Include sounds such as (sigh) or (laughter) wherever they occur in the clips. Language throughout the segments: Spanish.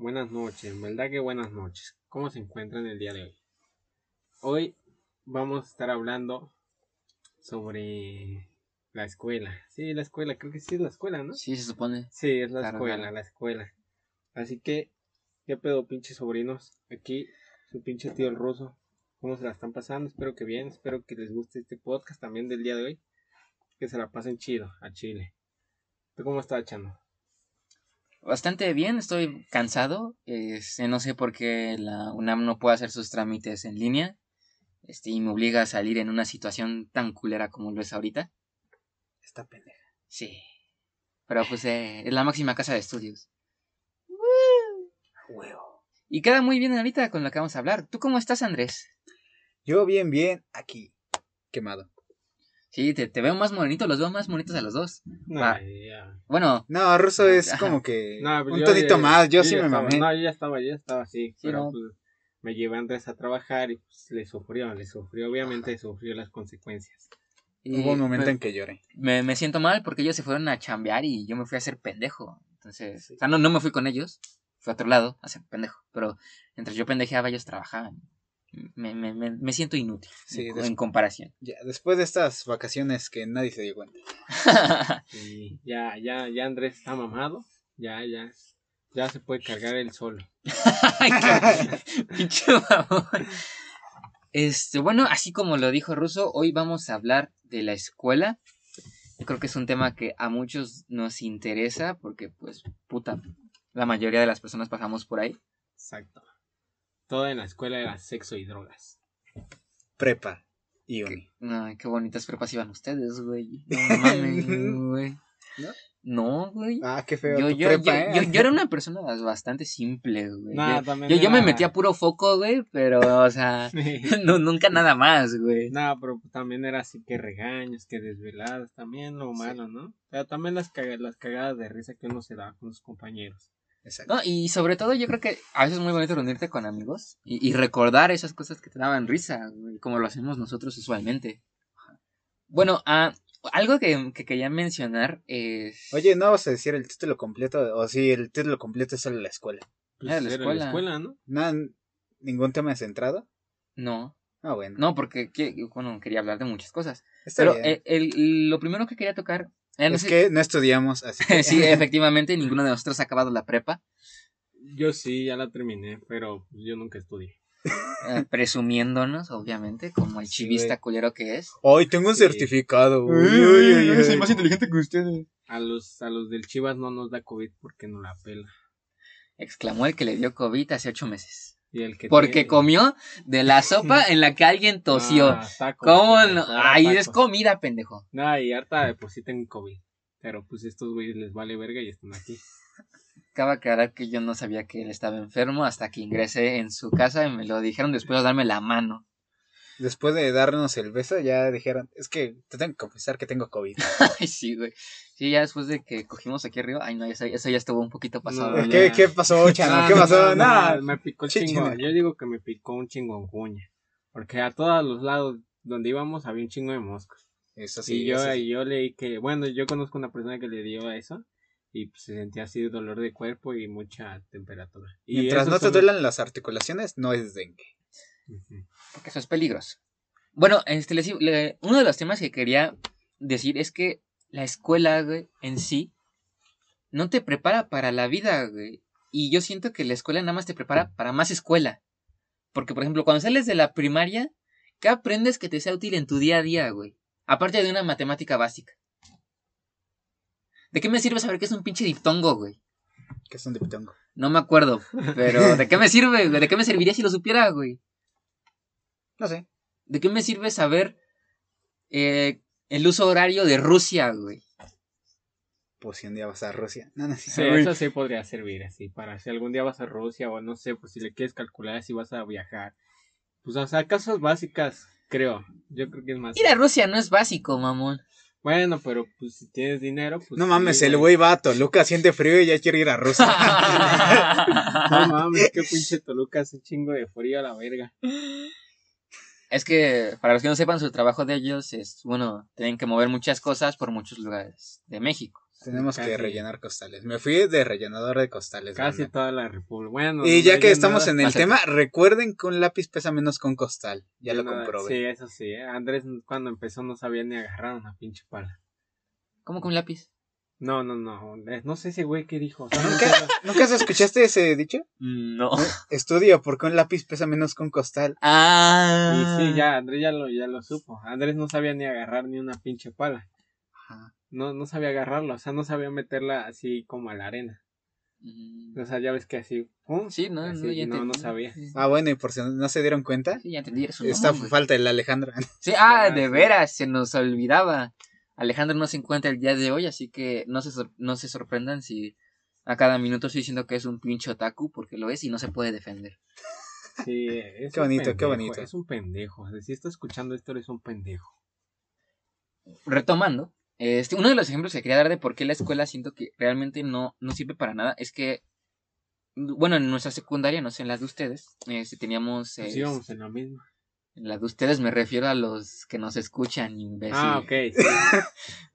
buenas noches, en verdad que buenas noches. ¿Cómo se encuentran el día de hoy? Hoy vamos a estar hablando sobre la escuela. Sí, la escuela, creo que sí es la escuela, ¿no? Sí, se supone. Sí, es la Claro, escuela, claro. la escuela. Así que, ¿qué pedo, pinches sobrinos? Aquí, su pinche tío el ruso. ¿Cómo se la están pasando? Espero que bien, espero que les guste este podcast también del día de hoy. Que se la pasen chido, a Chile. ¿Tú cómo estás, Chano? Bastante bien, estoy cansado. Este, no sé por qué la UNAM no puede hacer sus trámites en línea. Este, y me obliga a salir en una situación tan culera como lo es ahorita. Está pendeja. Sí. Pero pues eh, es la máxima casa de estudios. Huevo. Y queda muy bien ahorita con lo que vamos a hablar. ¿Tú cómo estás, Andrés? Yo bien, bien, aquí. Quemado. Sí, te, te veo más morenito, los veo más bonitos a los dos. No, Ah. Bueno, No, ruso es como que No, pues un tonito ya- más. Yo, sí me estaba- mamé. No, yo ya estaba, yo ya estaba así. Sí, pero no. pues, me llevé a Andrés a trabajar y pues le sufrió, le sufrió, obviamente sufrió las consecuencias. y Hubo un momento me, en que lloré. me, me siento mal porque ellos se fueron a chambear y yo me fui a hacer pendejo. Entonces, o sea, no, no me fui con ellos, fui a otro lado a hacer pendejo. Pero mientras yo pendejeaba, ellos trabajaban. Me, me, me, me siento inútil Sí, en, comparación. Ya, después de estas vacaciones que nadie se dio cuenta. (laughs) Y ya, ya, ya Andrés está mamado, ya, ya, ya se puede cargar él solo. (laughs) Este, bueno, así como lo dijo Russo, hoy vamos a hablar de la escuela. Yo creo que es un tema que a muchos nos interesa porque, pues, puta, la mayoría de las personas pasamos por ahí. Exacto. Todo en la escuela era sexo y drogas. Prepa y uni. Ay, qué bonitas prepas iban ustedes, güey. (laughs) No mames, güey. ¿No? No, güey. Ah, qué feo. Yo, tu yo, prepa, yo, ¿eh? yo- yo era una persona bastante simple, güey. Nah, yo, yo, yo me metía puro foco, güey, pero, o sea, (laughs) (laughs) no, nunca nada más, güey. No, pero también era así que regaños, que desveladas, también lo malo, ¿no? Pero también las, las cagadas de risa que uno se daba con sus compañeros. Exacto. No, y sobre todo yo creo que a veces es muy bonito reunirte con amigos y, y recordar esas cosas que te daban risa, como lo hacemos nosotros usualmente. Bueno, ah, algo que, que quería mencionar es... Oye, no vas a decir el título completo. O sí, el título completo es solo la escuela. Pues Era la era escuela. la escuela, ¿no? No, ningún tema centrado. No, Ah, bueno. no, porque que- bueno, quería hablar de muchas cosas. Está Pero bien. el- lo primero que quería tocar... eh, es que no estudiamos, así que. (laughs) sí, (laughs) efectivamente, ninguno de nosotros ha acabado la prepa, Yo sí, ya la terminé, pero yo nunca estudié. eh, presumiéndonos, obviamente, como el Sí, chivista güey. culero que es. Hoy tengo un Sí. certificado. Uy, uy, uy, uy. inteligente que ustedes. A los, a los del Chivas no nos da COVID porque no la pela. Exclamó el que le dio COVID hace ocho meses. Y el que Porque tiene- comió de la (laughs) sopa en la que alguien tosió. Ah, tacos, ¿Cómo no? Ay, es comida, pendejo. No, y harta de por sí tengo COVID. Pero pues estos güeyes les vale verga y están aquí. Acaba de aclarar que yo no sabía que él estaba enfermo hasta que ingresé en su casa y me lo dijeron después de darme la mano. Después de darnos el beso, ya dijeron: Es que te tengo que confesar que tengo COVID. (laughs) Ay, sí, güey. Sí, ya después de que cogimos aquí arriba. Ay, no, eso, eso ya estuvo un poquito pasado. No. ¿Qué, ¿Qué pasó, Chano? No, ¿Qué pasó? no, no, No, me picó el chino. Yo digo que me picó un chingoncuña. Porque a todos los lados donde íbamos había un chingo de moscos. Eso sí. y yo, eso sí. y yo leí que, bueno, yo conozco una persona que le dio eso. Y pues, se sentía así dolor de cuerpo y mucha temperatura. Y Mientras no te duelan las articulaciones, no es dengue. Porque eso es peligroso. Bueno, este, les- le- uno de los temas que quería decir es que la escuela, güey, en sí, no te prepara para la vida, güey. Y yo siento que la escuela nada más te prepara para más escuela. Porque, por ejemplo, cuando sales de la primaria, ¿qué aprendes que te sea útil en tu día a día, güey? Aparte de una matemática básica. ¿De qué me sirve saber que es un pinche diptongo, güey? Que es un diptongo. No me acuerdo, pero ¿de qué me sirve, güey? ¿De qué me serviría si lo supiera, güey? No sé. ¿De qué me sirve saber eh, el uso horario de Rusia, güey? Pues si un día vas a Rusia. No, no, sí. Sí, Uy. eso sí podría servir así. Para si algún día vas a Rusia o no sé, pues si le quieres calcular si vas a viajar. Pues o sea, cosas básicas, creo. Yo creo que es más. Ir a Rusia no es básico, mamón. Bueno, pero pues si tienes dinero, pues. No sí, mames, el güey va a Toluca, siente frío y ya quiere ir a Rusia. (laughs) No mames, qué (laughs) pinche Toluca hace chingo de frío a la verga. Es que, para los que no sepan, su trabajo de ellos es, bueno, tienen que mover muchas cosas por muchos lugares de México. Tenemos que rellenar costales. Me fui de rellenador de costales. Casi banda. toda la república. Bueno, Y ya que estamos nada. en el Más tema, recuerden que un lápiz pesa menos que un costal. Ya De lo nada. comprobé. Sí, eso sí. ¿eh? Andrés cuando empezó no sabía ni agarrar una pinche pala. ¿Cómo con un lápiz? No, no, no. eh, No sé ese güey qué dijo. O sea, ¿Nunca, nunca- ¿Nunca se escuchaste ese dicho? No. Estudio porque un lápiz pesa menos que un costal. Ah. Y sí, ya, Andrés ya lo, ya lo supo. Andrés no sabía ni agarrar ni una pinche pala. Ajá. No, no sabía agarrarlo, o sea, no sabía meterla así como a la arena. Mm, O sea, ya ves que así, ¡pum! Sí, no, Así, no, ya no, no entendí. sabía. Ah, bueno, y por si no se dieron cuenta, sí, ya entendí. Está mamón, güey. falta el Alejandro. Sí, ah, Ah, de sí. veras, se nos olvidaba. Alejandro no se encuentra el día de hoy, así que no se, sor- no se sorprendan si a cada minuto estoy diciendo que es un pinche otaku, porque lo es y no se puede defender. Sí, es Qué un bonito, qué pendejo, bonito. Es un pendejo. Si estás escuchando esto, eres un pendejo. Retomando, este, uno de los ejemplos que quería dar de por qué la escuela siento que realmente no, no sirve para nada es que, bueno, en nuestra secundaria, no sé, en las de ustedes, este, teníamos... Eh, íbamos en la misma. Las de ustedes me refiero a los que nos escuchan, imbécil. Ah, ok. sí.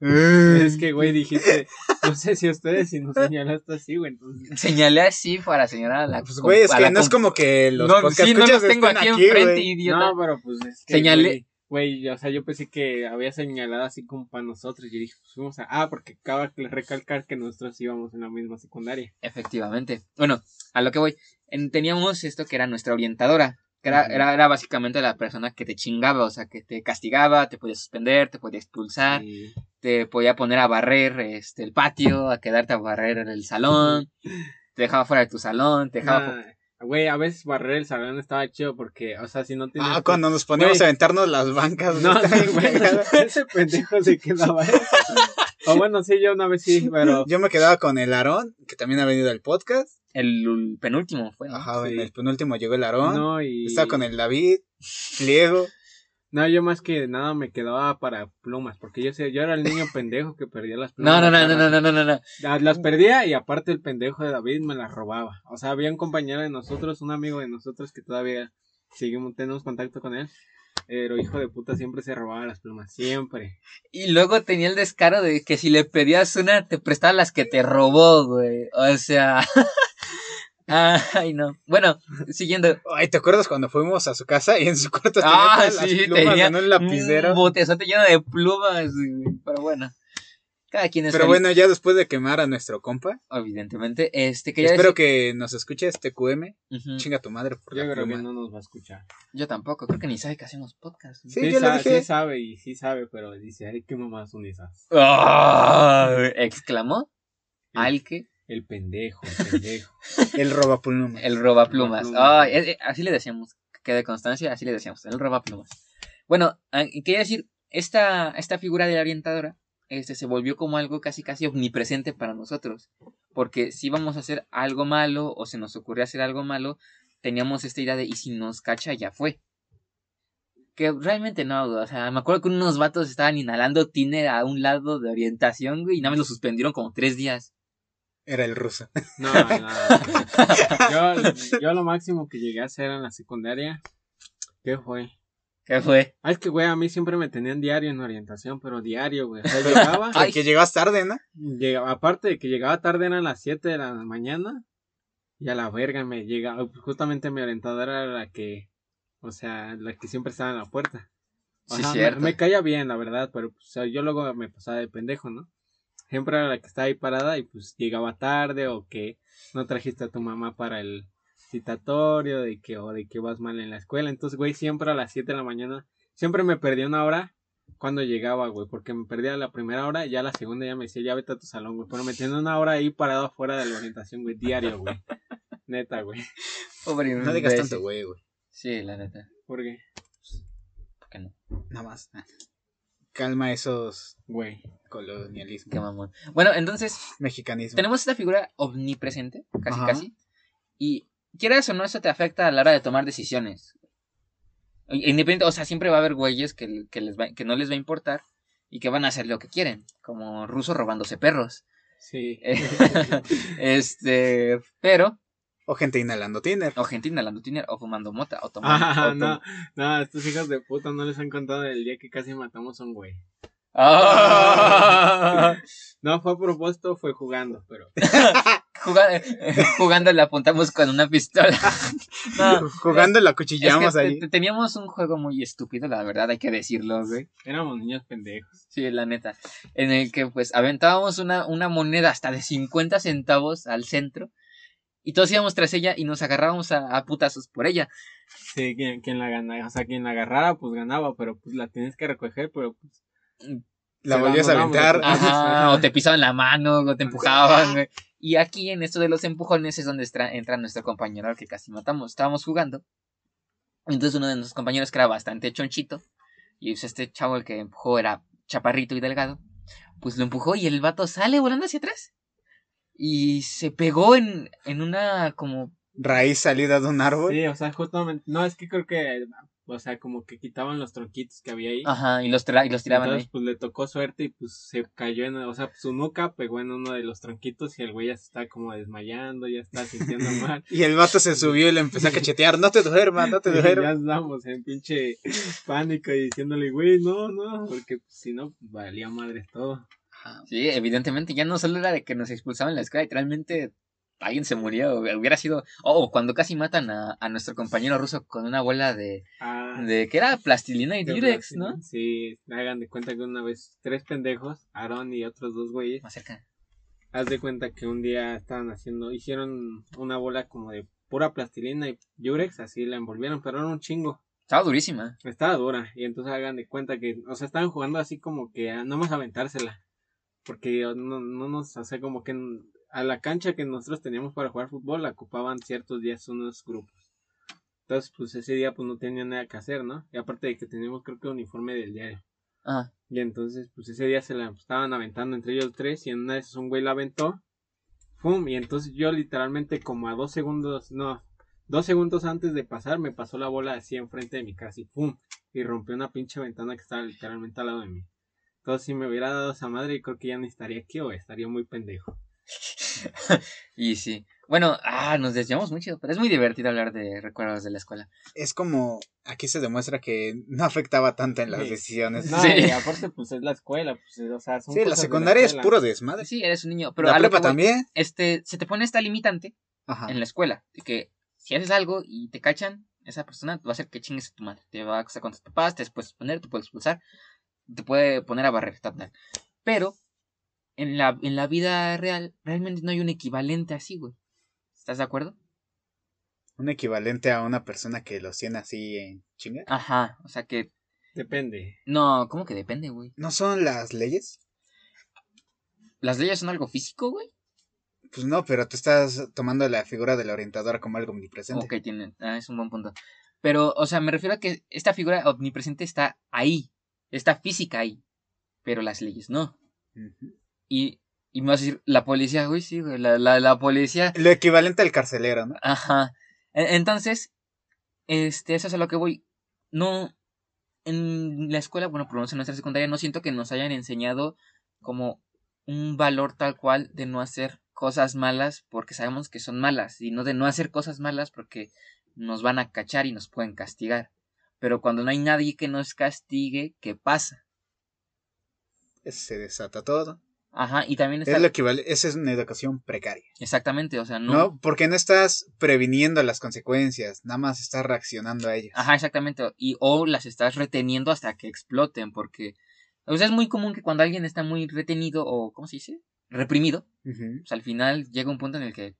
(laughs) es que, güey, dijiste, no sé si ustedes si nos señalaste así, güey. Entonces, Señalé así para señalar a la... Pues, güey, es que la no es com- como que los no, podcast sí, no escuchas los tengo estén aquí, aquí, enfrente, güey. idiota. no, pero pues es que. Señalé- güey, o sea, yo pensé que había señalado así como para nosotros. Y dije, pues fuimos a. Ah, porque acaba de recalcar que nosotros íbamos en la misma secundaria. Efectivamente. Bueno, a lo que voy. En- teníamos esto que era nuestra orientadora. Que era, era, era básicamente la persona que te chingaba, o sea, que te castigaba, te podía suspender, te podía expulsar, Y- te podía poner a barrer este, el patio, a quedarte a barrer en el salón, (laughs) te dejaba fuera de tu salón, te dejaba... Nah, Güey, a veces barrer el salón estaba chido porque, o sea, si no tienes. Ah, cuando nos poníamos Güey. a aventarnos las bancas. No, sí, güey, (laughs) (laughs) ese pendejo se quedaba eso. O bueno, sí, yo una vez sí, pero. Yo me quedaba con el Aarón, que también ha venido al podcast. El penúltimo fue. ¿no? Ajá, Sí. en el penúltimo llegó el Aarón. No, y. Estaba con el David, Pliego. (laughs) No, yo más que nada me quedaba para plumas, porque yo sé, yo era el niño (laughs) pendejo que perdía las plumas. no, no, no, no, no, no, no, no. Las, las perdía y aparte el pendejo de David me las robaba. O sea, había un compañero de nosotros, un amigo de nosotros que todavía seguimos, tenemos contacto con él. Pero hijo de puta siempre se robaba las plumas, siempre. Y luego tenía el descaro de que si le pedías una, te prestaba las que te robó, güey. O sea... (laughs) Ay, no. Bueno, siguiendo. Ay, ¿te acuerdas cuando fuimos a su casa y en su cuarto tenía Ah, las sí, plumas tenía en un lapicero? un botezote lleno de plumas, güey. Pero bueno. Cada quien es Pero feliz, bueno, ya después de quemar a nuestro compa, evidentemente. Este, quería espero decir- que nos escuche este QM. Chinga tu madre por Yo creo que no nos va a escuchar. Yo tampoco, creo que ni sabe que hacemos podcast. Sí, Sí, yo le sa- dije. sí sabe y sí sabe, pero dice, ay, qué mamás son esas. Ah, exclamó al que El pendejo, el pendejo. (laughs) El roba pluma. el roba plumas. Robaplumas. Así le decíamos, que quede constancia, así le decíamos, el roba plumas. Bueno, ah, quería decir, esta, esta figura de la orientadora este, se volvió como algo casi casi omnipresente para nosotros. Porque si íbamos a hacer algo malo o se nos ocurría hacer algo malo, teníamos esta idea de y si nos cacha ya fue. Que realmente no, o sea, me acuerdo que unos vatos estaban inhalando tiner a un lado de orientación, güey, y nada más lo suspendieron como tres días. Era el ruso. (laughs) No, no. (laughs) Yo, yo lo máximo que llegué a hacer en la secundaria, ¿qué fue? ¿Qué fue? Ah, es que, güey, a mí siempre me tenían diario en orientación, pero diario, güey. O sea, (laughs) llegaba, Ay. Que llegas tarde, ¿no? llegaba, aparte de que llegaba tarde, eran las 7 de la mañana, y a la verga me llegaba, justamente mi orientadora era la que, o sea, la que siempre estaba en la puerta. Sí, Ajá, me- cierto. Me, caía bien, la verdad, pero o sea, yo luego me pasaba de pendejo, ¿no? Siempre era la que estaba ahí parada y pues llegaba tarde o que no trajiste a tu mamá para el citatorio, de que, o de que vas mal en la escuela. Entonces, güey, siempre a las 7 de la mañana, siempre me perdí una hora cuando llegaba, güey, porque me perdía la primera hora ya la segunda ya me decía, ya vete a tu salón, güey. Pero me tenía una hora ahí parado afuera de la orientación, güey, diario, güey. (laughs) Neta, güey. Pobre No digas imbécil. tanto, güey, güey. Sí, la neta. ¿Por qué? ¿Por qué no? Nada más. Calma esos Güey. colonialismos. Qué mamón. Bueno, entonces, Mexicanismo. tenemos esta figura omnipresente, casi Ajá. casi. Y quieras o no, eso te afecta a la hora de tomar decisiones. Independiente, o sea, siempre va a haber güeyes que, que, les va- que no les va a importar y que van a hacer lo que quieren, como rusos robándose perros. Sí. (laughs) este, pero, O gente inhalando Tinder. o gente inhalando tiner, o fumando mota, o tomando. Ah, o tom- no, no, estos hijos de puta no les han contado el día que casi matamos a un güey. Ah. (laughs) No, fue a propósito, fue jugando, pero. (laughs) Juga- jugando le apuntamos con una pistola. (laughs) No, Jugando la es que cuchillamos ahí. te- teníamos un juego muy estúpido, la verdad, hay que decirlo, güey. Éramos niños pendejos. Sí, la neta. En el que pues aventábamos una, una moneda hasta de 50 centavos al centro. Y todos íbamos tras ella y nos agarrábamos a, a putazos por ella. Sí, quien, quien la ganara, o sea, quien la agarrara, pues ganaba, pero pues la tienes que recoger, pero pues. La volvías a aventar. Ajá, (laughs) o te pisaban la mano, o te empujaban, güey. Y aquí en esto de los empujones es donde entra nuestro compañero al que casi matamos. Estábamos jugando. Entonces uno de nuestros compañeros que era bastante chonchito. Y pues este chavo el que empujó era chaparrito y delgado. Pues lo empujó y el vato sale volando hacia atrás. Y se pegó en, en una como... Raíz salida de un árbol. Sí, o sea, justamente. No, es que creo que. O sea, como que quitaban los tronquitos que había ahí. Ajá, y los, tra- y los tiraban Entonces, ahí. pues le tocó suerte y pues se cayó en. O sea, su nuca pegó en uno de los tronquitos y el güey ya se está como desmayando, ya está sintiendo (laughs) mal. Y el vato se subió y le empezó a (laughs) cachetear. No te duermas, no te Y ya duermas. estamos en pinche pánico y diciéndole, güey, no, no, porque pues, si no, pues, valía madre todo. Sí, evidentemente ya no solo era de que nos expulsaban la escuela, literalmente alguien se murió. Hubiera sido... Oh, cuando casi matan a, a nuestro compañero ruso con una bola de... Ah, de que era plastilina y Durex. ¿no? Sí, hagan de cuenta que una vez tres pendejos, Aaron y otros dos güeyes, Más cerca. haz de cuenta que un día estaban haciendo, hicieron una bola como de pura plastilina y Durex, así la envolvieron, pero era un chingo. Estaba durísima. Estaba dura y entonces hagan de cuenta que, o sea, estaban jugando así como que a no más aventársela. Porque no, no nos, o sea, como que a la cancha que nosotros teníamos para jugar fútbol la ocupaban ciertos días unos grupos. Entonces, pues ese día pues no tenía nada que hacer, ¿no? Y aparte de que teníamos creo que uniforme del diario. Ah, Y entonces, pues ese día se la estaban aventando entre ellos tres y en una de esas un güey la aventó. ¡Fum! Y entonces yo literalmente como a dos segundos, no, dos segundos antes de pasar me pasó la bola así enfrente de mi casa y ¡pum! Y rompió una pinche ventana que estaba literalmente al lado de mí. Entonces si me hubiera dado esa madre creo que ya no estaría aquí o estaría muy pendejo. (laughs) y sí. Bueno, ah, nos desviamos mucho, pero es muy divertido hablar de recuerdos de la escuela. Es como. Aquí se demuestra que no afectaba tanto en las Sí. decisiones. No, Sí. y aparte pues es la escuela, pues o sea, son Sí, la secundaria es puro desmadre. Sí, eres un niño, pero la prepa también. Este, se te pone esta limitante Ajá. en la escuela, de que si haces algo y te cachan, esa persona va a hacer que chingues a tu madre. Te va a acusar con tus papás, te puedes poner, te puede expulsar, te puede poner a barrer, tal, tal. Pero en la, en la vida real, realmente no hay un equivalente así, güey. ¿Estás de acuerdo? Un equivalente a una persona que los tiene así en chinga. Ajá, o sea que. Depende. No, ¿cómo que depende, güey? ¿No son las leyes? ¿Las leyes son algo físico, güey? Pues no, pero tú estás tomando la figura de la orientadora como algo omnipresente. Ok, tienen, ah, es un buen punto. Pero, o sea, me refiero a que esta figura omnipresente está ahí, está física ahí, pero las leyes no. Y, y me vas a decir, la policía, güey, sí, güey, la, la, la policía, Lo equivalente al carcelero, ¿no? ajá. E- Entonces, este, eso es a lo que voy. No, en la escuela, bueno, por lo menos en nuestra secundaria, no siento que nos hayan enseñado como un valor tal cual de no hacer cosas malas porque sabemos que son malas y no de no hacer cosas malas porque nos van a cachar y nos pueden castigar. Pero cuando no hay nadie que nos castigue, ¿qué pasa? Se desata todo. Ajá, y también está... Es lo equivalente. Esa es una educación precaria. Exactamente, o sea, no... No. Porque no estás previniendo las consecuencias, nada más estás reaccionando a ellas. Ajá, exactamente. Y o las estás reteniendo hasta que exploten, porque o sea, es muy común que cuando alguien está muy retenido o, ¿cómo se dice? Reprimido, pues al final llega un punto en el que...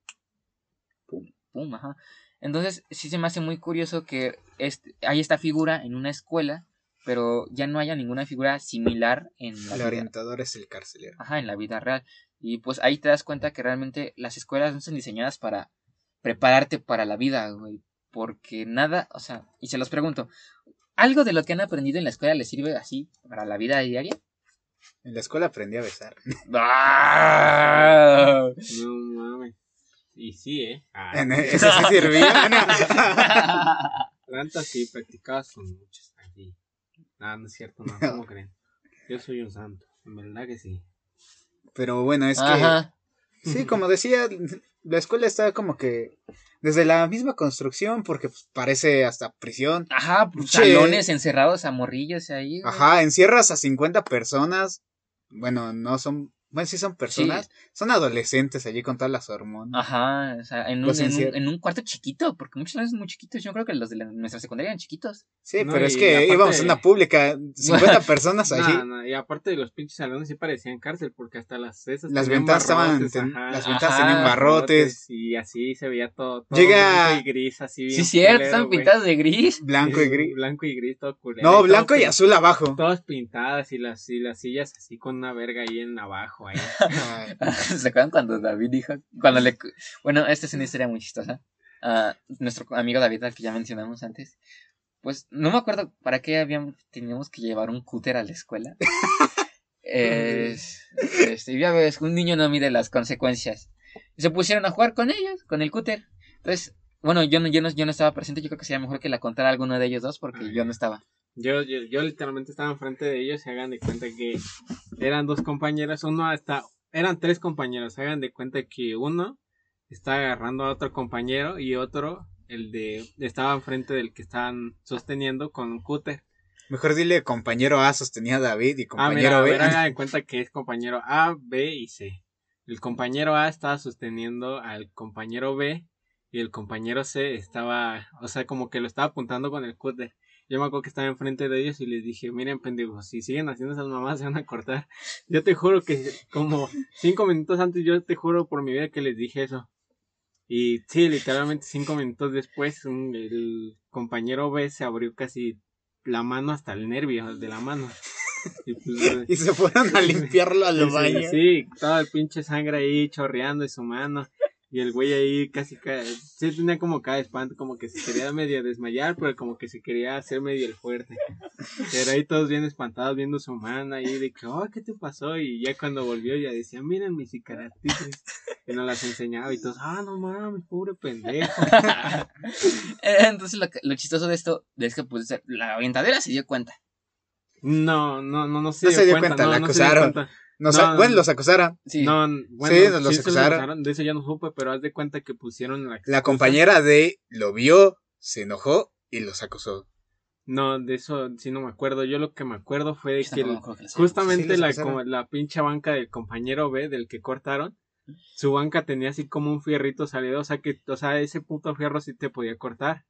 Pum. Pum, ajá. Entonces, sí se me hace muy curioso que este, hay esta figura en una escuela, pero ya no haya ninguna figura similar en la El vida. orientador es el carcelero. Ajá, en la vida real. Y pues ahí te das cuenta que realmente las escuelas no están diseñadas para prepararte para la vida, güey. Porque nada, o sea, y se los pregunto, ¿algo de lo que han aprendido en la escuela les sirve así para la vida diaria? En la escuela aprendí a besar. (laughs) ¡Ah! No mames. Y sí, ¿eh? Ah, En- Eso sí sirvía. (laughs) Plantas sí, practicadas son muchas Nada, no es cierto, no, (laughs) ¿cómo creen? Yo soy un santo, en verdad que sí. Pero bueno, es que. Ajá. Sí, como decía, la escuela está como que desde la misma construcción, porque pues, parece hasta prisión. Ajá, pues, Che. salones encerrados a morrillos ahí. güey. Ajá, encierras a 50 personas. Bueno, no son. Bueno, sí son personas. Son adolescentes allí con todas las hormonas. Ajá, o sea, en un, en, un, en un cuarto chiquito, porque muchos salones son muy chiquitos. Yo creo que los de la- nuestra secundaria eran chiquitos. Sí, No, pero es y que aparte- íbamos a una pública, 50 (laughs) personas allí. No, no, y aparte de los pinches salones sí parecían cárcel porque hasta las esas Las tenían ventanas estaban, barrotes, ten- ajá, las Ajá, ventanas tenían barrotes, y así se veía todo, todo Llega- blanco y gris así bien Sí, cierto, güey. pintados de gris. blanco y gris. blanco y gris todo culero No, blanco y pin- azul abajo. todas pintadas y las y las sillas así con una verga ahí en abajo ahí. (laughs) Ay, (laughs) ¿Se acuerdan cuando David dijo? Cuando le. Bueno, esta es una historia muy chistosa. Ah, nuestro amigo David, al que ya mencionamos antes. Pues no me acuerdo para qué habíamos, teníamos que llevar un cúter a la escuela. (laughs) Es- este, ya ves, un niño no mide las consecuencias. Y se pusieron a jugar con ellos, con el cúter. Entonces, bueno, yo no, yo no, yo no estaba presente. Yo creo que sería mejor que la contara alguno de ellos dos porque yo no estaba. Yo, yo, yo literalmente estaba enfrente de ellos y hagan de cuenta que eran dos compañeros, uno hasta, eran tres compañeros, hagan de cuenta que uno estaba agarrando a otro compañero y otro, el de, estaba enfrente del que estaban sosteniendo con un cúter. Mejor dile compañero A sostenía a David y Ah, compañero a B. ver, hagan de (laughs) cuenta que es compañero A, B y C. El compañero A estaba sosteniendo al compañero B y el compañero C estaba, o sea, como que lo estaba apuntando con el cúter. Yo me acuerdo que estaba enfrente de ellos y les dije, miren pendejos, si siguen haciendo esas mamás se van a cortar. (laughs) Yo te juro que como cinco minutos antes, yo te juro por mi vida que les dije eso. Y sí, literalmente cinco minutos después, un- el compañero B se abrió casi la mano hasta el nervio de la mano. Y pues, (laughs) Y se fueron a (laughs) limpiarlo al baño. Sí, toda el pinche sangre ahí chorreando de su mano. Y el güey ahí casi cae. Sí, tenía como cada espanto, como que se quería medio desmayar, pero como que se quería hacer medio el fuerte. Pero ahí todos bien espantados viendo su mano ahí de que, oh, ¿qué te pasó? Y ya cuando volvió ya decía, miren mis cicatrices. Y nos las enseñaba y todos, ah, no mames, pobre pendejo. (laughs) Entonces, lo, que- lo chistoso de esto es que, pues, la orientadora se dio cuenta. No, no, no, no se No dio se dio cuenta, cuenta, no, la no se dio acusaron. cuenta. Nos No, a- bueno, los acusaron. Sí. No, bueno, Sí, nos los se acusaron. De eso ya no supe, pero haz de cuenta que pusieron la La compañera de lo vio, se enojó y los acusó. No, de eso sí no me acuerdo. Yo lo que me acuerdo fue de que el- Sí, justamente la, como la pinche banca del compañero B del que cortaron, su banca tenía así como un fierrito salido, o sea que, o sea, ese puto fierro sí te podía cortar.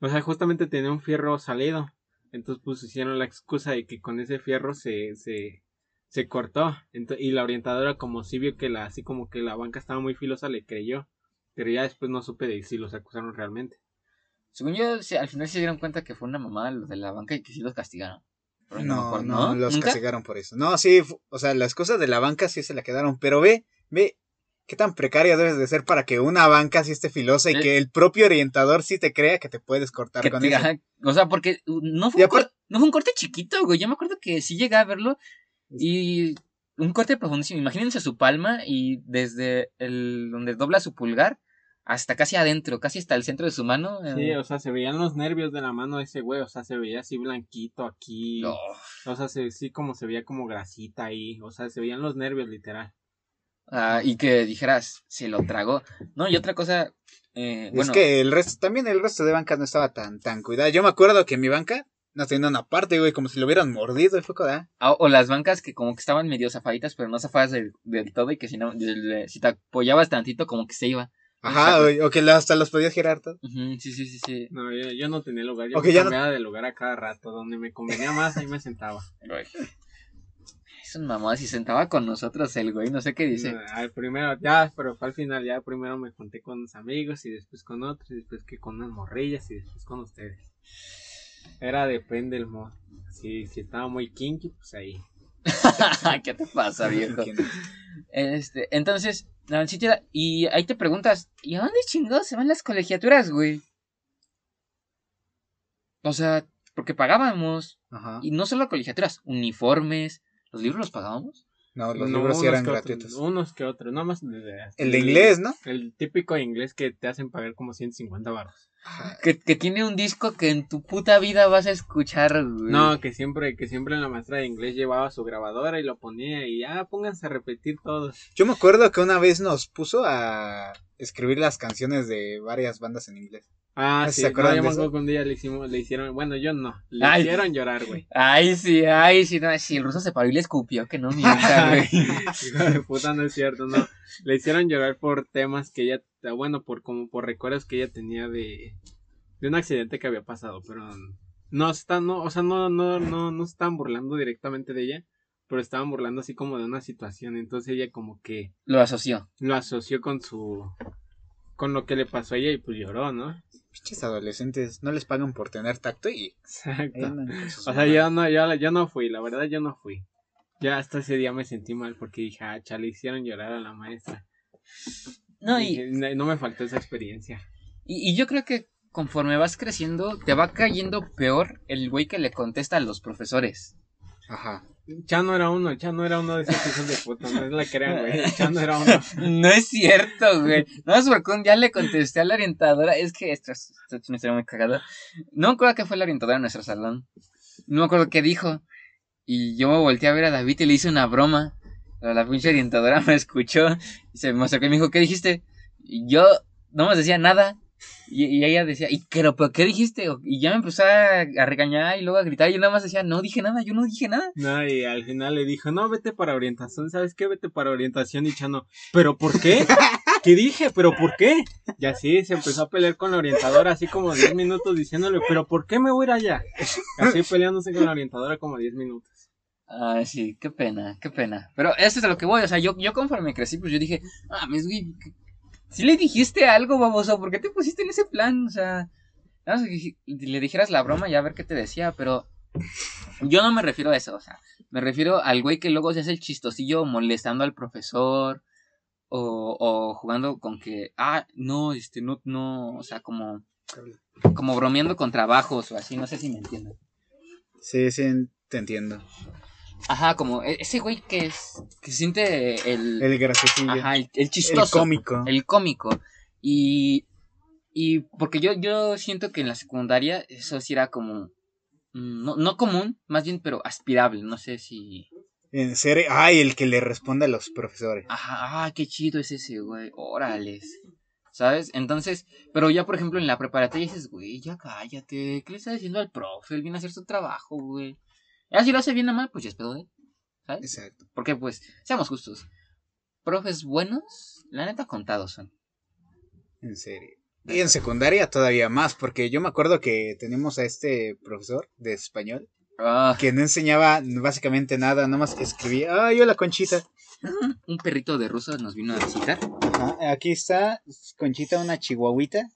O sea, justamente tenía un fierro salido. Entonces pues hicieron la excusa de que con ese fierro se, se, se cortó. Y la orientadora como sí vio que la, así como que la banca estaba muy filosa, le creyó. Pero ya después no supe de si los acusaron realmente. Según yo, sí, al final se dieron cuenta que fue una mamada los de la banca y que sí los castigaron. Pero me No, acuerdo, no, los ¿Nunca? castigaron por eso. No, sí, o sea, las cosas de la banca sí se la quedaron, pero ve, ve, qué tan precaria debes de ser para que una banca sí esté filosa y Eh. que el propio orientador sí te crea que te puedes cortar Que con te- eso. ajá, o sea, porque uh, no fue, un cor- no fue un corte chiquito, güey. Yo me acuerdo que sí llegué a verlo y un corte profundísimo. Imagínense su palma y desde el donde dobla su pulgar hasta casi adentro, casi hasta el centro de su mano. Sí, eh, o sea, se veían los nervios de la mano de ese güey, o sea, se veía así blanquito aquí. no. O sea, se, sí como se veía como grasita ahí, o sea, se veían los nervios literal. Ah, y que dijeras, se lo tragó. No, y otra cosa, eh, Es que el resto, también el resto de bancas no estaba tan, tan cuidada. Yo me acuerdo que mi banca tenía una parte, güey, como si lo hubieran mordido y fue como, ah, o las bancas que como que estaban medio zafaditas, pero no zafadas del, del todo y que si no, del- si te apoyabas tantito como que se iba. Ajá, o que hasta los podías girar todo. Sí, sí, sí, sí. No, yo, yo no tenía lugar, yo Ok, me no- cambiaba de lugar a cada rato, donde me convenía más, ahí me sentaba. Güey. Es un mamá, si sentaba con nosotros el güey, no sé qué dice. Al primero, ya, pero fue al final, ya primero me junté con unos amigos y después con otros, y después que con unas morrillas y después con ustedes. Era depende el mod. Si, si estaba muy kinky, pues ahí. (laughs) ¿Qué te pasa, viejo? Este, entonces, era- y ahí te preguntas, ¿y a dónde chingados se van las colegiaturas, güey? O sea, porque pagábamos, Ajá. y no solo colegiaturas, uniformes, ¿los libros los pagábamos? No, los No, libros sí eran gratuitos. unos que otros, nada más. de- de- El de inglés, ¿no? El típico inglés que te hacen pagar como 150 baros. Que, que tiene un disco que en tu puta vida vas a escuchar, güey. No, que siempre, que siempre la maestra de inglés llevaba su grabadora y lo ponía y ya pónganse a repetir todos. Yo me acuerdo que una vez nos puso a escribir las canciones de varias bandas en inglés. Ah, ¿Se sí, no, acuerdan yo de eso? que un día le hicimos, le hicieron, bueno, yo no, le Ay. hicieron llorar, güey. Ay, sí, ay, sí, no, sí, el ruso se paró y le escupió, que no (laughs) mienta, güey. Hijo de puta, no es cierto, no. Le hicieron llorar por temas que ella, bueno, por como por recuerdos que ella tenía de, de un accidente que había pasado, pero no están, no, o sea, no, no, no, no estaban burlando directamente de ella, pero estaban burlando así como de una situación, entonces ella como que Lo asoció. lo asoció con su, con lo que le pasó a ella y pues lloró, ¿no? Pinches adolescentes, no les pagan por tener tacto y... Exacto. O sea, yo no, yo, yo no fui, la verdad yo no fui. Ya hasta ese día me sentí mal porque dije, ah, chale, hicieron llorar a la maestra. No, y, Dije, no, no me faltó esa experiencia. y, y yo creo que conforme vas creciendo, te va cayendo peor el güey que le contesta a los profesores. Ajá. Chano era uno, Chano era uno de esos hijos de puta, no es la crean, güey. Chano era uno. (laughs) No es cierto, güey. No es porque un día le contesté a la orientadora. Es que esto es, esto es una historia muy cagada. No me acuerdo que fue la orientadora de nuestro salón. No me acuerdo qué dijo. Y yo me volteé a ver a David y le hice una broma. Pero la pinche orientadora (laughs) me escuchó y se me acercó y me dijo, ¿qué dijiste? Y yo no me decía nada. Y, y ella decía, ¿y pero, pero qué dijiste? Y ya me empezó a, a regañar y luego a gritar. Y yo nada más decía, no dije nada, yo no dije nada. No, y al final le dijo, no, vete para orientación, ¿sabes qué? Vete para orientación y Chano, ¿pero por qué? (laughs) ¿Qué dije? ¿Pero por qué? Y así se empezó a pelear con la orientadora, así como 10 minutos diciéndole, ¿pero por qué me voy a ir allá? Así peleándose con la orientadora como 10 minutos. Ay, sí, qué pena, qué pena. Pero eso es a lo que voy, o sea, yo, yo conforme crecí, pues yo dije, ah, mes, güey, si le dijiste algo, baboso, ¿por qué te pusiste en ese plan? O sea, nada más que le dijeras la broma y a ver qué te decía, pero yo no me refiero a eso, o sea, me refiero al güey que luego se hace el chistosillo molestando al profesor o, jugando con que, ah, no, este, no, no, o sea, como, como bromeando con trabajos o así, no sé si me entienden. Sí, sí, te entiendo. Ajá, como e- ese güey que es, que siente el, El graciosillo. ajá, el, el el chistoso, cómico. el cómico. Y, y porque yo, yo siento que en la secundaria eso sí era como, mm, no, no común, más bien, pero aspirable, no sé si... En serio, ay, el que le responde a los profesores. Ajá, ah, qué chido es ese, güey, órales. ¿Sabes? Entonces, pero ya por ejemplo en la preparatoria dices, güey, ya cállate, ¿qué le está diciendo al profe? Él viene a hacer su trabajo, güey. Ya si lo hace bien o mal, pues ya es pedo de él, ¿sabes? Exacto. Porque pues, seamos justos, profes buenos, la neta contados son. En serio. Y en secundaria todavía más, porque yo me acuerdo que tenemos a este profesor de español Ah, que no enseñaba básicamente nada, nada más que escribía, ay, hola Conchita. (laughs) un perrito de ruso nos vino a visitar, Ajá, aquí está Conchita, una chihuahuita,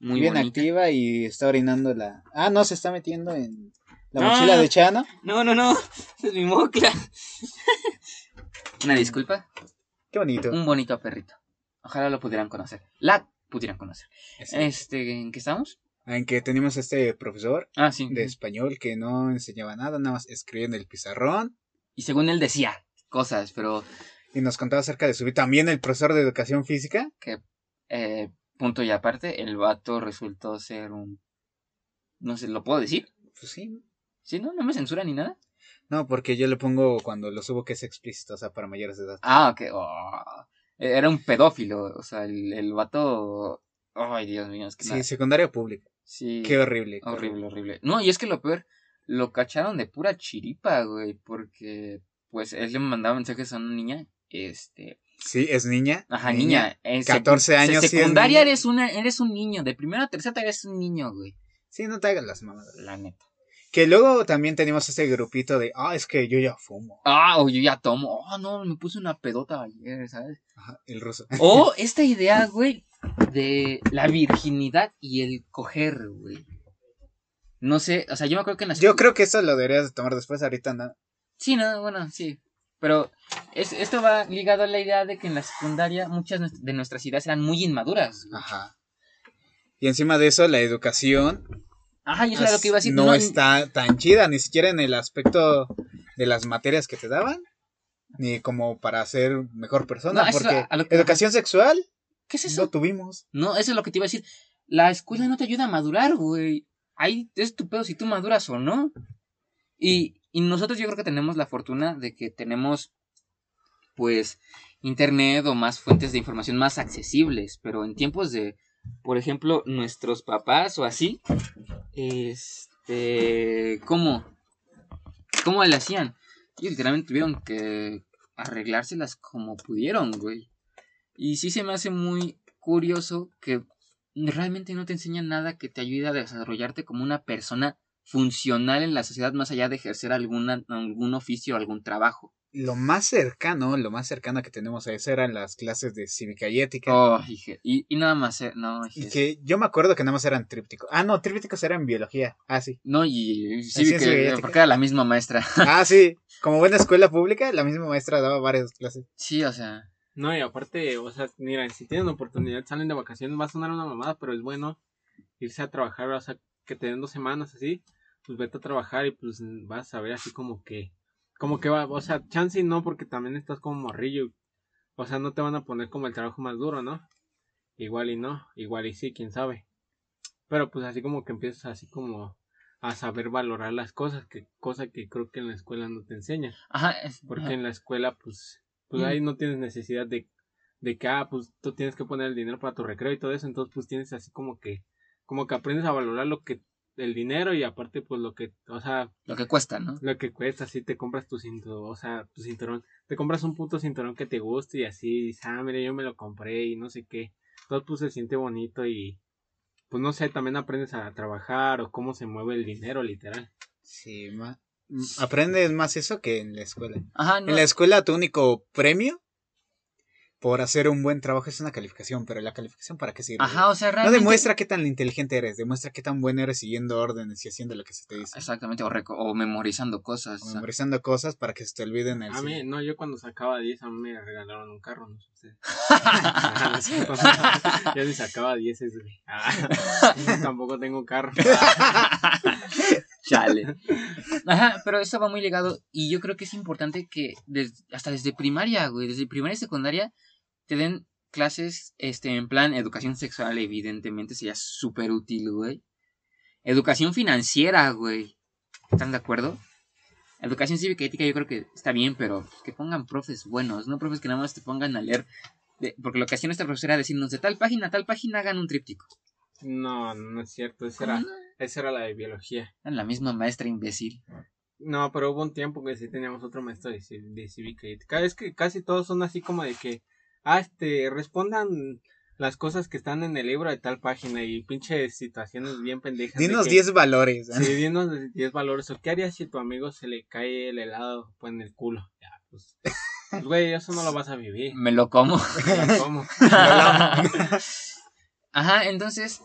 muy bien bonita. activa y está orinando la... Ah, no, se está metiendo en la mochila de Chano. No, no, no, (laughs) es mi mocla. (laughs) Una disculpa, Qué bonito. un bonito perrito. Ojalá lo pudieran conocer. La pudieran conocer. Este, ¿en qué estamos? En que teníamos este profesor Ah, sí. de español que no enseñaba nada, nada más escribía en el pizarrón Y según él decía cosas, pero y nos contaba acerca de su vida. También el profesor de educación física. que, eh, punto y aparte, el vato resultó ser un... No sé, ¿lo puedo decir? Pues sí. ¿Sí, no? ¿No me censura ni nada? No, porque yo le pongo cuando lo subo que es explícito, o sea, para mayores de edad. Ah, ok. oh. Era un pedófilo, o sea, el, el vato... Ay, Dios mío, es que Sí, nada. secundaria pública. Sí. Qué horrible. Horrible, horrible. No, y es que lo peor, lo cacharon de pura chiripa, güey, porque pues él le mandaba mensajes a una niña, este, Sí, es niña. ajá, niña, en 14 secu- años, sí es secundaria niña. eres una, eres un niño, de primera a tercera eres un niño, güey, Sí, no te hagas las mamadas. la neta. Que luego también teníamos ese grupito de, ah, es que yo ya fumo. Ah, o yo ya tomo, oh, no, me puse una pedota ayer, ¿sabes? Ajá, el ruso. O (laughs) esta idea, güey, de la virginidad y el coger, güey. No sé, o sea, yo me acuerdo que en la Yo creo que eso lo deberías de tomar después, ahorita no. Sí, no, bueno, sí. Pero es, esto va ligado a la idea de que en la secundaria muchas de nuestras ideas eran muy inmaduras. güey. Ajá. Y encima de eso, la educación Ajá, y eso era lo que iba a decir. no, está tan chida, ni siquiera en el aspecto de las materias que te daban, ni como para ser mejor persona, No, porque a lo que- educación sexual ¿Qué es no eso? tuvimos. No, eso es lo que te iba a decir. la escuela no te ayuda a madurar, güey. Ahí es tu pedo si tú maduras o no. Y, y nosotros yo creo que tenemos la fortuna de que tenemos, pues, internet o más fuentes de información más accesibles. Pero en tiempos de, por ejemplo, nuestros papás o así, este, ¿cómo? ¿Cómo le hacían? Ellos literalmente tuvieron que arreglárselas como pudieron, güey. Y sí se me hace muy curioso que realmente no te enseñan nada que te ayude a desarrollarte como una persona funcional en la sociedad más allá de ejercer alguna, algún oficio o algún trabajo. Lo más cercano, lo más cercano que tenemos a eso eran las clases de cívica y ética. Oh, y, y nada más, eh, no, Y que yo me acuerdo que nada más eran trípticos. Ah, no, trípticos eran biología. Ah, sí. No, y sí, ciencia que, y ética. porque era la misma maestra. (laughs) Ah, sí. Como buena escuela pública, la misma maestra daba varias clases. sí, o sea, No, y aparte, o sea, mira, si tienen oportunidad, salen de vacaciones, va a sonar una mamada, pero es bueno irse a trabajar, o sea, que te den dos semanas así, pues vete a trabajar y pues vas a ver así como que, como que va, o sea, chance no, porque también estás como morrillo, o sea, no te van a poner como el trabajo más duro, ¿no? Igual y no, igual y sí, quién sabe. Pero pues así como que empiezas así como a saber valorar las cosas, que cosa que creo que en la escuela no te enseñan. ajá, es- Porque ajá. en la escuela, pues, pues Mm. ahí no tienes necesidad de, de que, ah, pues tú tienes que poner el dinero para tu recreo y todo eso, entonces pues tienes así como que, como que aprendes a valorar lo que, el dinero y aparte pues lo que, o sea, lo que cuesta, ¿no? lo que cuesta, así te compras tu cinturón, o sea, tu cinturón, te compras un puto cinturón que te guste y así, dices, ah, mire, yo me lo compré y no sé qué, todo pues se siente bonito y, pues no sé, también aprendes a trabajar o cómo se mueve el dinero, literal. Sí, ma- aprendes más eso que en la escuela. Ajá, no, En la escuela tu único premio por hacer un buen trabajo es una calificación, pero la calificación para qué sirve? ajá, o sea, no realmente... demuestra qué tan inteligente eres, demuestra qué tan bueno eres siguiendo órdenes y haciendo lo que se te dice. Exactamente, o, o memorizando cosas. O memorizando cosas para que se te olviden el A mí, no, yo cuando sacaba 10 a mí me regalaron un carro, no sé ustedes. No es cierto. Yo ni sacaba 10 güey. Ah, (laughs) tampoco tengo carro. (laughs) Chale. (laughs) Ajá, pero eso va muy ligado y yo creo que es importante que hasta desde primaria, güey, desde primaria y secundaria te den clases este en plan educación sexual, evidentemente sería súper útil, güey. Educación financiera, güey. ¿Están de acuerdo? Educación cívica y ética yo creo que está bien, pero que pongan profes buenos, no profes que nada más te pongan a leer. de- porque lo que hacía nuestra profesora era decirnos de tal página a tal página hagan un tríptico. No, no es cierto. Esa ¿Cómo era, no? esa era la de biología. Era la misma maestra imbécil. No, pero hubo un tiempo que sí teníamos otro maestro de, de cívica y ética. Es que casi todos son así como de que, ah, este, respondan las cosas que están en el libro de tal página y pinche situaciones bien pendejas. de Dinos que- 10 valores. ¿eh? Sí, dinos 10 valores. ¿O qué harías si tu amigo se le cae el helado pues, en el culo? Ya, pues. pues, güey, eso no lo vas a vivir. Me lo como. (laughs) Ya, ¿Cómo? (laughs) Ajá, entonces,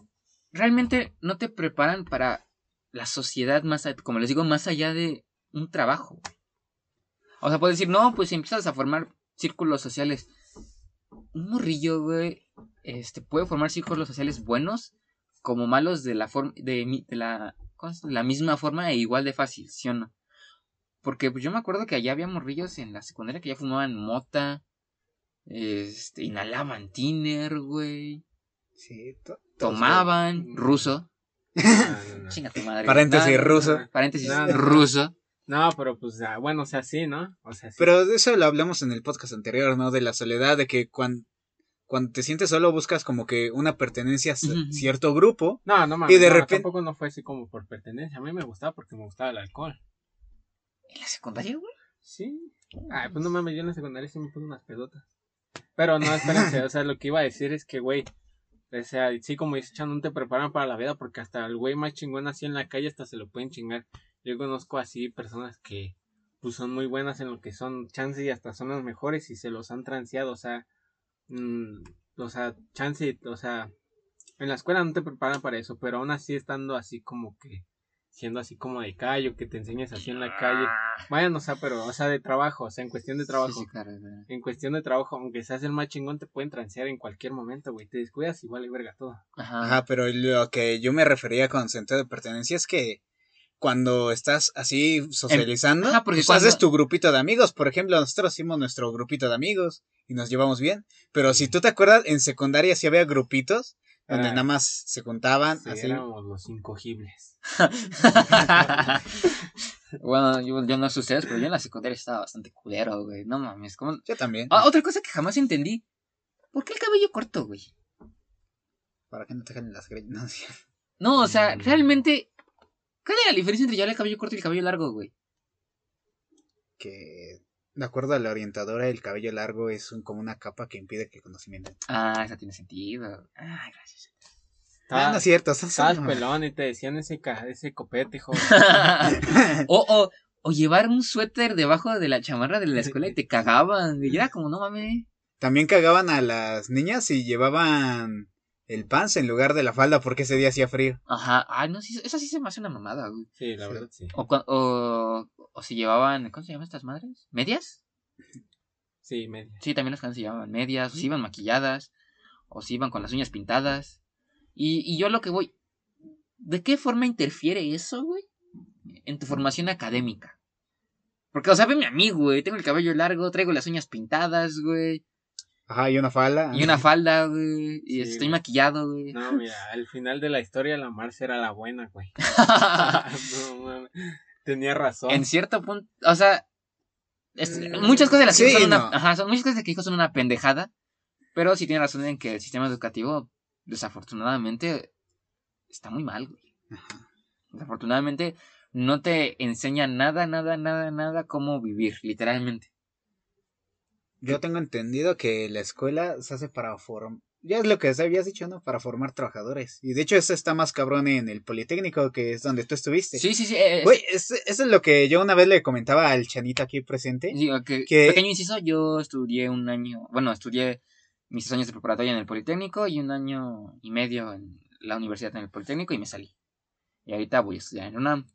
realmente no te preparan para la sociedad más, como les digo, más allá de un trabajo. O sea, puedes decir, no, pues empiezas a formar círculos sociales. Un morrillo, güey, este, puede formar círculos sociales buenos como malos de la forma, de, de la, ¿cómo es? la misma forma e igual de fácil, ¿sí o no? Porque pues, yo me acuerdo que allá había morrillos en la secundaria que ya fumaban mota, este, inhalaban tiner, güey. Sí, to- Tomaban ruso. (laughs) No, no, no. Chinga tu madre. Paréntesis, No, ruso. Paréntesis No, no, no. ruso. No, pero pues, ah, bueno, o sea, sí, ¿no? O sea, sí. Pero de eso lo hablamos en el podcast anterior, ¿no? De la soledad, de que cuando, cuando te sientes solo buscas como que una pertenencia a cierto grupo. No, no mames. Y de no, repente- Tampoco no fue así como por pertenencia. A mí me gustaba porque me gustaba el alcohol. ¿En la secundaria, güey? Sí. Ay, pues no mames, yo en la secundaria sí me puse unas pedotas. Pero no, espérense, o sea, lo que iba a decir es que, güey, o sea, sí, como dice Chan, no te preparan para la vida porque hasta el güey más chingón así en la calle hasta se lo pueden chingar. Yo conozco así personas que, pues, son muy buenas en lo que son chance y hasta son las mejores y se los han transeado, o sea, mm, o sea, chance, o sea, en la escuela no te preparan para eso, pero aún así estando así como que, siendo así como de callo, que te enseñes así en la calle. Vayan, o sea, pero, o sea, de trabajo, o sea, en cuestión de trabajo. Sí, sí, claro, claro. En cuestión de trabajo, aunque seas el más chingón, te pueden transear en cualquier momento, güey. Te descuidas y vale verga todo. Ajá. Ajá, pero lo que yo me refería con sentido de pertenencia es que cuando estás así socializando, ajá, porque pues cuando- haces tu grupito de amigos. Por ejemplo, nosotros hicimos nuestro grupito de amigos y nos llevamos bien. Pero si tú te acuerdas, en secundaria sí había grupitos donde Era- nada más se juntaban Sí, así. éramos los incogibles. (laughs) bueno, yo, yo no sé ustedes, pero yo en la secundaria estaba bastante culero, güey. No mames, ¿cómo? Yo también. Ah, otra cosa que jamás entendí. ¿Por qué el cabello corto, güey? Para que no te jalen las greñas. (laughs) No, o sea, Mm. realmente. ¿Cuál es la diferencia entre llevar el cabello corto y el cabello largo, güey? que de acuerdo a la orientadora el cabello largo es un- como una capa que impide que el conocimiento entre. Ah, eso tiene sentido. Ah, gracias. Ah, no es cierto, Estabas son- pelón y te decían ese, ese copete, joven. (laughs) o, o, o llevar un suéter debajo de la chamarra de la escuela y te cagaban. Y era como, no mames. También cagaban a las niñas y llevaban el pants en lugar de la falda porque ese día hacía frío. Ajá. Ay, no, sí, eso sí se me hace una mamada, güey. Sí, la Sí. verdad sí. O, o, o si llevaban, ¿cómo se llaman estas madres? ¿Medias? Sí, media. Sí, también las canciones se llevaban medias, o si iban maquilladas, o si iban con las uñas pintadas. Y, y yo lo que voy, ¿de qué forma interfiere eso, güey? En tu formación académica. Porque, o sea, veme a mí, güey, tengo el cabello largo, traigo las uñas pintadas, güey, Ajá, y una falda. y una falda, güey, y Sí, estoy güey. maquillado, güey. No, mira, al final de la historia la Marcia era la buena, güey. (laughs) (laughs) no, mames. Tenía razón. en cierto punto, o sea, es- Mm, muchas cosas de las que sí, dijo son una, ajá, son muchas cosas que dijo son una pendejada, pero sí tiene razón en que el sistema educativo, desafortunadamente, está muy mal, güey. Ajá. Desafortunadamente, no te enseña nada, nada, nada, nada cómo vivir, literalmente. Yo tengo entendido que la escuela se hace para formar. Ya es lo que habías dicho, ¿no? Para formar trabajadores. Y de hecho, eso está más cabrón en el Politécnico, que es donde tú estuviste. Sí, sí, sí. eh, es- Güey, eso eso es lo que yo una vez le comentaba al chanito aquí presente. digo que- que- Pequeño inciso, yo estudié un año, bueno, estudié mis años de preparatoria en el Politécnico y un año y medio en la universidad en el Politécnico y me salí. Y ahorita voy a estudiar en UNAM.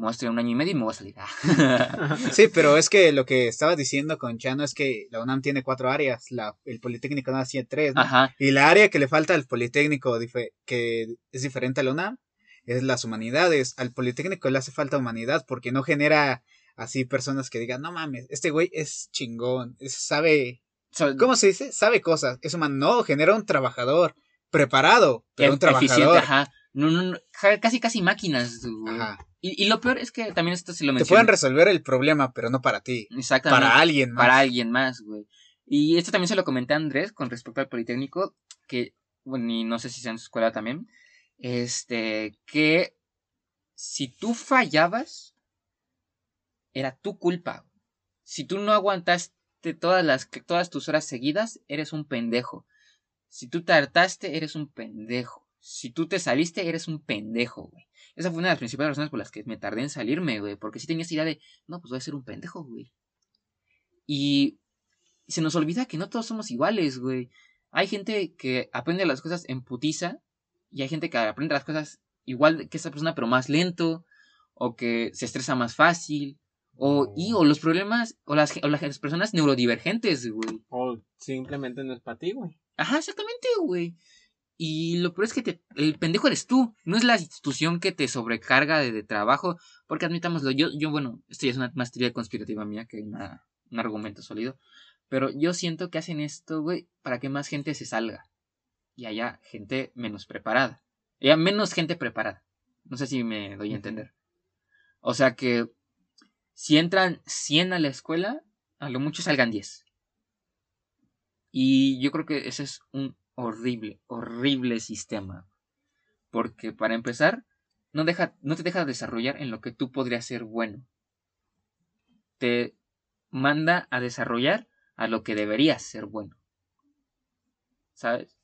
Me voy a estudiar un año y medio y me voy a salir. Ah. (laughs) Sí, pero es que lo que estaba diciendo con Chano es que la UNAM tiene cuatro áreas, la, el Politécnico nada tiene tres, ¿no? Ajá. Y la área que le falta al Politécnico, que es diferente a la UNAM, es las humanidades. Al Politécnico le hace falta humanidad porque no genera así personas que digan, no mames, este güey es chingón, sabe, So- ¿cómo se dice? Sabe cosas, es humano. No, genera un trabajador preparado, pero un e- eficiente, trabajador. ajá. No, no, casi, casi máquinas. Ajá. Y, y lo peor es que también esto se lo Te mencioné. pueden resolver el problema, pero no para ti, Exactamente. para alguien más. para alguien más, güey. Y esto también se lo comenté a Andrés con respecto al Politécnico, que, bueno, y no sé si sea en su escuela también, este, que si tú fallabas, era tu culpa. Si tú no aguantaste todas las, todas tus horas seguidas, eres un pendejo. Si tú te hartaste, eres un pendejo. Si tú te saliste, eres un pendejo, güey. Esa fue una de las principales razones por las que me tardé en salirme, güey. Porque sí tenía esa idea de, no, pues voy a ser un pendejo, güey. Y se nos olvida que no todos somos iguales, güey. Hay gente que aprende las cosas en putiza y hay gente que aprende las cosas igual que esa persona, pero más lento, o que se estresa más fácil, o, y, o los problemas, o las, o las personas neurodivergentes, güey. O simplemente no es para ti, güey. Ajá, exactamente, güey. Y lo peor es que te, el pendejo eres tú, no es la institución que te sobrecarga de, de trabajo, porque admitámoslo, yo, yo, bueno, esto ya es una más teoría conspirativa mía que una- un argumento sólido, pero yo siento que hacen esto, güey, para que más gente se salga y haya gente menos preparada, haya menos gente preparada. No sé si me doy a entender. O sea que si entran 100 a la escuela, a lo mucho salgan 10. Y yo creo que ese es un horrible, horrible sistema. Porque para empezar, no, deja, no te deja desarrollar en lo que tú podrías ser bueno. Te manda a desarrollar a lo que deberías ser bueno. ¿Sabes?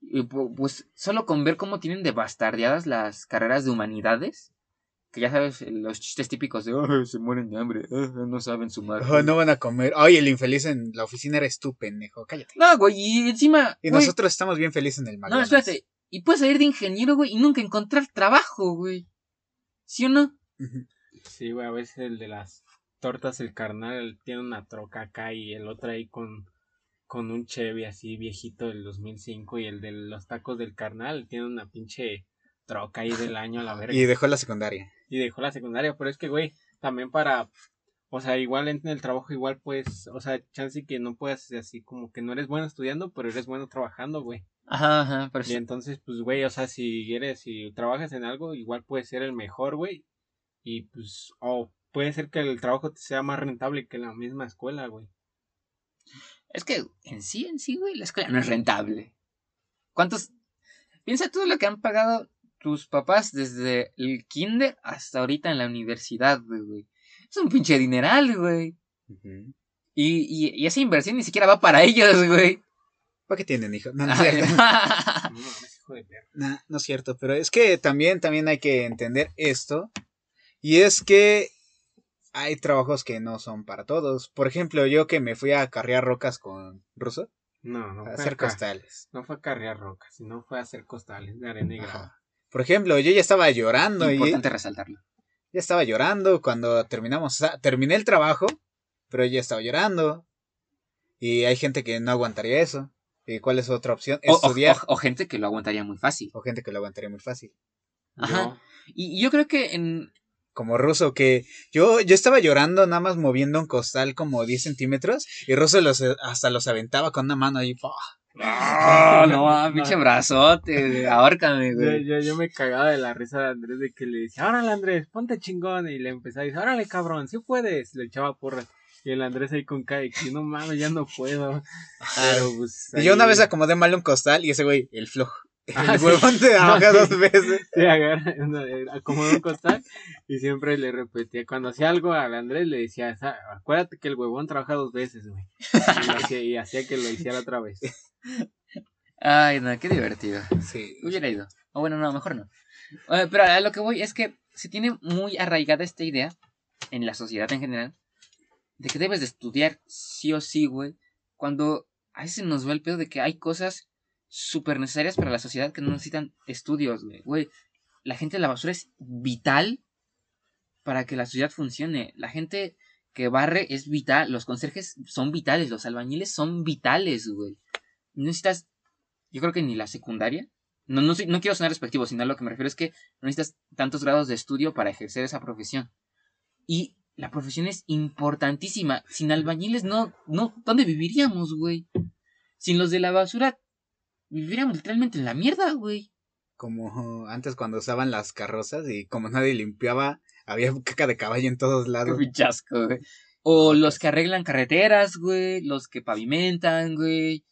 Y pu- pues solo con ver cómo tienen de bastardeadas las carreras de humanidades, que ya sabes, los chistes típicos de, "Ay, se mueren de hambre, ay, no saben sumar. Oh, no van a comer. Ay, el infeliz en la oficina eres tú, pendejo. Cállate. No, güey, y encima. Y güey, nosotros estamos bien felices en el No, McDonald's. espérate. Y puedes salir de ingeniero, güey, y nunca encontrar trabajo, güey. ¿Sí o no? Sí, güey, a veces el de las tortas, el carnal, tiene una troca acá y el otro ahí con, con un Chevy así viejito del 2005 y el de los tacos del carnal tiene una pinche troca ahí del año a la verga. Y dejó la secundaria. Y dejó la secundaria, pero es que, güey, también para, o sea, igual en el trabajo, igual pues, o sea, chance que no puedas, así como que no eres bueno estudiando, pero eres bueno trabajando, güey. Ajá, ajá, pero Y entonces, pues, güey, o sea, si eres, si trabajas en algo, igual puedes ser el mejor, güey. Y pues, o puede ser que el trabajo te sea más rentable que la misma escuela, güey. Es que en sí, en sí, güey, la escuela no es rentable. ¿Cuántos? Piensa todo lo que han pagado tus papás desde el kinder hasta ahorita en la universidad, güey. Es un pinche dineral, güey. Y, y, y esa inversión ni siquiera va para ellos, güey. ¿Para qué tienen hijos? No, no es cierto. (laughs) No hijo no es cierto, pero es que también, también hay que entender esto. Y es que hay trabajos que no son para todos. Por ejemplo, yo que me fui a carrear rocas con Russo, No, no a fue hacer acá. costales. No fue a carrear rocas, sino fue a hacer costales de arena y grava. Por ejemplo, yo ya estaba llorando y Importante resaltarlo. ya estaba llorando cuando terminamos. O sea, terminé el trabajo, pero ya estaba llorando. Y hay gente que no aguantaría eso. ¿Y cuál es otra opción? O, Estudiar. o- o gente que lo aguantaría muy fácil. o gente que lo aguantaría muy fácil. Ajá. Yo, Y, y yo creo que en. Como Russo, que yo, yo estaba llorando nada más moviendo un costal como 10 centímetros y Russo los, hasta los aventaba con una mano ahí. ¡pah! ¡Oh, no, ah, (laughs) pinche brazote! Ahórcame, yo, güey. yo, yo me cagaba de la risa de Andrés de que le decía, órale Andrés, ponte chingón. Y le empezaba a decir, órale cabrón, sí puedes. Le echaba porras. Y el Andrés ahí con cara de que no mames, ya no puedo. Pero pues. Y yo una vez acomodé mal un costal y ese güey, el flojo. (laughs) Ah, El sí. huevón te (laughs) No, sí. dos veces. Se agarra, una- acomodó un costal y siempre le repetía, cuando hacía algo al Andrés le decía, "Sa- acuérdate que el huevón trabaja dos veces, güey. Y, lo hacía- y hacía que lo hiciera otra vez. Ay, no, qué divertido. Sí. Hubiera ido. O bueno, no, mejor no. Eh, pero a lo que voy es que se tiene muy arraigada esta idea en la sociedad en general de que debes de estudiar sí o sí, güey. Cuando a veces nos va el pedo de que hay cosas súper necesarias para la sociedad que no necesitan estudios, güey. Güey, la gente de la basura es vital para que la sociedad funcione. La gente que barre es vital. Los conserjes son vitales. Los albañiles son vitales, güey. No necesitas, yo creo que ni la secundaria. No, no, no quiero sonar respectivo, sino a lo que me refiero es que no necesitas tantos grados de estudio para ejercer esa profesión. Y la profesión es importantísima. Sin albañiles no, no, ¿dónde viviríamos, güey? Sin los de la basura, viviríamos literalmente en la mierda, güey. Como antes cuando usaban las carrozas y como nadie limpiaba, había caca de caballo en todos Qué lados. pinchasco, güey. O los que arreglan carreteras, güey. Los que pavimentan, güey.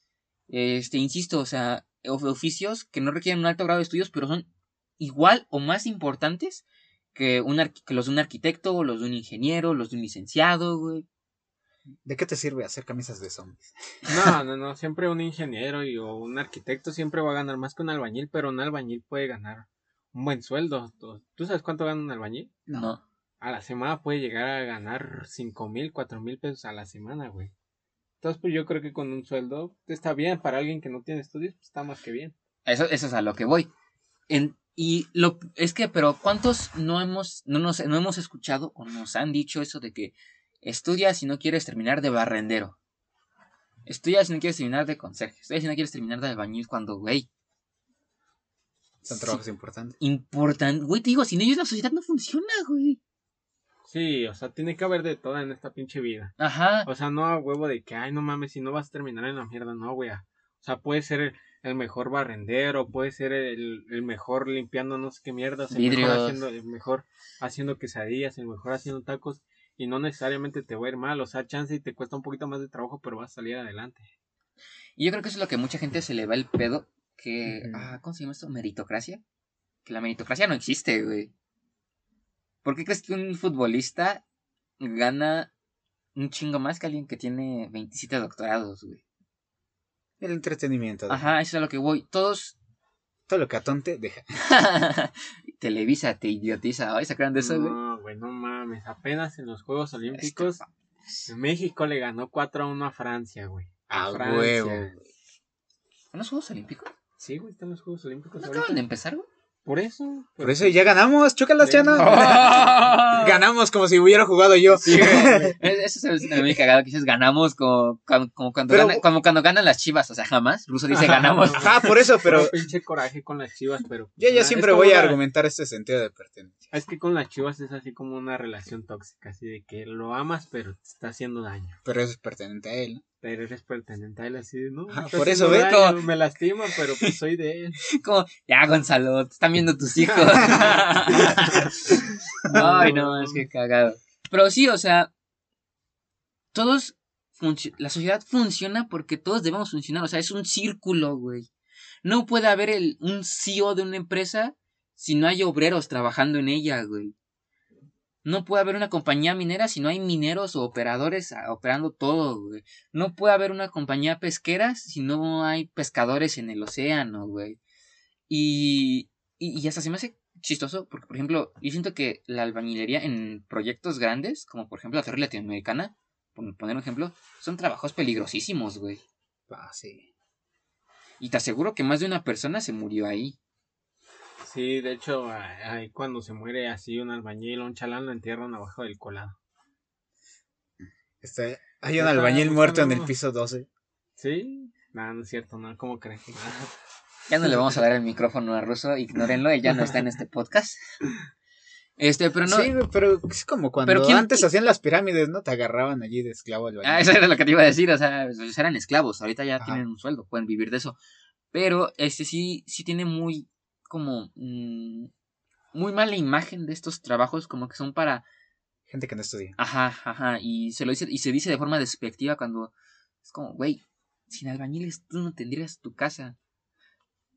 Este, insisto, o sea, of- oficios que no requieren un alto grado de estudios, pero son igual o más importantes que, un que los de un arquitecto, o los de un ingeniero, los de un licenciado, güey. ¿De qué te sirve hacer camisas de zombies? No, no, (laughs) no, siempre un ingeniero y, o un arquitecto siempre va a ganar más que un albañil, pero un albañil puede ganar un buen sueldo. ¿Tú tú sabes cuánto gana un albañil? No. A la semana puede llegar a ganar cinco mil, cuatro mil pesos a la semana, güey. Entonces, pues yo creo que con un sueldo está bien para alguien que no tiene estudios, pues está más que bien. Eso, eso es a lo que voy. En- y lo es que, pero ¿cuántos no hemos, no nos, no hemos escuchado o nos han dicho eso de que estudia si no quieres terminar de barrendero? Estudia si no quieres terminar de conserje. Estudia si no quieres terminar de albañil cuando, güey. Son Sí. trabajos importantes. Importante. Güey, te digo, sin ellos la sociedad no funciona, güey. Sí, o sea, tiene que haber de todo en esta pinche vida. Ajá. O sea, no a huevo de que, ay, no mames, si no vas a terminar en la mierda, no, güey. O sea, puede ser el, el mejor barrendero, puede ser el, el mejor limpiando no sé qué mierdas, el mejor haciendo, el mejor haciendo quesadillas, el mejor haciendo tacos, y no necesariamente te va a ir mal, o sea, chance y te cuesta un poquito más de trabajo, pero vas a salir adelante. Y yo creo que eso es lo que a mucha gente se le va el pedo. Que. Ah, ¿Cómo se llama esto? Meritocracia. Que la meritocracia no existe, güey. ¿Por qué crees que un futbolista gana un chingo más que alguien que tiene 27 doctorados, güey? El entretenimiento. de- Ajá, eso es a lo que voy. Todos. Todo lo que atonte, deja. (laughs) Televisa te idiotiza. Ay, ¿se acuerdan de eso, güey? No, güey, no mames, apenas en los Juegos Olímpicos, México le ganó 4 a 1 a Francia, güey. A Francia. huevo. ¿En los Juegos Olímpicos? Sí, güey, están los Juegos Olímpicos ¿No acaban de empezar, güey? Por eso. Por eso ya ganamos, chócalas, Sí. Chana. ¡Oh! (laughs) Ganamos como si hubiera jugado yo. Sí. Eso (laughs) es muy cagado que dices ganamos como, como, como cuando Pero- gana- como cuando ganan las chivas, o sea, jamás. Ruso dice ganamos. Ajá, por eso, pero Pero pinche coraje con las chivas, pero. yo ya siempre voy a una- argumentar este sentido de pertenencia. Es que con las chivas es así como una relación tóxica, así de que lo amas, pero te está haciendo daño. Pero eso es pertenente a él. Pero eres él así, ¿no? Ah, por eso, ¿ves? Como- Me lastima, pero pues soy de él. (laughs) Como, ya, Gonzalo, te están viendo tus hijos. (laughs) Ay, no, es que cagado. Pero sí, o sea, todos, la sociedad funciona porque todos debemos funcionar, o sea, es un círculo, güey. No puede haber el, un CEO de una empresa si no hay obreros trabajando en ella, güey. No puede haber una compañía minera si no hay mineros o operadores ah, operando todo, güey. No puede haber una compañía pesquera si no hay pescadores en el océano, güey. Y, y, y hasta se me hace chistoso porque, por ejemplo, yo siento que la albañilería en proyectos grandes, como por ejemplo la Torre Latinoamericana, por poner un ejemplo, son trabajos peligrosísimos, güey. Ah, sí. Y te aseguro que más de una persona se murió ahí. Sí, de hecho, ahí cuando se muere así un albañil o un chalán lo entierran abajo del colado. Está- hay un Está albañil muerto en el piso 12. ¿Sí? No, no es cierto, no, ¿cómo creen? (laughs) Ya no le vamos a dar el micrófono a Russo, ignórenlo, él ya no está en este podcast. Este, pero no. Sí, pero es como cuando Pero ¿quién- antes hacían las pirámides, ¿no? Te agarraban allí de esclavo albañil. Ah, eso era lo que te iba a decir, o sea, ellos eran esclavos, ahorita ya Ajá. tienen un sueldo, pueden vivir de eso. Pero este sí, sí tiene muy, como, mm, muy mala imagen de estos trabajos, como que son para, Gente que no estudia. ajá, ajá, y se lo dice, y se dice de forma despectiva cuando es como, güey, sin albañiles tú no tendrías tu casa.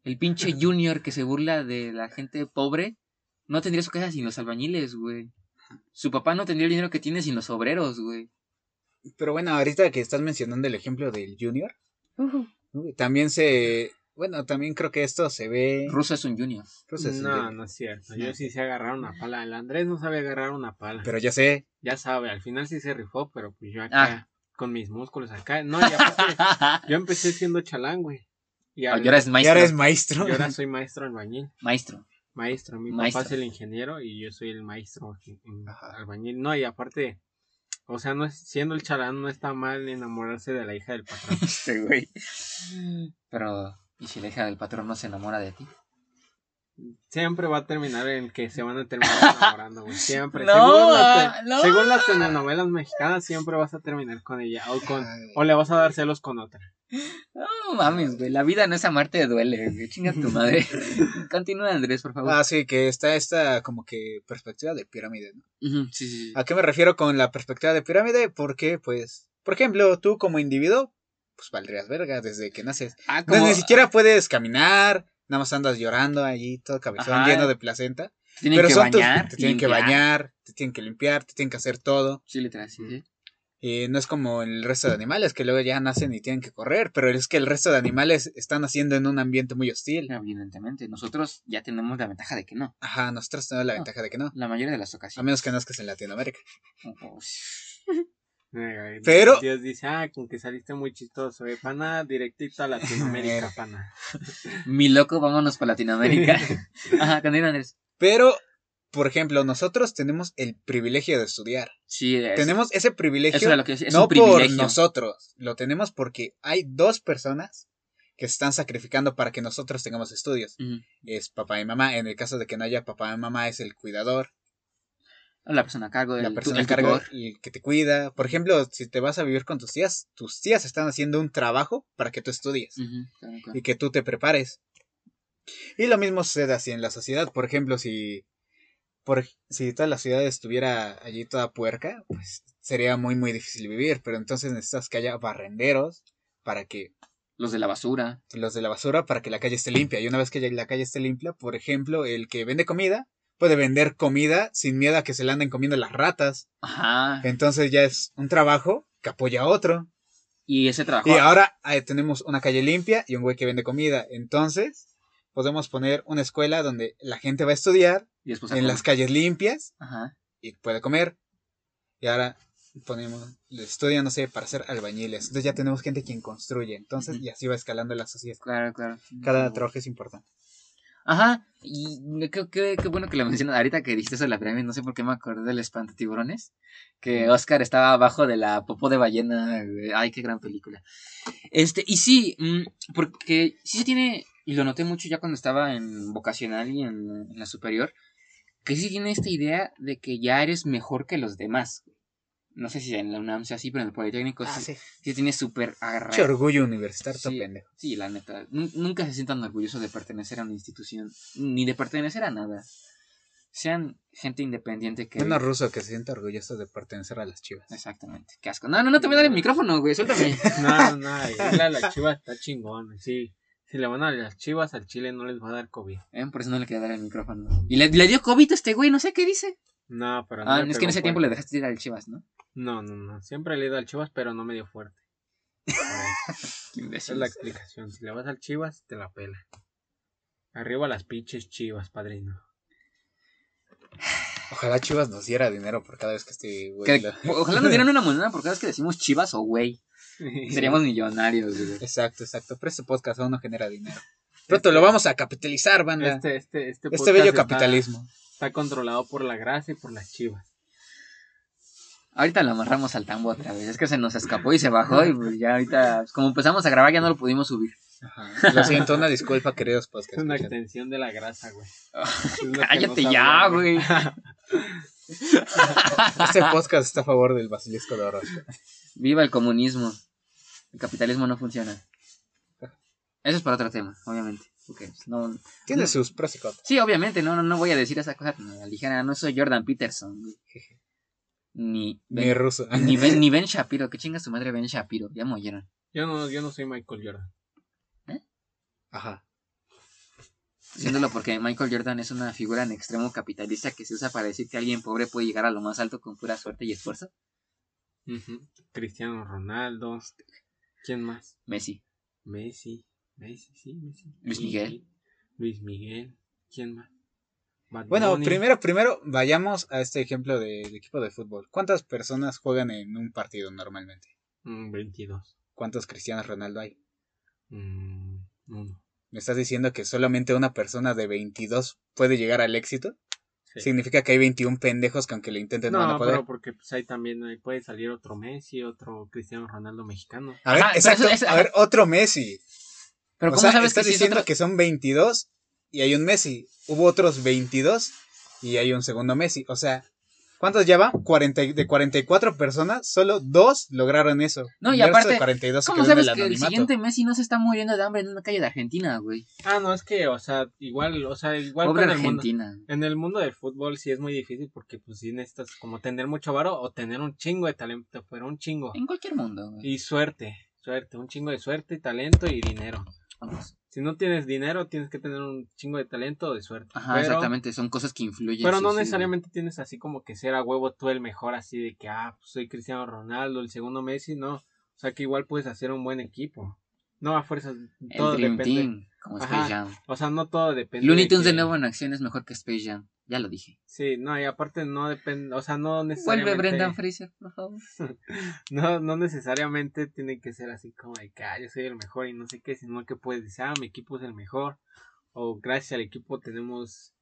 El pinche (laughs) junior que se burla de la gente pobre, no tendría su casa sin los albañiles, güey. Su papá no tendría el dinero que tiene sin los obreros, güey. Pero bueno, ahorita que estás mencionando el ejemplo del Junior, también se... Bueno, también creo que esto se ve... Ruso es un junior. pues, es el No, Junior. no es cierto. Yo sí sé agarrar una pala. El Andrés no sabe agarrar una pala. Pero ya sé, Ya sabe, al final sí se rifó, pero pues yo acá, Ah. con mis músculos acá. No, y aparte, (laughs) yo empecé siendo chalán, güey. Y Ah, ahora, y ahora es y maestro. ahora es maestro. y ahora (laughs) soy maestro albañil. Maestro. Maestro, mi Maestro. papá es el ingeniero y yo soy el maestro albañil. No, y aparte, o sea, no es, siendo el chalán no está mal enamorarse de la hija del patrón. (laughs) Este güey. Pero, ¿y si la hija del patrón no se enamora de ti? Siempre va a terminar en que se van a terminar (laughs) enamorando, güey. Siempre. No, según, las, ah, no. según las telenovelas mexicanas, siempre vas a terminar con ella. O, con, Ay. o le vas a dar celos con otra. No mames, güey. La vida no es amarte, duele, güey. Chinga tu madre. (laughs) Continúa, Andrés, por favor. Ah, sí, que está esta como que perspectiva de pirámide, ¿no? Sí, sí. ¿A qué me refiero con la perspectiva de pirámide? Porque, pues, por ejemplo, tú como individuo, pues valdrías verga desde que naces. Ah, No, como- ni siquiera puedes caminar, nada más andas llorando allí, todo cabezón, Ajá. lleno de placenta. Tienen Pero que son tus- bañar. te tienen que bañar, te tienen que limpiar, te tienen que hacer todo. Sí, literal, sí, sí. Y no es como el resto de animales que luego ya nacen y tienen que correr, pero es que el resto de animales están naciendo en un ambiente muy hostil. Evidentemente. Nosotros ya tenemos la ventaja de que no. Ajá, nosotros tenemos la No. ventaja de que no. La mayoría de las A ocasiones. menos que nazcas en Latinoamérica. (laughs) Pero- Dios dice, ah, con que saliste muy chistoso, eh, pana, directito a Latinoamérica, (laughs) pana. Mi loco, vámonos para Latinoamérica. (laughs) Ajá, continúa, Andrés. Pero, por ejemplo, nosotros tenemos el privilegio de estudiar. Sí, es, Tenemos ese privilegio eso era lo que decía. Es no un por nosotros, lo tenemos porque hay dos personas que se están sacrificando para que nosotros tengamos estudios. Es papá y mamá. En el caso de que no haya papá y mamá, es el cuidador, La persona a cargo, la persona el cargo, el que te cuida. Por ejemplo, si te vas a vivir con tus tías, tus tías están haciendo un trabajo para que tú estudies Ujú, claro, claro. y que tú te prepares. Y lo mismo sucede así en la sociedad. Por ejemplo, si, por, si toda la ciudad estuviera allí toda puerca, pues sería muy, muy difícil vivir. Pero entonces necesitas que haya barrenderos para que Los de la basura. los de la basura para que la calle esté limpia. Y una vez que la calle esté limpia, por ejemplo, el que vende comida puede vender comida sin miedo a que se la anden comiendo las ratas. Ajá. Entonces ya es un trabajo que apoya a otro. Y ese trabajo. Y ahora eh, tenemos una calle limpia y un güey que vende comida. Entonces podemos poner una escuela donde la gente va a estudiar y después en comer. las calles limpias Ajá. y puede comer. Y ahora ponemos, estudian, no sé, para ser albañiles. Entonces ya tenemos gente quien construye. Entonces, y así va escalando la sociedad. Claro, claro. Cada trabajo es importante. Ajá. Y creo que qué bueno que lo mencionas. Ahorita que dijiste eso de la pirámide, no sé por qué me acordé del espantatiburones. Que Oscar estaba abajo de la popó de ballena. Ay, qué gran película. Este, y sí, mm, porque sí se tiene, y lo noté mucho ya cuando estaba en vocacional y en, en la superior, que sí tiene esta idea de que ya eres mejor que los demás. No sé si en la UNAM sea así, pero en el Politécnico Ah, sí, sí. sí tiene súper agarrado. Mucho orgullo universitario, Sí. pendejo. Sí, la neta. nun- Nunca se sientan orgullosos de pertenecer a una institución, ni de pertenecer a nada. Sean gente independiente que... Uno ruso que se siente orgulloso de pertenecer a las chivas. Exactamente. Qué asco. No, no, no te voy a dar el micrófono, güey. Suéltame. (laughs) No, no, (laughs) irle a las chivas está chingón. Sí, si le van a las chivas al chile no les va a dar COVID. Eh, Por eso no le quería dar el micrófono. Y le, le dio COVID a este güey, no sé qué dice. No, pero no Ah, me es que en ese tiempo le dejaste ir al Chivas, ¿no? No, no, no. Siempre le he ido al chivas, pero no me dio fuerte. (laughs) Esa es la explicación. Si le vas al chivas, te la pela. Arriba las pinches chivas, padrino. Ojalá Chivas nos diera dinero por cada vez que este güey Que- lo- ojalá nos dieran una (laughs) moneda por cada vez que decimos Chivas o güey. Seríamos millonarios, güey. Exacto, exacto. Pero este podcast aún no genera dinero. Pronto lo vamos a capitalizar, banda. Este, Este, este, este, bello está- capitalismo. Está controlado por la grasa y por las chivas. Ahorita lo amarramos al tambo otra vez. Es que se nos escapó y se bajó y pues ya ahorita, pues, como empezamos a grabar ya no lo pudimos subir. Ajá. Lo siento, una disculpa, queridos Es podcast. una escuchas. extensión de la grasa, güey. Es Cállate no ya, güey. (laughs) Este podcast está a favor del basilisco de Orozco. Viva el comunismo. El capitalismo no funciona. Eso es para otro tema, obviamente. Porque, pues, no, Tiene sus pros y contras. sí, obviamente, no, no, no voy a decir esa cosa tan a la ligera. No soy Jordan Peterson. güey. Ni Ni Ben, ruso. ni, ben, ni (laughs) Ben Shapiro. Que chinga su madre Ben Shapiro. Ya mollieron. Yo no, yo no soy Michael Jordan. Ajá. Haciéndolo porque Michael Jordan es una figura en extremo capitalista que se usa para decir que alguien pobre puede llegar a lo más alto con pura suerte y esfuerzo. Cristiano Ronaldo. ¿Quién más? Messi. Messi. Messi, sí, Messi. Luis Miguel. Luis Miguel. ¿Quién más? Bad Bueno, Bunny. primero, primero vayamos a este ejemplo de, de equipo de fútbol. ¿Cuántas personas juegan en un partido normalmente? Mm, 22. ¿Cuántos Cristianos Ronaldo hay? Mm, uno. ¿Me estás diciendo que solamente una persona de 22 puede llegar al éxito? Sí. Significa que hay 21 pendejos que aunque lo intenten no, van a No, poder. pero porque pues ahí también ahí puede salir otro Messi, otro Cristiano Ronaldo mexicano. A ver, Ajá, exacto. eso- eso- a ver, otro Messi. Pero o ¿cómo sea, sabes estás que diciendo otro- que son 22 y hay un Messi. Hubo otros 22 y hay un segundo Messi. O sea, ¿cuántos ya van? 40, y- de 44 personas, solo dos lograron eso. No, y resto de aparte, 42 se ¿Cómo sabes el que el siguiente Messi no se está muriendo de hambre en una calle de Argentina, güey? Ah, no, es que, o sea, igual, o sea, igual Pobre el mundo. En el mundo del fútbol sí es muy difícil porque pues sí necesitas como tener mucho varo o tener un chingo de talento, pero un chingo. En cualquier mundo, güey. Y suerte, suerte, un chingo de suerte, talento y dinero. Vamos. Si no tienes dinero, tienes que tener un chingo de talento o de suerte. Ajá, pero, exactamente. Son cosas que influyen. Pero no sí, necesariamente tienes así como que ser a huevo tú el mejor, así de que, ah, pues soy Cristiano Ronaldo, el segundo Messi, no. O sea que igual puedes hacer un buen equipo. No a fuerzas, El todo Dream depende. Team, como Ajá. Space Jam. O sea, no todo depende. Looney Tunes de que- nuevo en acción es mejor que Space Jam. Ya lo dije. Sí, no, y aparte no depende, o sea, no Vuelve necesariamente. Brendan Fraser, por favor. (laughs) No, no necesariamente tiene que ser así como de que ah, yo soy el mejor y no sé qué, sino que puedes decir, ah, mi equipo es el mejor, o gracias al equipo tenemos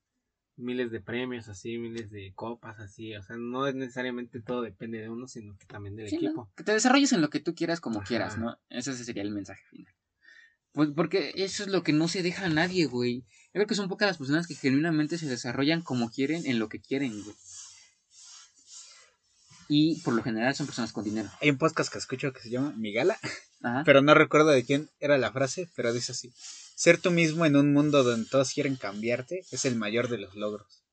miles de premios así, miles de copas así, o sea, no es necesariamente todo depende de uno, sino que también del Sí, ¿no? equipo. Que te desarrolles en lo que tú quieras como Ajá. quieras, ¿no? Ese sería el mensaje final. Pues porque eso es lo que no se deja a nadie, güey. Yo creo que son pocas las personas que genuinamente se desarrollan como quieren en lo que quieren, güey. Y por lo general son personas con dinero. Hay un podcast que escucho que se llama Mi Gala, (laughs) Ajá. pero no recuerdo de quién era la frase, pero dice así. Ser tú mismo en un mundo donde todos quieren cambiarte es el mayor de los logros.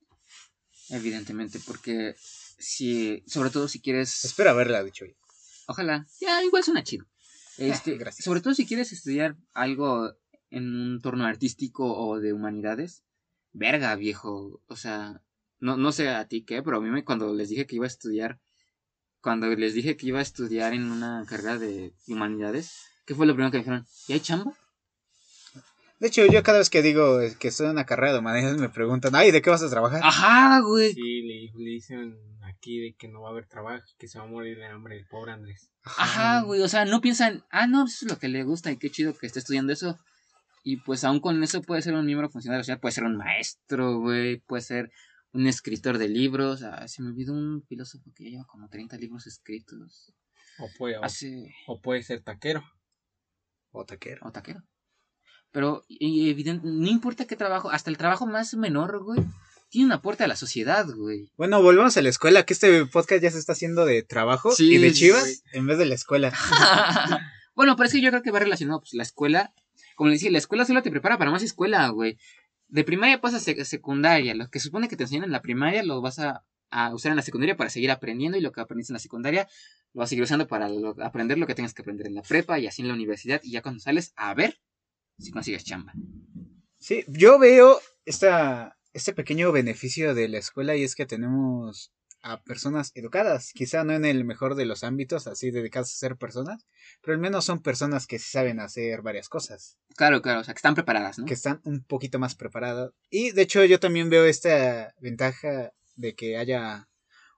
Evidentemente, porque si, sobre todo si quieres, Espero haberla dicho yo. ojalá, ya igual suena chido. Este, (laughs) gracias. Sobre todo si quieres estudiar algo en un torno artístico o de humanidades, verga, viejo. O sea, no, no sé a ti qué, pero a mí me, cuando les dije que iba a estudiar, cuando les dije que iba a estudiar en una carrera de humanidades, ¿qué fue lo primero que me dijeron? ¿Y hay chamba? De hecho, yo cada vez que digo que estoy en una carrera de humanidades me preguntan, ay, ¿de qué vas a trabajar? Ajá, güey. Sí, le, le dicen aquí de que no va a haber trabajo, que se va a morir de hambre el pobre Andrés. Ajá, güey, o sea, no piensan, ah, no, eso es lo que le gusta y qué chido que esté estudiando eso. Y pues aún con eso puede ser un miembro funcional, o sea, puede ser un maestro, güey, puede ser un escritor de libros. Ah, se me olvidó un filósofo que ya lleva como 30 libros escritos. O puede, o, Hace... o puede ser taquero. O taquero. o taquero. Pero evidente, no importa qué trabajo, hasta el trabajo más menor, güey, tiene un aporte a la sociedad, güey. Bueno, volvamos a la escuela, que este podcast ya se está haciendo de trabajo Sí, y de chivas güey. en vez de la escuela. (laughs) bueno, pero es que yo creo que va relacionado, pues la escuela, como le decía, la escuela solo te prepara para más escuela, güey. De primaria pasas a sec- secundaria, lo que supone que te enseñan en la primaria lo vas a, a usar en la secundaria para seguir aprendiendo y lo que aprendiste en la secundaria lo vas a seguir usando para lo- aprender lo que tengas que aprender en la prepa y así en la universidad y ya cuando sales a ver si consigues chamba. Sí, yo veo esta, este pequeño beneficio de la escuela y es que tenemos a personas educadas, quizá no en el mejor de los ámbitos, así dedicadas a ser personas, pero al menos son personas que saben hacer varias cosas, Claro, claro, o sea, que están preparadas, ¿no? que están un poquito más preparadas. Y de hecho yo también veo esta ventaja de que haya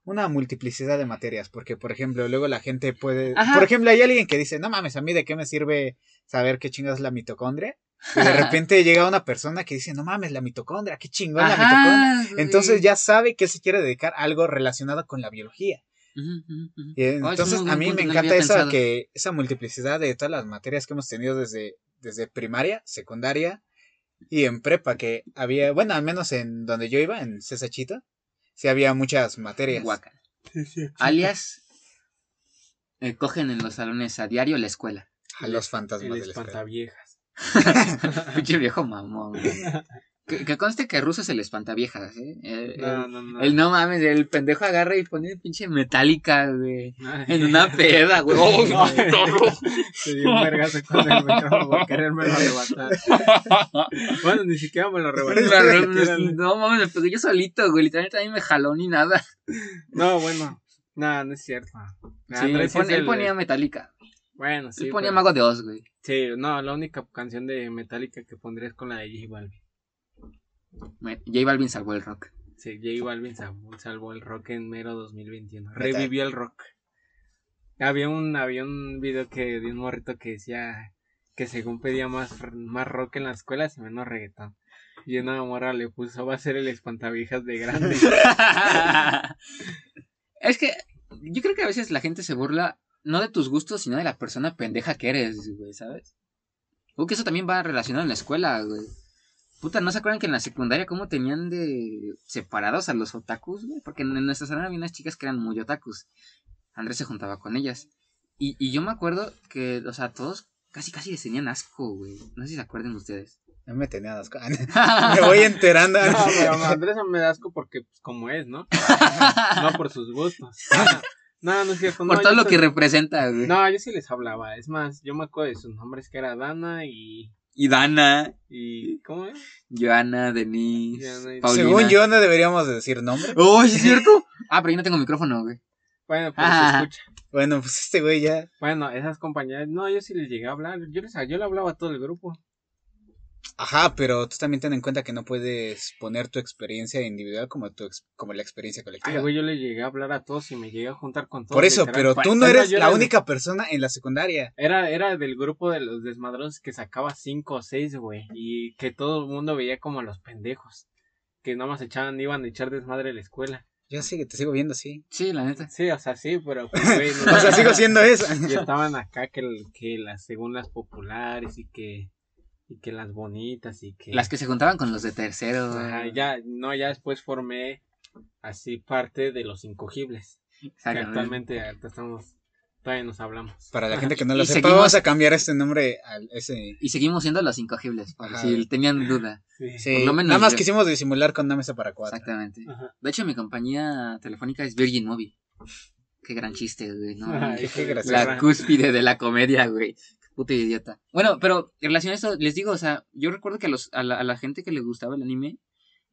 una multiplicidad de materias, porque por ejemplo luego la gente puede, Ajá. por ejemplo hay alguien que dice, no mames, a mí de qué me sirve saber qué chingas es la mitocondria. Y de (laughs) repente llega una persona que dice, no mames, la mitocondria, qué chingón la mitocondria. Ajá. Entonces ya sabe que él se quiere dedicar a algo relacionado con la biología. Y Oh, entonces a mí me encanta esa, pensado. que, esa multiplicidad de todas las materias que hemos tenido desde, desde primaria, secundaria y en prepa, que había, bueno, al menos en donde yo iba, en Cesachita, sí había muchas materias. Guaca. Alias, eh, cogen en los salones a diario la escuela. A los fantasmas El de la escuela. espantaviejas. (laughs) Pinche viejo mamón. (laughs) Que, que conste que ruso es el espantaviejas, ¿eh? El, No, el- no, no. el no mames, el pendejo agarra y pone pinche metálica, güey. Ay. En una peda, güey. ¡Oh, No. no! Se dio un vergazo con el micrófono por querérmelo arrebatar. (laughs) Bueno, ni siquiera me lo le- No mames, me pegué yo solito, güey. Literalmente a mí me jaló ni nada. No, bueno. No, no es cierto. Sí, él, pon- ponía metálica. Bueno, sí. él ponía pero- Mago de Oz, güey. Sí, no, la única canción de Metallica que pondría es con la de J Balvin. J Balvin salvó el rock. Sí, J Balvin salvó, el rock en mero 2021. Metal. Revivió el rock. Había un, había un video que de un morrito que decía que según pedía más, más rock en las escuelas y menos reggaetón. Y una morra le puso, va a ser el espantavijas de grande. (laughs) es que yo creo que a veces la gente se burla no de tus gustos, sino de la persona pendeja que eres, güey, ¿sabes? O que eso también va relacionado en la escuela, güey. Puta, ¿no se acuerdan que en la secundaria cómo tenían de separados a los otakus, güey? Porque en nuestra sala había unas chicas que eran muy otakus. Andrés se juntaba con ellas. Y, y yo me acuerdo que, o sea, todos casi casi les tenían asco, güey. No sé si se acuerdan ustedes. No me tenía asco. (laughs) (laughs) me voy enterando. No, pero Andrés me da asco porque, pues, como es, ¿no? (laughs) No por sus gustos. No, no es cierto. Por no, todo lo que representa, güey. No, yo sí les hablaba. Es más, yo me acuerdo de sus nombres que era Dana y. Y Dana, y ¿Cómo es? Joana, Denise, Joana y- Paulina. Según yo no deberíamos de decir nombre. ¡Oh, ¿sí es (laughs) cierto! Ah, pero yo no tengo micrófono, güey. Bueno, pues Ah. se escucha. Bueno, pues este güey ya. Bueno, esas compañeras, no, yo sí les llegué a hablar. Yo les yo le hablaba a todo el grupo. Ajá, pero tú también ten en cuenta que no puedes poner tu experiencia individual como tu ex- como la experiencia Ay, colectiva. güey, yo les llegué a hablar a todos y me llegué a juntar con todos. Por eso, pero tú no eres la única persona en la secundaria. Era, era del grupo de los desmadrosos que sacaba cinco o seis, güey. Y que todo el mundo veía como los pendejos. Que nada más echaban, iban a echar desmadre a la escuela. Yo sí, te sigo viendo así. Sí, la neta. Sí, o sea, sí, pero pues, (laughs) güey, no- O sea, sigo siendo eso. y estaban acá que, que las, según las populares y que, y que las bonitas y que... Las que se juntaban con los de tercero. Ajá, ya, no, ya después formé así parte de los incogibles. Que Exactamente. actualmente ahorita estamos, todavía nos hablamos. Para la gente que no lo Y sepa, seguimos- vamos a cambiar este nombre a ese. Y seguimos siendo los incogibles, por Ajá. si tenían duda. Sí. Sí, Por lo menos nada más yo. quisimos disimular con una mesa para cuatro. Exactamente. Ajá. De hecho, mi compañía telefónica es Virgin Mobile. Qué gran chiste, güey. No, Ay, qué gracioso. la cúspide de la comedia, güey. Puto idiota. Bueno, pero en relación a esto, les digo, o sea, yo recuerdo que a, los, a, la, a la gente que le gustaba el anime,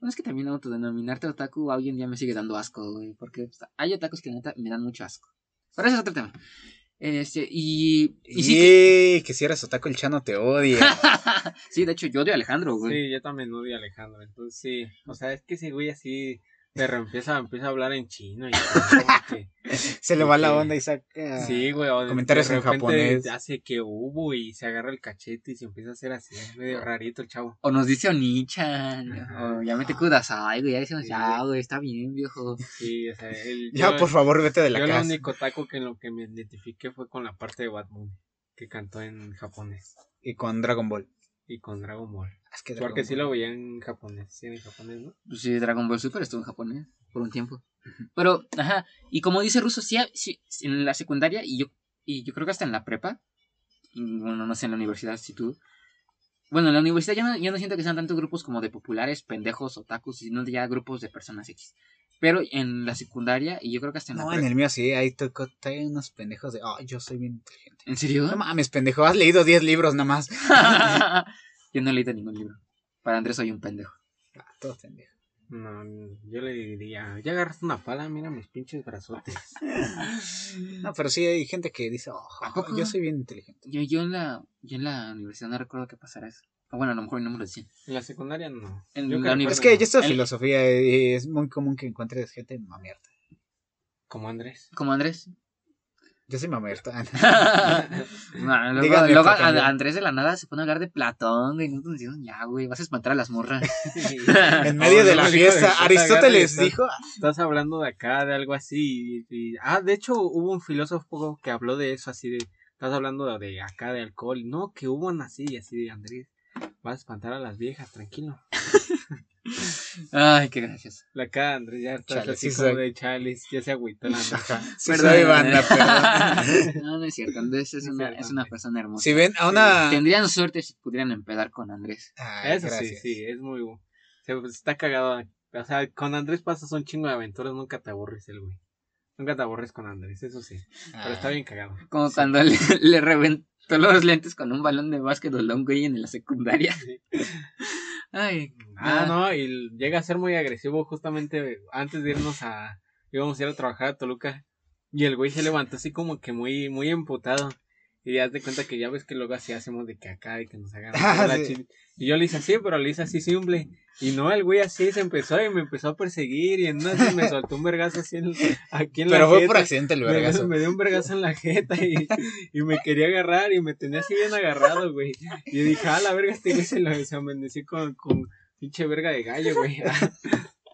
bueno, es que también autodenominarte otaku hoy en día me sigue dando asco, güey. Porque hay otakus que neta me dan mucho asco. Pero ese es otro tema. Este, y. Y sí, que- Y que si eres otaku, el chano te odia. (laughs) sí, de hecho, yo odio a Alejandro, güey. Sí, yo también odio a Alejandro. Entonces sí, o sea, es que ese güey así pero empieza, empieza a hablar en chino y (laughs) que, Se le va la onda y saca. sí, güey, Comentarios de en japonés. hace que hubo y se agarra el cachete y se empieza a hacer así, es medio rarito el chavo. O nos dice Onichan. O ya mete kudasai, güey. Ya decimos, Sí, ya, güey. está bien, viejo. Sí, o sea, él, Ya, yo- por favor, vete de la Yo el casa. único taco que en lo que me identifiqué fue con la parte de Batman que cantó en japonés. Y con Dragon Ball. Y con Dragon Ball. Es que Porque sí lo veía en japonés, sí, en japonés, ¿no? Pues sí, Dragon Ball Super estuvo en japonés por un tiempo. Pero, ajá, y como dice Russo, sí, sí, en la secundaria y yo, y yo creo que hasta en la prepa, y bueno, no sé, en la universidad, si tú... Bueno, en la universidad ya no, ya no siento que sean tantos grupos como de populares, pendejos, otakus, sino ya grupos de personas X. Pero en la secundaria, y yo creo que hasta en la No, en el mío sí, ahí tocó hay unos pendejos de, oh, yo soy bien inteligente. ¿En serio? No mames, pendejo, has leído 10 libros nada más. (laughs) yo no he leído ningún libro. Para Andrés soy un pendejo. Ah, todo pendejo. No, yo le diría, ya agarraste una pala, mira mis pinches brazotes. (laughs) No, pero sí hay gente que dice, oh, ¿A poco? yo soy bien inteligente. Yo, yo, en la, yo en la universidad no recuerdo que pasara eso. O bueno, a lo mejor no me lo decían. En la secundaria no. En Yo la universidad- Es que no. ya esta filosofía eh, es muy común que encuentres gente mamerta. Como Andrés. Como Andrés. Yo soy mamerta. (laughs) (laughs) No, luego luego a- a Andrés de la nada se pone a hablar de Platón, güey. Nosotros decimos, ya, güey, vas a espantar a las morras. (laughs) en medio No, de no, la fiesta, Aristóteles dijo, Estás hablando de acá, de algo así. y- y- ah, de hecho hubo un filósofo que habló de eso, así de... Estás hablando de acá, de alcohol. No, que hubo así, así de Andrés. Vas a espantar a las viejas, tranquilo. Ay, qué gracioso. La cara de Andrés ya está Chale, así sí como soy. de chales, ya se agüitó la (laughs) sí Perdón, soy banda, perdón. (laughs) No, no es cierto. Andrés es No una, cierto, es una persona hermosa. Si ven a una... Tendrían suerte si pudieran empedar con Andrés. Ay, Eso sí, gracias. sí, es muy... bu- Se, pues, está cagado. O sea, con Andrés pasas un chingo de aventuras, nunca te aburres el güey. Nunca te aburres con Andrés, eso sí. Pero está bien cagado. Como cuando le, le reventó los lentes con un balón de básquetbol a un güey en la secundaria. Sí. (laughs) Ay, Ah, Ah. no, y llega a ser muy agresivo justamente antes de irnos a... íbamos a ir a trabajar a Toluca. Y el güey se levantó así como que muy, muy emputado. Y ya te cuenta que ya ves que luego así hacemos de que acá y que nos hagan (laughs) Ah, la sí. chi- Y yo le hice así, pero le hice así simple. Y no, el güey así se empezó y me empezó a perseguir. Y en una me (laughs) soltó un vergazo así en, aquí en la Pero fue jeta. por accidente el vergazo. me dio un vergazo en la jeta y, y me quería agarrar y me tenía así bien agarrado, güey. Y dije, ah, la verga, este güey se lo se con, con pinche verga de gallo, güey. (laughs)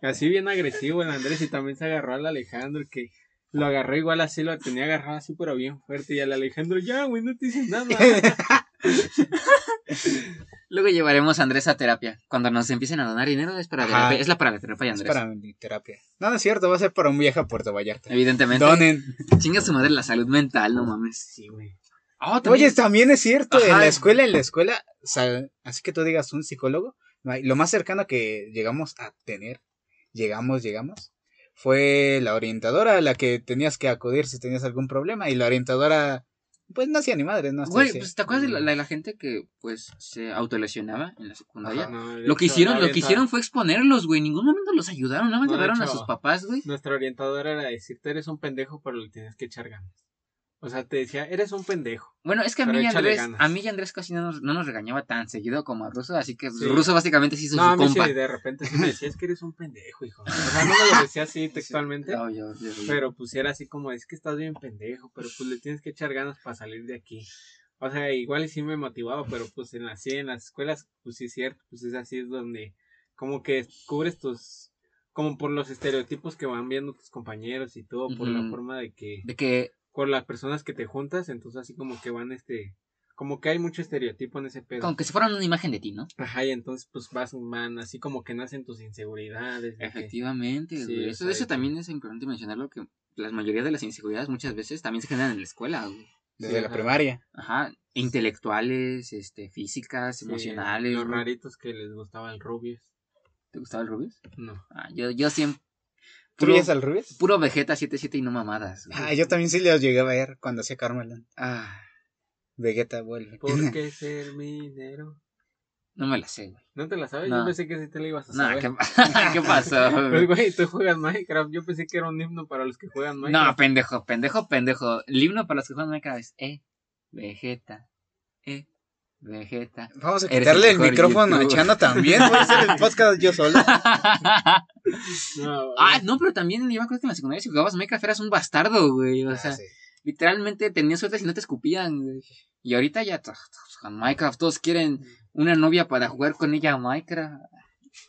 Así bien agresivo el Andrés y también se agarró al Alejandro que lo agarró igual así, lo tenía agarrado así, pero bien fuerte. Y al Alejandro, ya, güey, no te hice nada. (laughs) Luego llevaremos a Andrés a terapia. Cuando nos empiecen a donar dinero es para Ajá. terapia. Es la para la terapia de Es Andrés. para mi terapia. No, no es cierto, va a ser para un viaje a Puerto Vallarta. Evidentemente. Donen. Chinga su madre la salud mental, no mames. Sí, güey. Oh, también- Oye, también es cierto, en la escuela, en la escuela, así que tú digas un psicólogo, lo más cercano que llegamos a tener, llegamos, llegamos, fue la orientadora a la que tenías que acudir si tenías algún problema, y la orientadora, pues no hacía ni madre, no Güey, pues, ¿te acuerdas de la, la- la gente que, pues, se autolesionaba en la secundaria? Ajá. No, Lo que hecho, hicieron, lo que hicieron fue exponerlos, güey. En ningún momento los ayudaron, nada más No, llevaron a sus papás, güey. Nuestra orientadora era decirte, eres un pendejo, pero le tienes que echar ganas. O sea, te decía, eres un pendejo. Bueno, es que a mí y Andrés, ganas. a mí y Andrés casi no nos, no nos regañaba tan seguido como a Russo, así que Sí. Russo básicamente sí hizo No, a su mí compa. sí, de repente sí me decía, es que eres un pendejo, hijo. O sea, no me lo decía así (laughs) textualmente. No, yo- yo- yo- Pero pues era así como, es que estás bien pendejo, pero pues le tienes que echar ganas para salir de aquí. O sea, igual y sí me motivaba, pero pues en las, sí, en las escuelas, pues sí es cierto, pues es así es donde como que cubres tus, como por los estereotipos que van viendo tus compañeros y todo, por la forma de que, De que, con las personas que te juntas, entonces así como que van este, como que hay mucho estereotipo en ese pedo. como que se fueran una imagen de ti, ¿no? Ajá, y entonces pues vas, man, así como que nacen tus inseguridades. de que- Efectivamente, Sí, Eso, eso también es importante mencionarlo, que la mayoría de las inseguridades muchas veces también se generan en la escuela, güey. desde Sí, la ajá. primaria. Ajá, intelectuales, este, físicas, sí, emocionales. Los raritos que les gustaba el Rubius. ¿Te gustaba el Rubius? No. Ah, yo, yo siempre... ¿Tú Puro, veías al Rubius? puro Vegeta 77 y no mamadas. güey. Ah, yo también sí los llegué a ver cuando hacía Carmelon. Ah, Vegeta vuelve. ¿Por (laughs) qué ser minero? no me la sé, güey. ¿No te la sabes? No. Yo pensé que sí te la ibas a No, saber. ¿qué, (laughs) ¿qué (laughs) pasó? Pues, güey? tú juegas Minecraft. Yo pensé que era un himno para los que juegan No, Minecraft. pendejo, pendejo, pendejo. El himno para los que juegan Minecraft es E, Vegeta, E, Vegeta. Vamos a quitarle el micrófono a. Chano también. Voy a hacer el podcast yo solo. (laughs) No, ah, no, pero también yo me acuerdo que en la secundaria si jugabas Minecraft eras un bastardo, güey. O Ah, sea, sí. literalmente tenías suerte si no te escupían, güey. Y ahorita ya t- con Minecraft todos quieren una novia para jugar con ella a Minecraft.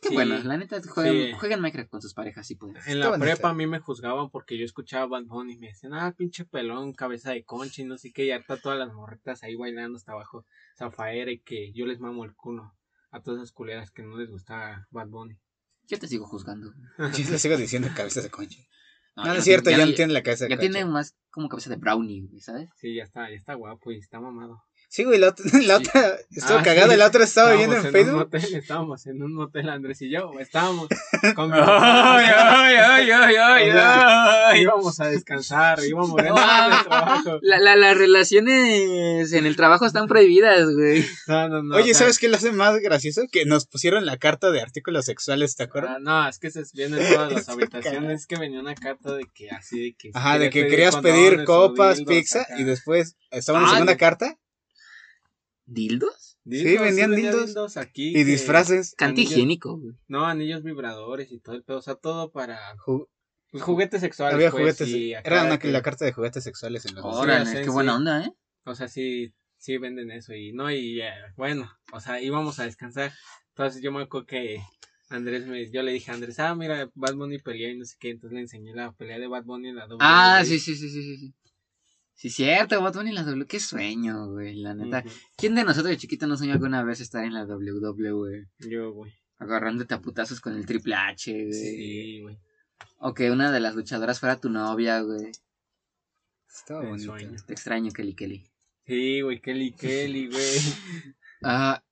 Qué Sí. bueno, la neta, jueguen, Sí. jueguen Minecraft con sus parejas, sí pueden. En la prepa a mí me juzgaban porque yo escuchaba Bad Bunny y me decían, ah, pinche pelón, cabeza de concha y no sé qué, y harta todas las morretas ahí bailando hasta abajo, zafaera y que yo les mamo el culo a todas esas culeras que no les gustaba Bad Bunny. Yo te sigo juzgando. (laughs) Yo le sigo diciendo cabezas de concha. No, no ya- es cierto, ya, ya- no tiene la cabeza de Ya concha. tiene más como cabeza de brownie, güey, ¿sabes? Sí, ya está, ya está guapo y está mamado. Sí, güey, la, otra- (laughs) la otra estuvo Ah, cagada, sí. la otra estaba viendo en Facebook. motel, estábamos en un motel, Andrés y yo, estábamos (laughs) con mi Ay, ay, ay, ay, íbamos a descansar, íbamos (laughs) de nada del trabajo. La, la, las relaciones en el trabajo están prohibidas, güey. No, no, no. Oye, o sea, ¿sabes qué lo hace más gracioso? Que nos pusieron la carta de artículos sexuales, ¿te acuerdas? Ah, no, es que se viene en todas las habitaciones. Es que venía una carta de que así de que. Ajá, de que querías pedir copas, pizza, acá. y después estaba en la Ah, segunda de- carta ¿Dildos? Dildos, vendían dildos aquí. y que- disfraces. Anillos. higiénico, güey. No, anillos vibradores y todo el pedo. O sea, todo para. Ju- Pues, juguetes sexuales. Había pues, juguetes. y Era una, que- la carta de juguetes sexuales en los. Órale, hacen, qué sí. buena onda, ¿eh? O sea, sí, sí venden eso. Y no, y eh, bueno, o sea, íbamos a descansar. Entonces yo me acuerdo que Andrés me. Yo le dije a Andrés, ah, mira, Bad Bunny pelea y no sé qué. Entonces le enseñé la pelea de Bad Bunny en la WWE. Ah, sí, sí, sí, sí, sí, sí. Cierto, Bad Bunny en la W. Qué sueño, güey, la neta. ¿Quién de nosotros de chiquito no soñó alguna vez estar en la WWE? Yo, güey. Agarrándote a putazos con el Triple H, güey. Sí, güey. O que una de las luchadoras fuera tu novia, güey. Estaba El bonito. sueño. Te extraño, Kelly Kelly. Sí, güey, Kelly, Kelly, (laughs) güey. Ah,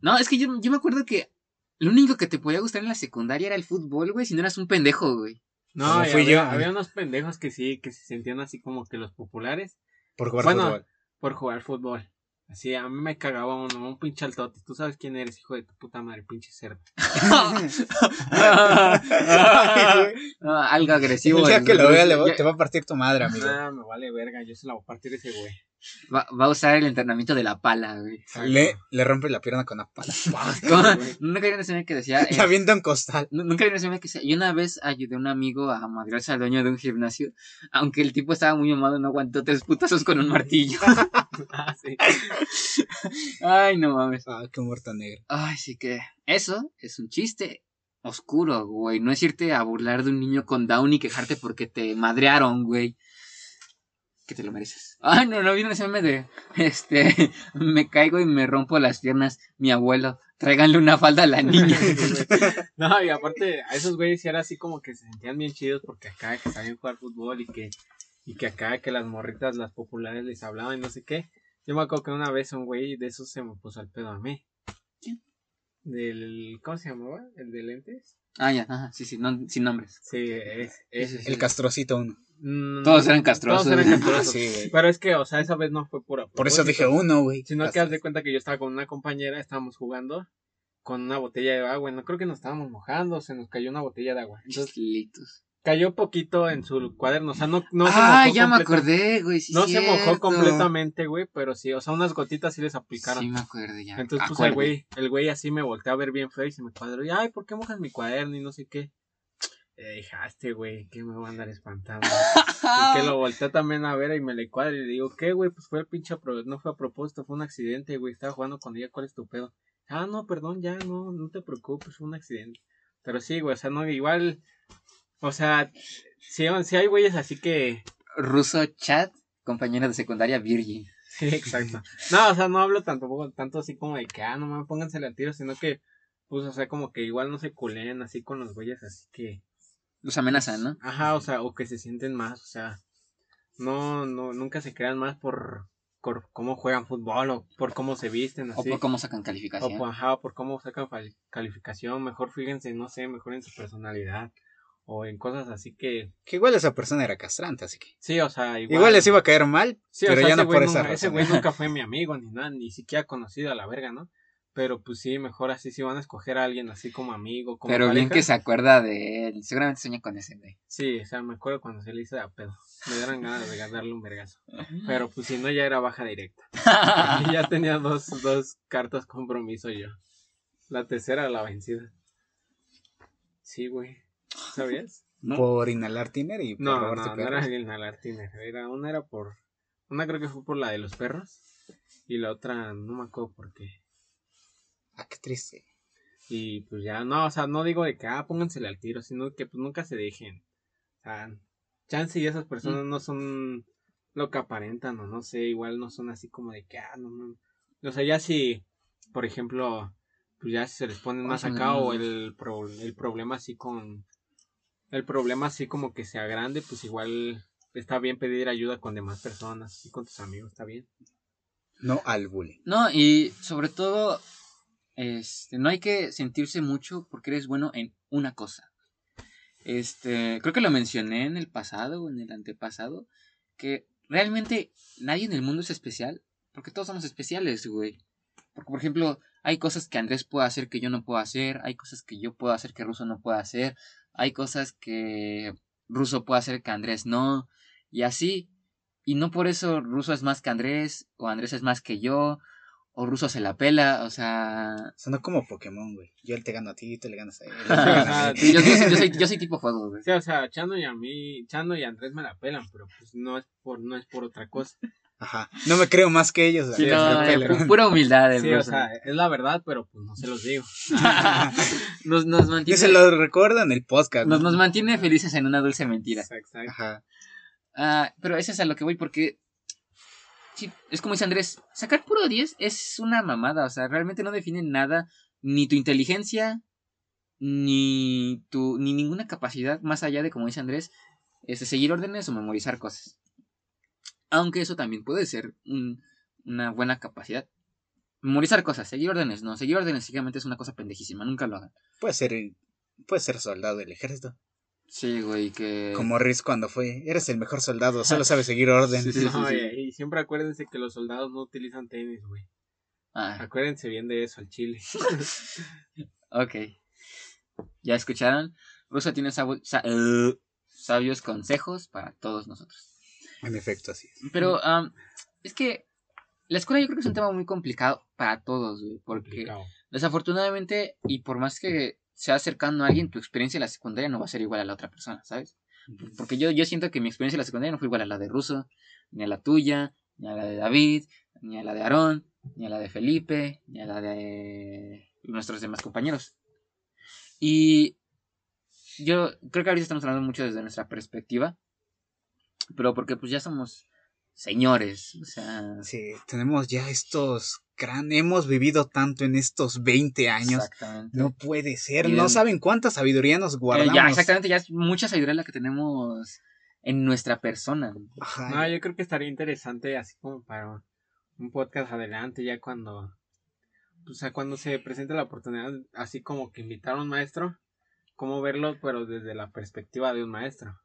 no, es que yo, yo me acuerdo que lo único que te podía gustar en la secundaria era el fútbol, güey, si no eras un pendejo, güey. No, fui había, yo. había unos pendejos que sí, que se sentían así como que los populares Por jugar Bueno, fútbol. por jugar fútbol. Así, a mí me cagaba uno, un pinche altote. Tú sabes quién eres, hijo de tu puta madre, pinche cerdo. (laughs) Algo agresivo. El día el- que lo vea ya- te va a partir tu madre, amigo. Ah, me vale verga, yo se la voy a partir ese güey. Va, va a usar el entrenamiento de la pala, güey. Le, le rompe la pierna con la pala. (laughs) Nunca había una que decía. eh, La avienta un costal. nu- Nunca había una que decía. Y una vez ayudé a un amigo a madrearse al dueño de un gimnasio. Aunque el tipo estaba muy amado, no aguantó tres putazos con un martillo. (laughs) (laughs) Ah, sí. Ay, no mames. Ah, qué muerto negro. Ay, sí que. Eso es un chiste oscuro, güey. No es irte a burlar de un niño con down y quejarte porque te madrearon, güey. Que te lo mereces. Ay, no, no vino ese meme de. Este. (laughs) Me caigo y me rompo las piernas. Mi abuelo. Tráiganle una falda a la (laughs) niña. (laughs) No, y aparte, a esos güeyes sí era así como que se sentían bien chidos porque acá que sabían jugar fútbol y que, y que acá que las morritas, las populares les hablaban y no sé qué. Yo me acuerdo que una vez un güey de esos se me puso al pedo a mí. ¿Quién? Del, ¿cómo se llamaba? ¿El de lentes? ah, ya, ajá, sí, sí, no, sin nombres. Sí, es, ese sí. El castrocito uno. Mm, Todos eran castrosos. Todos eran (laughs) castrosos. sí. Pero es que, o sea, esa vez no fue pura. Por eso dije uno, güey. Sino que haz de cuenta que yo estaba con una compañera, estábamos jugando con una botella de agua. No creo que nos estábamos mojando, se nos cayó una botella de agua. Entonces Chistlitos. cayó poquito en su cuaderno. O sea, no, no se ah, mojó ya me completa- acordé, güey. Sí, no se mojó cierto. completamente, güey, pero sí, o sea, unas gotitas sí les aplicaron. Sí, me acuerdo ya. Entonces, pues el güey, el güey así me volteó a ver bien feo y se me cuadró. Y, ay, ¿por qué mojas mi cuaderno? Y no sé qué. Eh, dejaste, güey, que me va a andar espantando. (laughs) y que lo volteó también a ver y me le cuadra y le digo, ¿qué, güey? Pues fue el pinche, no fue a propósito, fue un accidente, güey. Estaba jugando con ella, ¿cuál es tu pedo? Ah, no, perdón, ya, no, no te preocupes, fue un accidente. Pero sí, güey, o sea, no, igual, o sea, sí, sí hay güeyes así que, Ruso Chat, compañera de secundaria Virgin. Sí, exacto. No, o sea, no hablo tampoco tanto así como de que, ah, no mames, pónganse al tiro, sino que, pues, o sea, como que igual no se culeen así con los güeyes, así que, Los amenazan, ¿no? ajá, o sea, o que se sienten más, o sea, no, no, nunca se crean más por, por cómo juegan fútbol o por cómo se visten, O así. por cómo sacan O calificación. por, ajá, o por cómo sacan calificación, mejor fíjense, no sé, mejor en su personalidad, o en cosas así que, Que igual esa persona era castrante, así que. sí, o sea, igual. Igual, les iba a caer mal, Sí, o pero sea, ya ese no por esa nunca- Ese razón. güey nunca (laughs) fue mi amigo ni nada, ni siquiera conocido a la verga, ¿no? Pero pues sí, mejor así si van a escoger a alguien así como amigo, como Pero bien que se acuerda de él. Seguramente sueña con ese, güey. Sí, o sea, me acuerdo cuando se le hizo a pedo. Me dieron ganas de darle un vergazo. Pero pues si no, ya era baja directa. (laughs) Y ya tenía dos, dos cartas compromiso yo. La tercera la vencida. Sí, güey. ¿Sabías? ¿No? Por inhalar tiner y por No, no, no perros. era el inhalar tiner. Era, una era por. Una creo que fue por la de los perros. Y la otra no me acuerdo por qué. Triste. Y pues ya, no, o sea, no digo de que, ah, póngansele al tiro, sino que pues nunca se dejen. O sea, chance y esas personas no son lo que aparentan, o no sé, igual no son así como de que, ah, no, no. O sea, ya si, por ejemplo, pues ya si se les pone más acá o el, pro- el problema así con, el problema así como que sea grande, pues igual está bien pedir ayuda con demás personas y con tus amigos, está bien. No al bullying. No, y sobre todo, este, no hay que sentirse mucho porque eres bueno en una cosa. Este, creo que lo mencioné en el pasado o en el antepasado, que realmente nadie en el mundo es especial, porque todos somos especiales, güey. Porque, por ejemplo, hay cosas que Andrés puede hacer que yo no puedo hacer, hay cosas que yo puedo hacer que Russo no puede hacer, hay cosas que Russo puede hacer que Andrés no, y así. Y no por eso Russo es más que Andrés, o Andrés es más que yo, o Russo se la pela, o sea... Sonó como Pokémon, güey. Yo te gano a ti, tú le ganas a él. él gana a yo, yo soy- yo soy, yo soy tipo juego, güey. Sí, o sea, Chano y a mí, Chano y Andrés me la pelan, pero pues no es por, no es por otra cosa. Ajá. No me creo más que ellos. Sí, no, eh, pu- pura humildad, el Sí, o sea, es la verdad, pero pues no se los digo. (laughs) nos, nos Que mantiene, se lo recuerda en el podcast. nos, ¿no? nos mantiene felices en una dulce mentira. Exacto. Ajá. Ah, pero eso es a lo que voy porque... Sí, es como dice Andrés, sacar puro 10 es una mamada, o sea, realmente no define nada, ni tu inteligencia, ni tu, ni ninguna capacidad más allá de, como dice Andrés, es de seguir órdenes o memorizar cosas. Aunque eso también puede ser un- una buena capacidad. Memorizar cosas, seguir órdenes, no, seguir órdenes simplemente es una cosa pendejísima, nunca lo hagan. Puede ser, puede ser soldado del ejército. Sí, güey, que... Como Riz cuando fue. Eres el mejor soldado, solo (laughs) sabes seguir orden. Sí, sí, sí. Y, siempre acuérdense que los soldados no utilizan tenis, güey. Ah, Acuérdense bien de eso al chile. (laughs) Ok. Ya escucharon. Russo tiene sa- eh, sabios consejos para todos nosotros. En efecto, así es. Pero am, es que la escuela yo creo que es un tema muy complicado para todos, güey. Porque Complicado. desafortunadamente, y por más que sea cercano a alguien, tu experiencia en la secundaria no va a ser igual a la otra persona, ¿sabes? Porque yo, yo siento que mi experiencia en la secundaria no fue igual a la de Russo, ni a la tuya, ni a la de David, ni a la de Aarón, ni a la de Felipe, ni a la de nuestros demás compañeros. Y yo creo que ahorita estamos hablando mucho desde nuestra perspectiva, pero porque pues ya somos señores, o sea... Sí, tenemos ya estos gran... Hemos vivido tanto en estos 20 años. Exactamente. No puede ser. Y No en- saben cuánta sabiduría nos Eh, guardamos. ya, exactamente, ya es mucha sabiduría la que tenemos en nuestra persona. Ajá. No, yo creo que estaría interesante así como para un podcast adelante ya cuando o sea, cuando se presente la oportunidad así como que invitar a un maestro, cómo verlo pero desde la perspectiva de un maestro.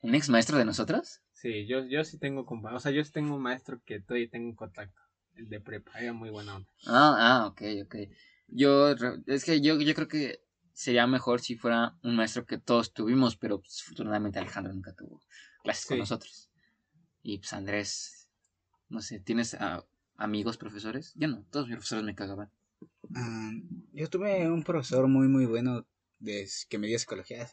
¿Un ex maestro de nosotros? Sí, yo yo sí tengo compa, o sea, yo sí tengo un maestro que todavía tengo en contacto, el de prepa, era muy buena onda. Ah, ah, ok, ok. Yo, es que yo, yo creo que sería mejor si fuera un maestro que todos tuvimos, pero pues, afortunadamente Alejandro nunca tuvo clases con nosotros. Y pues Andrés, no sé, ¿tienes ah, amigos profesores? Yo no, todos mis profesores me cagaban. Ah, yo tuve un profesor muy, muy bueno de, que me dio psicología.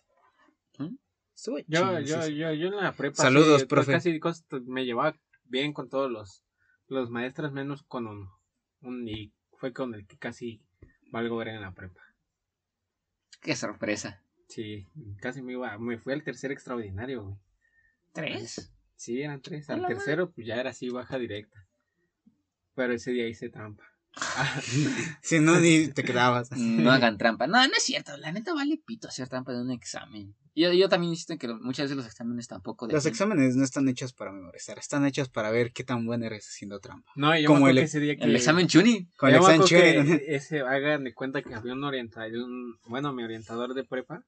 Estuvo Yo, yo, yo, yo en la prepa Saludos, sí, profe. casi me llevaba bien con todos los, los maestros, menos con uno. Un, y fue con el que casi valgo ver en la prepa. Qué sorpresa. Sí, casi me iba, me fui al tercer extraordinario, güey. ¿Tres? Sí, eran tres. Al tercero, pues ya era así, baja directa. Pero ese día hice trampa. (laughs) Si no, ni te quedabas. (laughs) No hagan trampa. No, no es cierto. La neta vale pito hacer trampa de un examen. Yo, yo también insisto en que muchas veces los exámenes tampoco... Los exámenes no están hechos para memorizar, están hechos para ver qué tan bueno eres haciendo trampa. No, yo Como el- que ese día que... El examen Chuni. Con el yo me examen que ese, hagan de cuenta que había un orientador, un, bueno, mi orientador de prepa,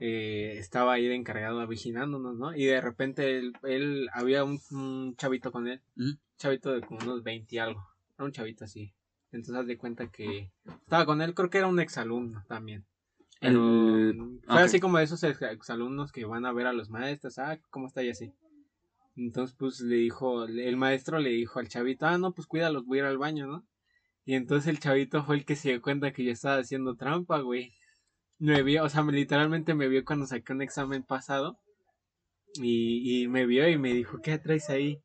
eh, estaba ahí de encargado vigilándonos, ¿no? Y de repente él, él había un, un chavito con él, ¿Mm? un chavito de como unos 20 y algo, era un chavito así. Entonces haz de cuenta que estaba con él, creo que era un exalumno también. El- fue así como de esos exalumnos que van a ver a los maestros, ah, ¿cómo está y así? Entonces, pues le dijo, el maestro le dijo al chavito, ah, no, pues cuídalos, voy a ir al baño, ¿no? Y entonces el chavito fue el que se dio cuenta que yo estaba haciendo trampa, güey. Me vio, o sea, me- literalmente me vio cuando saqué un examen pasado. Y, y me vio y me dijo, ¿qué traes ahí?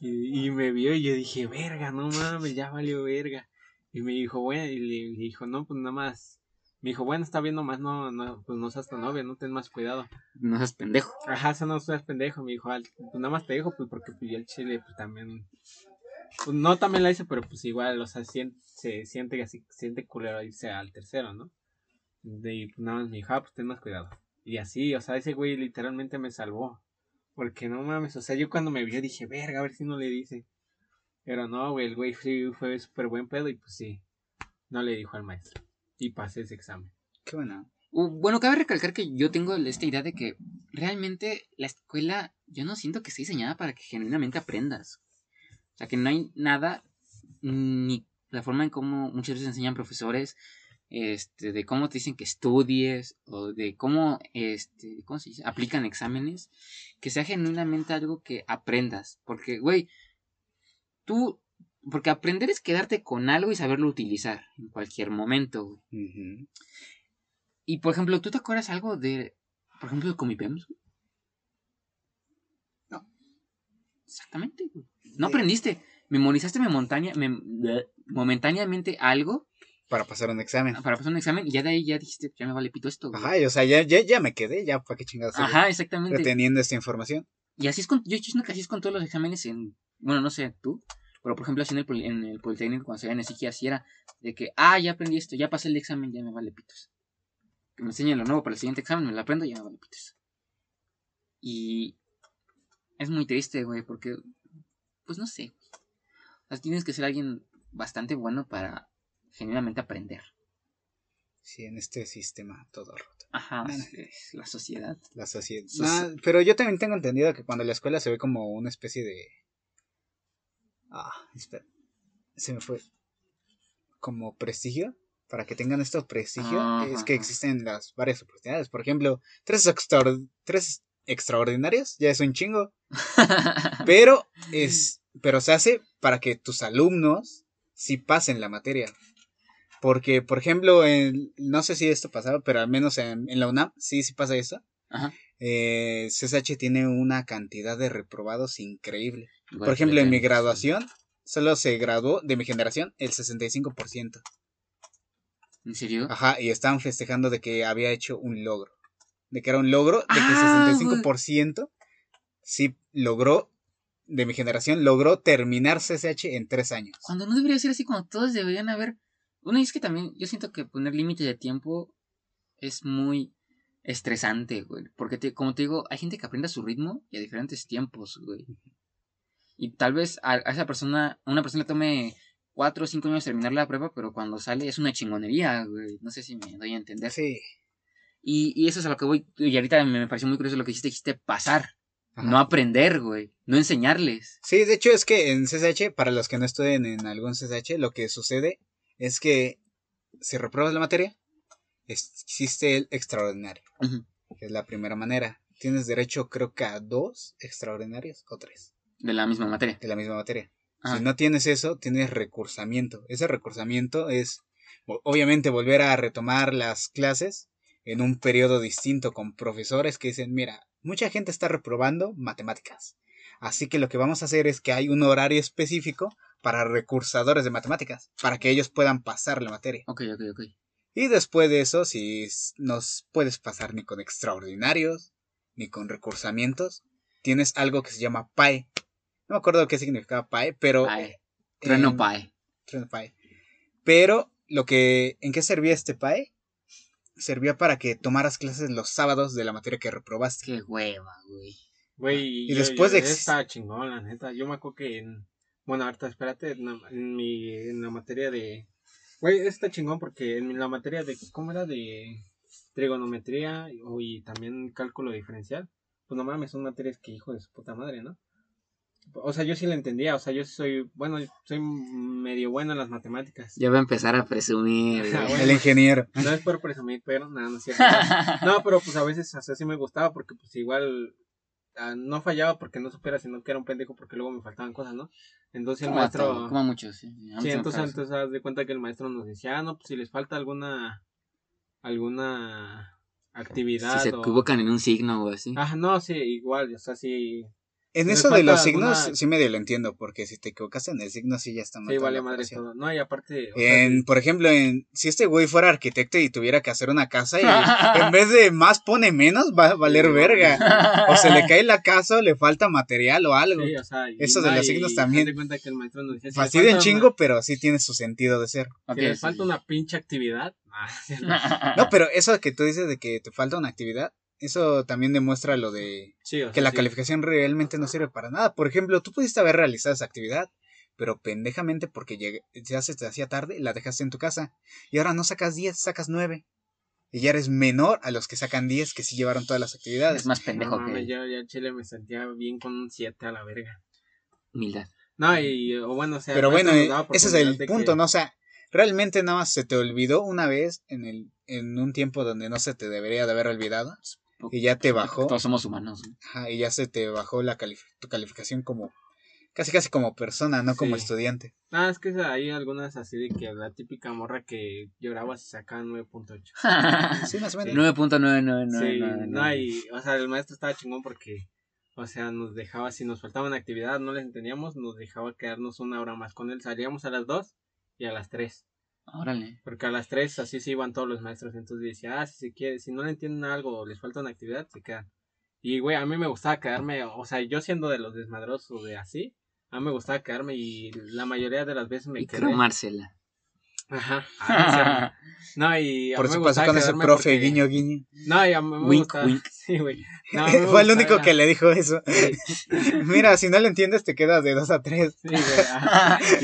Y, y me vio y yo dije, verga, no mames, ya valió verga. Y me dijo, bueno, y le y dijo, no, pues nada más. Me dijo, bueno, está viendo más, no, no, pues no seas tu novia, no ten más cuidado. No seas pendejo. Ajá, eso no seas pendejo, me dijo, "al- pues nada más te dijo, pues porque pues, yo el chile, pues también. Pues no también la hice, pero pues igual, o sea, sien- se siente así, siente culero irse al tercero, ¿no? De, y pues nada más me dijo, ah, pues ten más cuidado. Y así, o sea, ese güey literalmente me salvó. Porque no mames, o sea, yo cuando me vio dije, verga, a ver si no le dice. Pero no, güey, el güey fue súper buen pedo y pues sí, no le dijo al maestro. Y pasé ese examen. Qué bueno. Uh, Bueno, cabe recalcar que yo tengo esta idea de que realmente la escuela, yo no siento que esté diseñada para que genuinamente aprendas. O sea, que no hay nada, ni la forma en cómo muchas veces enseñan profesores, este, de cómo te dicen que estudies, o de cómo, este, ¿cómo se dice? Aplican exámenes, que sea genuinamente algo que aprendas. Porque, güey, tú, porque aprender es quedarte con algo y saberlo utilizar en cualquier momento, güey. Y por ejemplo, ¿tú te acuerdas algo de, por ejemplo, de Comipems? No. Exactamente, güey. No aprendiste. Memorizaste momentáneamente algo Para pasar un examen. para pasar un examen y ya de ahí ya dijiste, ya me vale pito esto. güey". Ajá, y, o sea, ya, ya, ya me quedé, ya para qué chingados. Ajá, exactamente. Reteniendo esta información. Y así es con, yo siento que así es con todos los exámenes en, bueno, no sé, tú, pero por ejemplo así en el, en el Politécnico cuando se en el psiqui así era de que, ah, ya aprendí esto, ya pasé el examen, ya me vale pitos. Que me enseñen lo nuevo para el siguiente examen, me lo aprendo, ya me vale pitos. Y es muy triste, güey, porque, pues no sé, güey. O sea, tienes que ser alguien bastante bueno para genuinamente aprender. Sí, en este sistema todo roto. Ajá, No, no. es la sociedad. La sociedad. Pero yo también tengo entendido que cuando la escuela se ve como una especie de. Ah, espera. Se me fue. Como prestigio. Para que tengan esto prestigio, Ajá, es que existen las varias oportunidades. Por ejemplo, tres, extraor- tres extraordinarios, ya es un chingo. (laughs) Pero es. Pero se hace para que tus alumnos sí pasen la materia. Porque, por ejemplo, en- no sé si esto pasaba, pero al menos en, en la UNAM sí, sí pasa eso. Ajá. Eh, CSH tiene una cantidad de reprobados increíble. Por ejemplo, en mi graduación, solo se graduó de mi generación el 65%. ¿En serio? Ajá, y estaban festejando de que había hecho un logro. De que era un logro, de que Ah, el 65% sí logró, de mi generación, logró terminar CSH en tres años. Cuando no debería ser así, cuando todos deberían haber. Bueno, y es que también yo siento que poner límite de tiempo es muy estresante, güey. Porque, te- como te digo, hay gente que aprende a su ritmo y a diferentes tiempos, güey. Y tal vez a, a esa persona, a una persona le tome cuatro o cinco años terminar la prueba, pero cuando sale es una chingonería, güey. No sé si me doy a entender. Sí. Y, y eso es a lo que voy. Y ahorita me, me pareció muy curioso lo que dijiste, dijiste pasar. Ajá. No aprender, güey. No enseñarles. Sí, de hecho es que en CSH, para los que no estudien en algún CSH, lo que sucede es que si repruebas la materia, existe el extraordinario, que es la primera manera. Tienes derecho, creo que a dos extraordinarios o tres De la misma materia. de la misma materia. Ajá. Si no tienes eso, tienes recursamiento. Ese recursamiento es, obviamente, volver a retomar las clases en un periodo distinto con profesores que dicen, mira, mucha gente está reprobando matemáticas. Así que lo que vamos a hacer es que hay un horario específico para recursadores de matemáticas, para que ellos puedan pasar la materia. Ok, ok, ok. Y después de eso, si s- no s- puedes pasar ni con extraordinarios, ni con recursamientos, tienes algo que se llama PAE. No me acuerdo qué significaba PAE, pero... Pae. Trueno en- pae. Trueno PAE. Pero, lo que, ¿en qué servía este PAE? Servía para que tomaras clases los sábados de la materia que reprobaste. Qué hueva, güey. Güey, Y yo- después yo- de exis- Está chingón, la neta. Yo me acuerdo que en. Bueno, ahorita espérate, en, la- en mi, en la materia de. Güey, está chingón porque en la materia de. ¿Cómo era? De trigonometría y, o- y también cálculo diferencial. Pues no mames, son materias que hijo de su puta madre, ¿no? O sea, yo sí la entendía. O sea, yo soy. Bueno, soy medio bueno en las matemáticas. Ya va a empezar a presumir. (laughs) Ah, bueno. El ingeniero. No es por presumir, pero nada, no es cierto. (laughs) No, pero pues a veces o sea, sí me gustaba porque pues igual ah, no fallaba porque no supiera, sino que era un pendejo porque luego me faltaban cosas, ¿no? Entonces el Como maestro... todo, como muchos, sí. A Sí, entonces, entonces haz de cuenta que el maestro nos decía, ah, no, pues si les falta alguna alguna actividad Si se o... equivocan en un signo o así. Ah, no, sí, igual, o sea, sí, En Le eso de los signos alguna- sí medio lo entiendo, porque si te equivocas en el signo sí ya está mal. Sí, vale madre todo. No, y aparte. o sea, En, por ejemplo, en, si este güey fuera arquitecto y tuviera que hacer una casa y (laughs) en vez de más pone menos, va a valer verga. O se le cae la casa o le falta material o algo. Sí, o sea, y Eso de los signos también. que el maestro nos decía, si les Fastidia en falta chingo, una- pero sí tiene su sentido de ser. Si sí. falta una pinche actividad. (laughs) No, pero eso que tú dices de que te falta una actividad, eso también demuestra lo de Sí, o que sea, la sí. calificación realmente no sirve para nada. Por ejemplo, tú pudiste haber realizado esa actividad, pero pendejamente porque llegué- ya se te hacía tarde, la dejaste en tu casa. Y ahora no sacas 10, sacas 9. Y ya eres menor a los que sacan 10 que sí llevaron todas las actividades. Es más No pendejo mames, que yo ya en Chile me sentía bien con un 7 a la verga. humildad. No, y o bueno, o sea. Pero bueno, ese es el punto, que- ¿no? O sea, realmente nada más se te olvidó una vez en, el, en un tiempo donde no se te debería de haber olvidado. Y ya te bajó. Todos somos humanos. Ajá, y ya se te bajó la calif- tu calificación como casi casi como persona, no como estudiante. Ah, es que hay algunas así de que la típica morra que lloraba si sacaba 9.8. (laughs) Sí, más o menos. 9.999. Sí, no, y, o sea, el maestro estaba chingón porque, o sea, nos dejaba, si nos faltaba una actividad, no les entendíamos, nos dejaba quedarnos una hora más con él. Salíamos a las 2 y a las 3. Órale. Porque a las 3 así se iban todos los maestros. Entonces decía, ah, si se quiere, si no le entienden algo o les falta una actividad, se quedan. Y, güey, a mí me gustaba quedarme, o sea, yo siendo de los desmadrosos de así, a mí me gustaba quedarme y la mayoría de las veces me Y quedé. cromársela. Ajá. (laughs) Ah, sí. No, y a Por eso pasó con ese profe, porque- guiño, guiño. No, y a mí me Wink, gustaba. (laughs) wink. Sí, güey. No, (laughs) Fue el único que le dijo eso. Sí, Mira, si no le entiendes, te quedas de 2 a 3. sí, güey.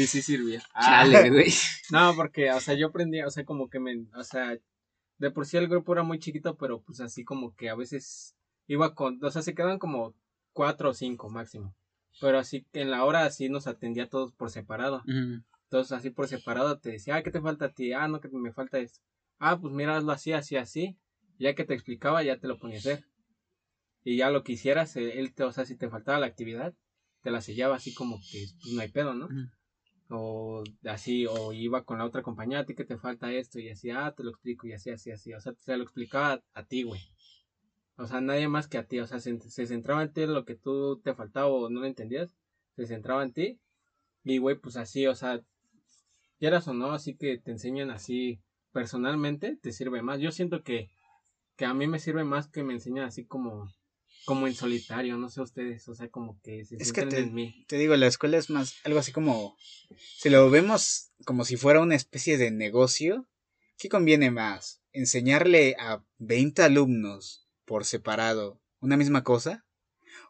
Y sí sirvió. Ah, Chale, güey. No, porque, o sea, yo aprendía, o sea, como que me, o sea, de por sí el grupo era muy chiquito, pero pues así como que a veces iba con, o sea, se quedaban como cuatro o cinco máximo. Pero así que en la hora así nos atendía a todos por separado. Entonces así por separado te decía, ah, ¿qué te falta a ti? Ah, no, que me falta esto. Ah, pues mira, hazlo así, así, así. Ya que te explicaba, ya te lo ponía a hacer. Y ya lo que hicieras, eh, él te, o sea, si te faltaba la actividad, te la sellaba así como que pues, no hay pedo, ¿no? O así, o iba con la otra compañía, a ti que te falta esto, y así, ah, te lo explico, y así, así, así, o sea, se lo explicaba a, ti, güey. O sea, nadie más que a ti, o sea, se, se centraba en ti en lo que tú te faltaba o no lo entendías, se centraba en ti, y güey, pues así, o sea, quieras o no, así que te enseñan así personalmente, te sirve más. Yo siento que, que a mí me sirve más que me enseñan así como, como en solitario, no sé ustedes, o sea, como que se Es que te- en mí. Te digo, la escuela es más algo así como. Si lo vemos como si fuera una especie de negocio, ¿qué conviene más? ¿Enseñarle a 20 alumnos por separado una misma cosa?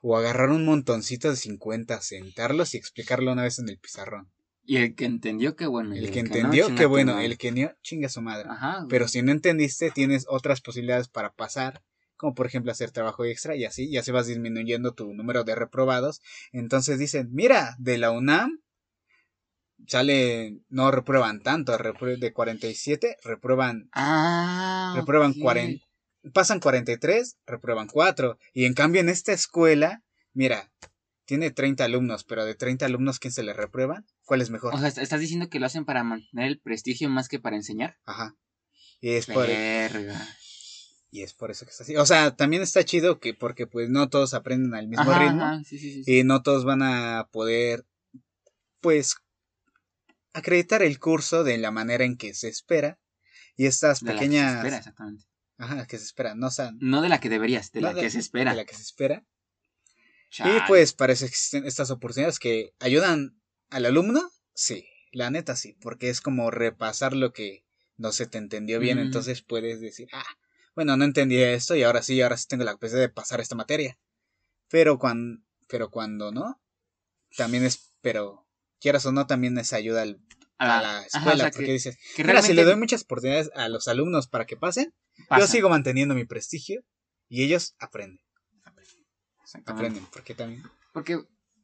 ¿O agarrar un montoncito de 50, sentarlos y explicarlo una vez en el pizarrón? Y el que entendió, qué bueno. El que no, entendió, chinga qué bueno. madre. El que no, chinga su madre. Ajá. Pero si no entendiste, tienes otras posibilidades para pasar, como por ejemplo hacer trabajo extra y así, y así vas disminuyendo tu número de reprobados. Entonces dicen, mira, de la UNAM sale, no reprueban tanto, de 47 reprueban, Ah. reprueban ok. 40, pasan 43, reprueban 4. Y en cambio en esta escuela, mira, tiene 30 alumnos, pero de 30 alumnos, ¿quién se le reprueban? ¿Cuál es mejor? O sea, est- estás diciendo que lo hacen para mantener el prestigio más que para enseñar. Ajá. Y es por, Verga. y es por eso que está así. O sea, también está chido que porque pues no todos aprenden al mismo Ajá, ritmo ajá, sí, sí, y no todos van a poder pues acreditar el curso de la manera en que se espera y estas De la que se pequeñas espera, exactamente. ajá, que se espera, no o sea, No de la que deberías, de No la de- que se espera. de la que se espera. Chale. Y pues para eso existen estas oportunidades que ayudan al alumno, sí, la neta sí, porque es como repasar lo que no se te entendió bien, entonces puedes decir, ah, bueno, no entendí esto y ahora sí, ahora sí tengo la capacidad de pasar esta materia. Pero cuando, pero cuando no, también es, pero quieras o no, también es ayuda al- a la ajá, escuela, o sea, porque que, dices, que mira, si le realmente doy muchas oportunidades a los alumnos para que pasen, yo sigo manteniendo mi prestigio y ellos aprenden, Exactamente. aprenden, porque también... Porque,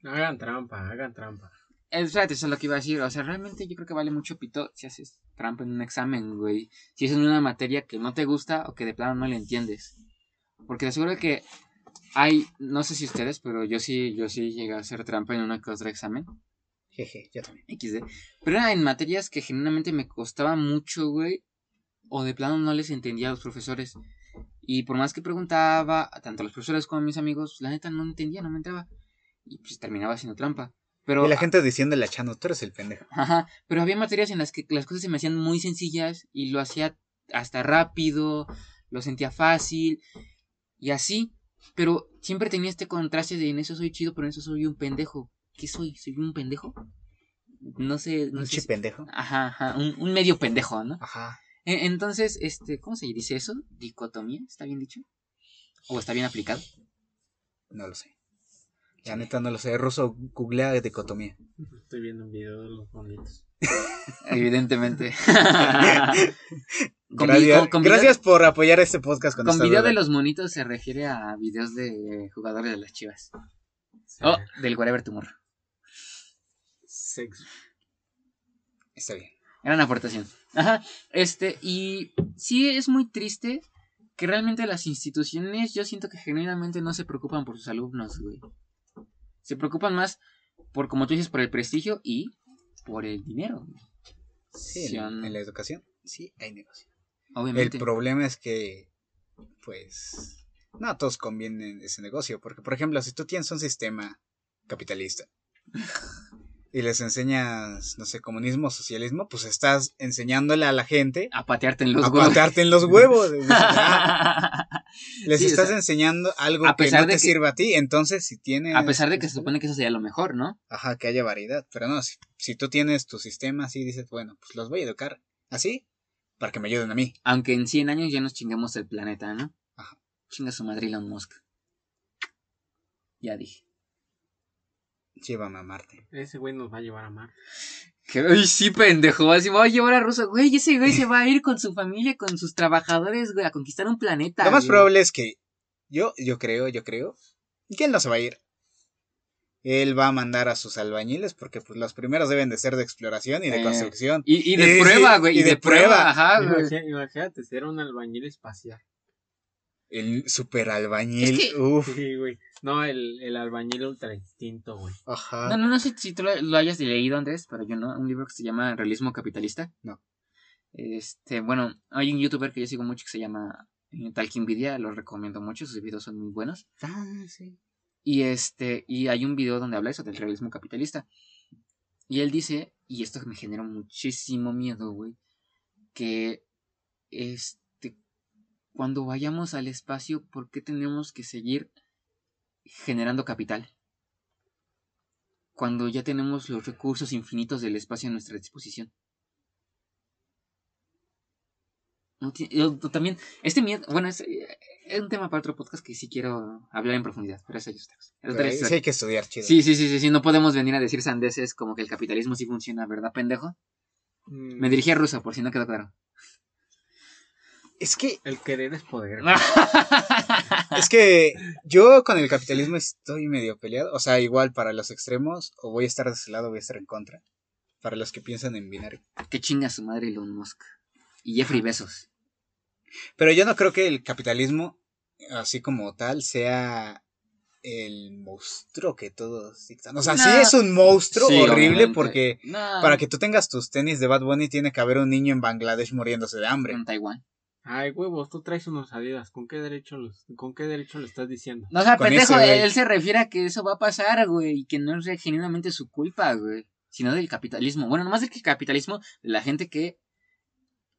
Hagan trampa, hagan trampa. espérate, eso es lo que iba a decir. O sea, realmente yo creo que vale mucho pito si haces trampa en un examen, güey. Si es en una materia que no te gusta o que de plano no le entiendes. Porque te aseguro que hay, no sé si ustedes, pero yo sí, yo sí llegué a hacer trampa en una que otra examen. Jeje, yo también. XD. Pero era en materias que genuinamente me costaba mucho, güey. O de plano no les entendía a los profesores. Y por más que preguntaba, tanto a los profesores como a mis amigos, la neta no entendía, no me entraba. y pues terminaba haciendo trampa. Pero, Y la gente diciéndole a Chano, tú eres el pendejo. Ajá, pero había materias en las que las cosas se me hacían muy sencillas y lo hacía hasta rápido, lo sentía fácil y así. Pero siempre tenía este contraste de en eso soy chido, pero en eso soy un pendejo. ¿Qué soy? ¿Soy un pendejo? No sé. No Un sé si- pendejo. Ajá, ajá, un, un medio pendejo, ¿no? Ajá. E- Entonces, este, ¿cómo se dice eso? ¿Dicotomía? ¿Está bien dicho? ¿O está bien aplicado? No lo sé. La neta no lo sé. Ruso googlea dicotomía. Estoy viendo un video de los bonitos. (laughs) Evidentemente. (laughs) Con Gracias, con- con video- gracias por apoyar este podcast con, Con esta video duda. de los monitos se refiere a videos de jugadores de las chivas. Sí. Oh, del Whatever Tomorrow. Sexo. Está bien. Gran aportación. Ajá. Este, y sí es muy triste que realmente las instituciones, yo siento que genuinamente no se preocupan por sus alumnos, güey. Se preocupan más por, como tú dices, por el prestigio y por el dinero. Sí, en, en la educación sí hay negocio. Obviamente. El problema es que, pues, no a todos conviene ese negocio. Porque, por ejemplo, si tú tienes un sistema capitalista (laughs) y les enseñas, no sé, comunismo, socialismo, pues estás enseñándole a la gente A patearte en los a huevos. patearte en los huevos. (laughs) "Ah, les Sí, o estás sea, enseñando algo a que no de te que- sirva a ti. Entonces, si tienes. A pesar de que se supone que eso sería lo mejor, ¿no? Ajá, que haya variedad. Pero no, si, si tú tienes tu sistema así, dices, bueno, pues los voy a educar así para que me ayuden a mí. Aunque en 100 años ya nos chingamos el planeta, ¿no? Ajá. Chinga su madre Elon Musk. Ya dije. Llévame a Marte. Ese güey nos va a llevar a Marte. Que, ay, sí, pendejo. Así me voy a llevar a Ruso. Güey, ese güey se va a ir con su familia, con sus trabajadores, güey, a conquistar un planeta. Lo más güey. probable es que yo, yo creo, yo creo, que él no se va a ir. Él va a mandar a sus albañiles porque pues los primeros deben de ser de exploración y de Eh, construcción. Y, y de (laughs) prueba, güey. y Y, de de, prueba, prueba. ajá, güey. Imagínate ser un albañil espacial. El super albañil. Es que- Uf. Sí, güey. No, el, el albañil ultra instinto, güey. Ajá. No, no, no sé si tú lo, lo hayas leído, Andrés, pero yo no. Un libro que se llama Realismo Capitalista. No. Este, bueno, hay un youtuber que yo sigo mucho que se llama eh, Talkinvidia, lo recomiendo mucho, sus videos son muy buenos. Ah, sí. Y este, y hay un video donde habla eso del realismo capitalista. Y él dice, y esto me generó muchísimo miedo, güey, que este cuando vayamos al espacio, ¿por qué tenemos que seguir generando capital? Cuando ya tenemos los recursos infinitos del espacio a nuestra disposición. No yo- también, este miedo, bueno, es, es un tema para otro podcast que sí quiero hablar en profundidad, pero eso ya está. Sí hay que estudiar, chido. Sí, sí, sí, sí, sí, no podemos venir a decir sandeces como que el capitalismo sí funciona, ¿verdad, pendejo? Mm, Me dirigí a Rusa, por si no quedó claro. Es que, El querer es poder. (laughs) es que yo con el capitalismo estoy medio peleado. O sea, igual para los extremos, o voy a estar de ese lado o voy a estar en contra. Para los que piensan en binario. que chinga su madre Elon Musk. Y Jeffrey Besos. Pero yo no creo que el capitalismo, así como tal, sea el monstruo que todos dictan. O sea, sí es un monstruo Sí, horrible obviamente. porque No, para que tú tengas tus tenis de Bad Bunny tiene que haber un niño en Bangladesh muriéndose de hambre. En Taiwán. Ay, huevos, tú traes unos adidas. ¿Con qué derecho los, con qué derecho lo estás diciendo? No, o sea, Con pendejo, ese, él se refiere a que eso va a pasar, güey, y que no es genuinamente su culpa, güey, sino del capitalismo. Bueno, nomás del que capitalismo, de la gente que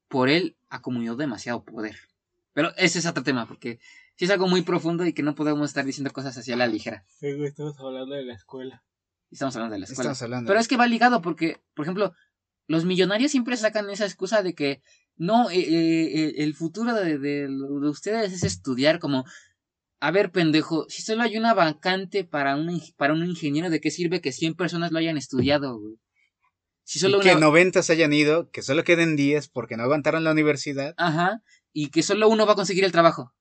por él acumuló demasiado poder. Pero ese es otro tema, porque sí es algo muy profundo y que no podemos estar diciendo cosas así a la ligera. Sí, güey, estamos hablando de la escuela. Estamos hablando de la escuela. Estamos hablando. Pero es que va ligado porque, por ejemplo, los millonarios siempre sacan esa excusa de que no, eh, eh, eh, el futuro de, de, de ustedes es estudiar como, a ver, pendejo, si solo hay una vacante para un, ing- para un ingeniero, ¿de qué sirve que 100 personas lo hayan estudiado, güey? Si solo Y que una... 90 se hayan ido, que solo queden 10 porque no aguantaron la universidad. Ajá, y que solo uno va a conseguir el trabajo.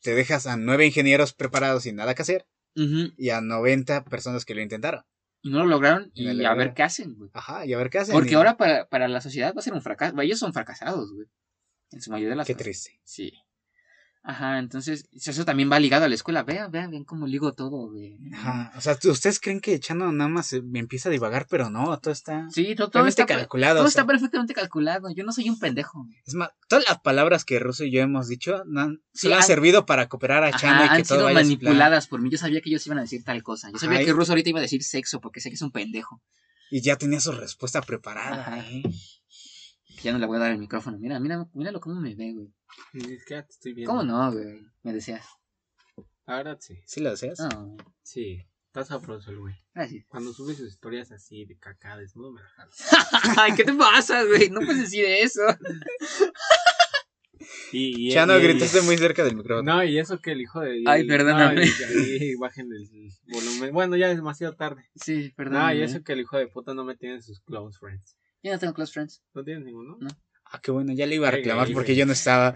Te dejas a 9 ingenieros preparados sin nada que hacer Ujú, y a 90 personas que lo intentaron. Y no lo lograron Y a ver qué hacen, güey. Ajá, y a ver qué hacen. Porque Y- ahora para, para la sociedad va a ser un fracaso. Ellos son fracasados, güey. En su mayoría de las Qué cosas. triste. Sí. Ajá, entonces eso también va ligado a la escuela. Vean, vean, vean cómo ligo todo, güey. Ajá. O sea, ¿ustedes creen que Chano nada más me empieza a divagar? Pero no, todo está Sí, todo, todo está, calculado. todo o sea. está perfectamente calculado. Yo no soy un pendejo. Es más, todas las palabras que Russo y yo hemos dicho no han, Sí, solo han han- servido para cooperar a Chano Ajá, y que han todo sido vaya manipuladas por mí. Yo sabía que ellos iban a decir tal cosa. Yo sabía Ay. que Russo ahorita iba a decir sexo porque sé que es un pendejo. Y ya tenía su respuesta preparada. Ajá. ¿eh? Que ya no le voy a dar el micrófono. Mira, mira, míralo cómo me ve, güey. Te estoy viendo. ¿Cómo no, güey? Me deseas. La verdad, sí. ¿Sí lo deseas? No, Sí. Está sabroso el güey. gracias. Cuando sube sus historias así de caca desnudo, me la (laughs) jalo. Ay, ¿qué te pasa, güey? No puedes decir eso. Y, y, Chano, y- gritaste muy cerca del micrófono. No, y eso que el hijo de. Ay, perdóname. no, y- bajen el volumen. Bueno, ya es demasiado tarde. Sí, perdón. No, y eso que el hijo de puta no me tiene en sus close friends. Yo no tengo close friends. ¿No tienes ninguno? No. Ah, qué bueno, ya le iba a reclamar porque yo no estaba.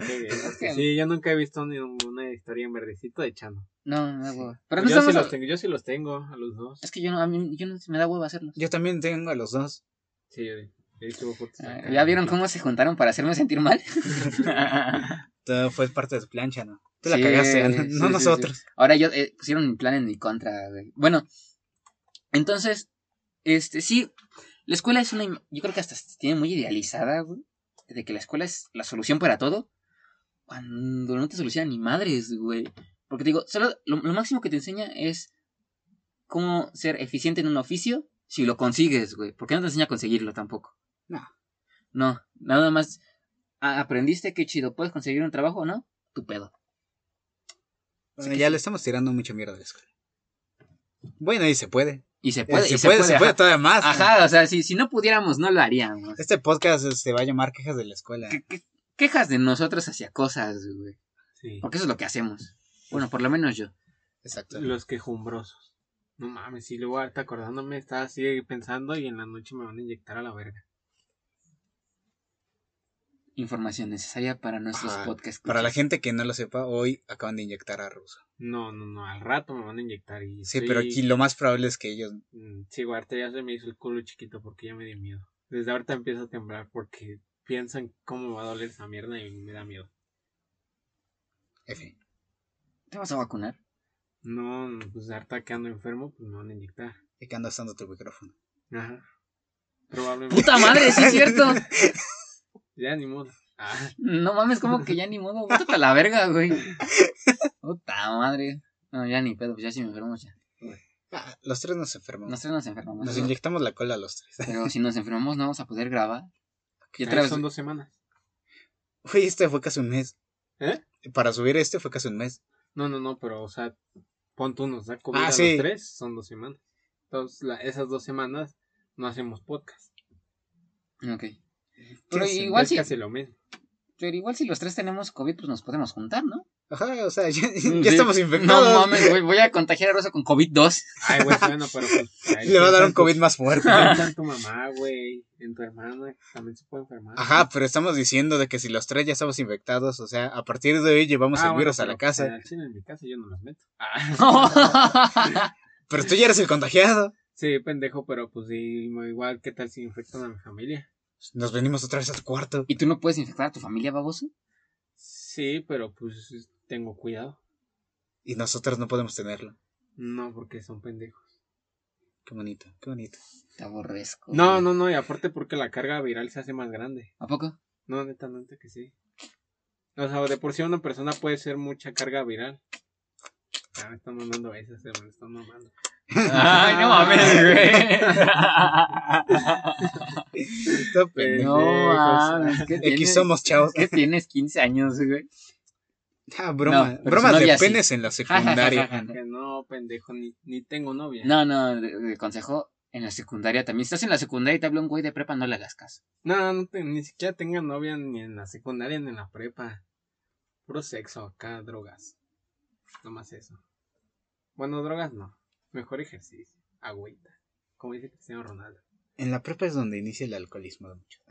Sí, yo nunca he visto ninguna historia en verdecito de Chano. No, me da hueva. Pero no yo, sí los tengo, yo sí los tengo, a los dos. Es que yo no, a mí yo no, me da hueva hacerlos. Yo también tengo a los dos. Sí, he fotos. Ah. ¿Ya vieron cómo se juntaron para hacerme sentir mal? (laughs) Todo fue parte de tu plan, Chano. Tú la Sí, cagaste, (laughs) no, sí, no sí, nosotros. Ahora ellos eh, pusieron mi plan en mi contra, güey. Bueno, entonces, este, sí, la escuela es una, yo creo que hasta se tiene muy idealizada, güey, de que la escuela es la solución para todo, cuando no te soluciona ni madres, güey. Porque te digo, solo lo, lo máximo que te enseña es cómo ser eficiente en un oficio si lo consigues, güey. Porque no te enseña a conseguirlo tampoco. No. No, nada más ah, aprendiste que chido, puedes conseguir un trabajo o no, tu pedo. Bueno, ya le estamos tirando mucha mierda a la escuela. Bueno, y se puede. Y se Eh, puede, se, y puede, se puede todavía más. Ajá, o sea, si, si no pudiéramos, no lo haríamos. Este podcast se va a llamar Quejas de la Escuela. Que- que- quejas de nosotros hacia cosas, güey. Sí. Porque eso es lo que hacemos. Bueno, por lo menos yo. Exacto. Los quejumbrosos. No mames, sí, luego ahorita acordándome, estaba así pensando y en la noche me van a inyectar a la verga. Información necesaria para nuestros Ajá. podcasts. Para la gente que no lo sepa, hoy acaban de inyectar a Russo. No, no, no, al rato me van a inyectar y Sí, estoy- pero aquí lo más probable es que ellos. Mm, Sí, ahorita ya se me hizo el culo chiquito porque ya me dio miedo. Desde ahorita empiezo a temblar porque piensan cómo me va a doler esa mierda y me da miedo. F. ¿Te vas a vacunar? No, pues ahorita que ando enfermo, pues me van a inyectar. Y que anda usando tu micrófono. Ajá. Probablemente. ¡Puta madre, sí es cierto! (laughs) Ya ni modo. Ah, No mames, como que ya ni modo. Vete a la verga, güey. Puta madre. No, ya ni pedo, pues ya si me enfermamos ya. Ah, los tres nos enfermamos. Nosotros nos enfermamos. Nos inyectamos la cola a los tres. Pero si nos enfermamos no vamos a poder grabar. Y otra ahí vez- son dos semanas. Oye, este fue casi un mes. ¿Eh? Para subir este fue casi un mes. No, no, no, pero, o sea, pon tú, nos da COVID Ah, a sí. los tres, son dos semanas. Entonces, la- esas dos semanas no hacemos podcast. Ok. Pero Sí, igual es si, casi lo mismo. pero igual si los tres tenemos COVID, pues nos podemos juntar, ¿no? Ajá, o sea, ya, (laughs) ya Sí. estamos infectados. No mames, güey, voy a contagiar a Rosa con COVID-2. Ay, güey, bueno, pero pues. (laughs) Le va a dar un COVID más fuerte. en tu mamá, güey, en tu hermana, que también se puede enfermar. Ajá, pero estamos diciendo de que si los tres ya estamos infectados, o sea, a partir de hoy llevamos Ah, el bueno, virus a la casa. pues, al en mi casa yo no los meto. Ah, (laughs) Pero tú ya eres el contagiado. sí, pendejo, pero pues sí, igual, ¿qué tal si infectan a mi familia? Nos venimos otra vez a tu cuarto. ¿Y tú no puedes infectar a tu familia, baboso? Sí, pero pues tengo cuidado. Y nosotros no podemos tenerlo. No, porque son pendejos. Qué bonito, qué bonito. Te aborrezco. No, güey. no, no, y aparte porque la carga viral se hace más grande. ¿A poco? No, neta, neta que sí. O sea, de por sí una persona puede ser mucha carga viral. Ah, me están mandando esas, se me están mamando. Ay, no mames, güey. No mames, ¿qué X tienes? somos, chavos. ¿Qué tienes 15 años, güey? Ah, broma. No, Bromas de sí. penes en la secundaria. (laughs) Que no, pendejo, ni, ni tengo novia. No, no, de, de consejo en la secundaria también. Si estás en la secundaria y te habla un güey de prepa, no le hagas caso. No, no te- ni siquiera tengo novia ni en la secundaria ni en la prepa. Puro sexo acá, drogas. No más eso. Bueno, drogas no. Mejor ejercicio. Agüita. Como dice Cristiano Ronaldo. En la prepa es donde inicia el alcoholismo de muchos.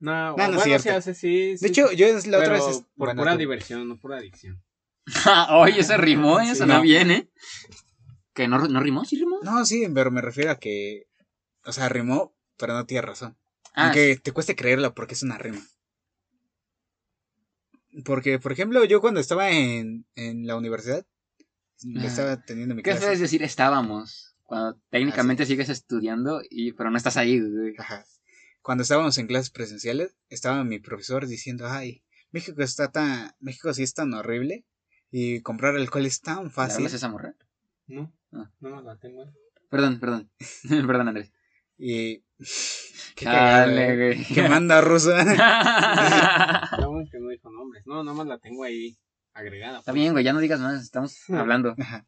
No, no bueno, se hace, sí, sí. De hecho, yo es la pero otra vez. es- por bueno, pura tú- diversión, no pura adicción. (laughs) Oye, eso rimó, eso Sí. no No. viene. ¿Que no, no rimó? ¿Sí rimó? No, sí, pero me refiero a que. O sea, rimó, pero no tiene razón. Ah, Aunque te cueste creerlo porque es una rima. Porque, por ejemplo, yo cuando estaba en, en la universidad. Estaba teniendo mi ¿Qué clase. puedes decir? Estábamos. Cuando técnicamente sigues estudiando, y pero no estás ahí, güey. Ajá. Cuando estábamos en clases presenciales, estaba mi profesor diciendo, ay, México está tan, México sí es tan horrible y comprar alcohol es tan ¿Le fácil. hablas a esa morra? No, Ah. no la tengo. ahí. Perdón, perdón. (laughs) perdón, Andrés. Y (laughs) qué Dale, eh. güey. que manda rusa. (laughs) La bueno que no dijo nombres. No, nada más la tengo ahí agregada. Está bien, güey, ya no digas más, estamos hablando. Ajá.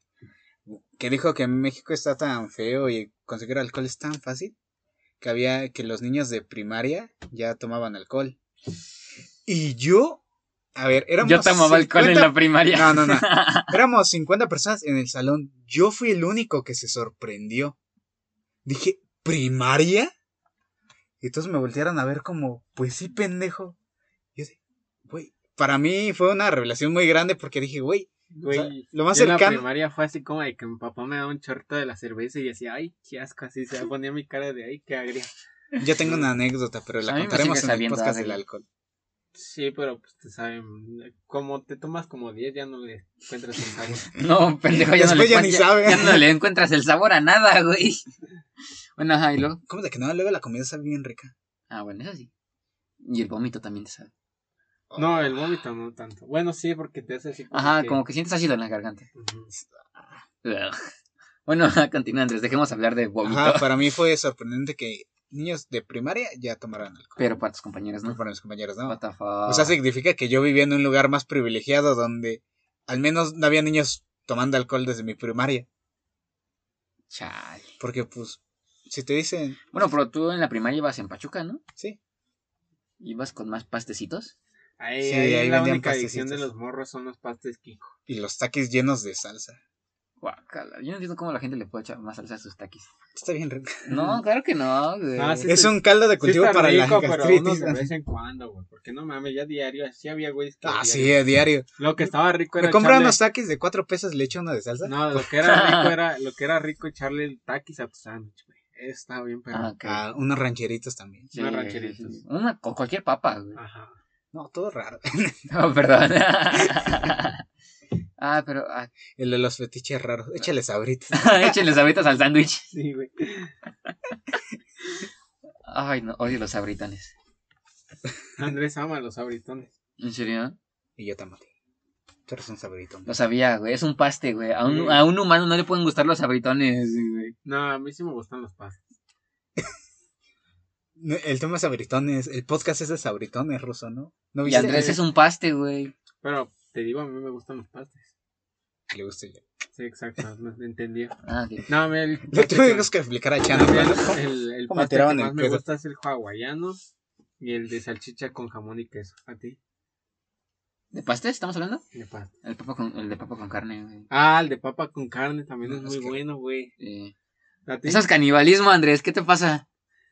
que dijo que México está tan feo y conseguir alcohol es tan fácil que había que los niños de primaria ya tomaban alcohol. Y yo, a ver, éramos Yo tomaba alcohol en 50 la primaria. No, no, no. (laughs) Éramos 50 personas en el salón. Yo fui el único que se sorprendió. Dije, ¿primaria? Y todos me voltearon a ver como, pues sí, pendejo. Y yo de, güey, para mí fue una revelación muy grande porque dije, güey, Güey, O sea, lo más yo en la cercano- primaria fue así como de que mi papá me daba un chorrito de la cerveza y decía, ay, qué asco, así se ponía mi cara de, ay, qué agria. yo tengo una anécdota, pero la contaremos en el podcast del alcohol. Sí, pero pues te saben, como te tomas como 10 ya no le encuentras el sabor. (laughs) No, pendejo, ya no, le Después ya ni encuent- sabe. ya no le encuentras el sabor a nada, güey. Bueno, ajá, y luego. ¿Cómo de que no? Luego la comida sabe bien rica. Ah, bueno, eso sí. Y el vómito también te sabe. No, el vómito no tanto. Bueno, sí, porque te hace así como Ajá, que- como que sientes ácido en la garganta. Ugh. Bueno, continúa, Andrés, dejemos hablar de vómito. Ajá, para mí fue sorprendente que niños de primaria ya tomaran alcohol. Pero para tus compañeros, No ¿no? para mis compañeros, ¿no? What the fuck. O sea, significa que yo vivía en un lugar más privilegiado donde al menos no había niños tomando alcohol desde mi primaria. Chale. Porque, pues, si te dicen, Bueno, pero tú en la primaria ibas en Pachuca, ¿no? sí, Ibas con más pastecitos. Ahí, Sí, ahí ahí la vendían única adicción de los morros son los pastes Kiko. y los taquis llenos de salsa. Guacala. Yo no entiendo cómo la gente le puede echar más salsa a sus taquis. Está bien rico. No, (laughs) claro que no, güey. Ah, sí. Es un caldo de Sí cultivo está para rico, la pero gastritis. unos de vez en cuando, güey. Porque no mames, ya diario, sí había que Ah, diario- sí, a diario. Lo que estaba rico era Me compraba echarle- unos taquis de cuatro pesos, le echo uno de salsa. No, lo que era rico (laughs) era, lo que era rico echarle el taquis a tu sándwich, güey. Estaba bien, pero. Ah. Ah, unos rancheritos también. Sí, sí, sí. Una con cualquier papa, güey. Ajá. No, todo raro. (laughs) No, perdón. (laughs) ah, pero ah, El de los fetiches raros. Échale sabritas. (laughs) échenle sabritas al sándwich. Sí, güey. Ay, no, odio los sabritones. Andrés ama los abritones. ¿En serio? Y yo también. Tú eres un sabritón. Lo sabía, güey. Es un paste, güey. A un, Sí. a un humano no le pueden gustar los sabritones, güey. No, a mí sí me gustan los pastes. El tema es sabritones. El podcast es de sabritones, ruso, ¿no? ¿No Y viste? Andrés es un paste, güey. Pero te digo, a mí me gustan los pastes. Le gusta yo. Sí, exacto, no entendí. (laughs) Ah, ok. No, a mí el (laughs) Le tuvimos que- explicar a Chano. el, el, el ¿Cómo me paste que tiraban el más me gusta es el hawaiano y el de salchicha con jamón y queso. ¿A ti? ¿De pastes estamos hablando? De paste. El, papa con, el de papa con carne, güey. Ah, el de papa con carne también No, es es muy que- bueno, güey. Eh, ¿A ti? Eso es canibalismo, Andrés. ¿Qué te pasa?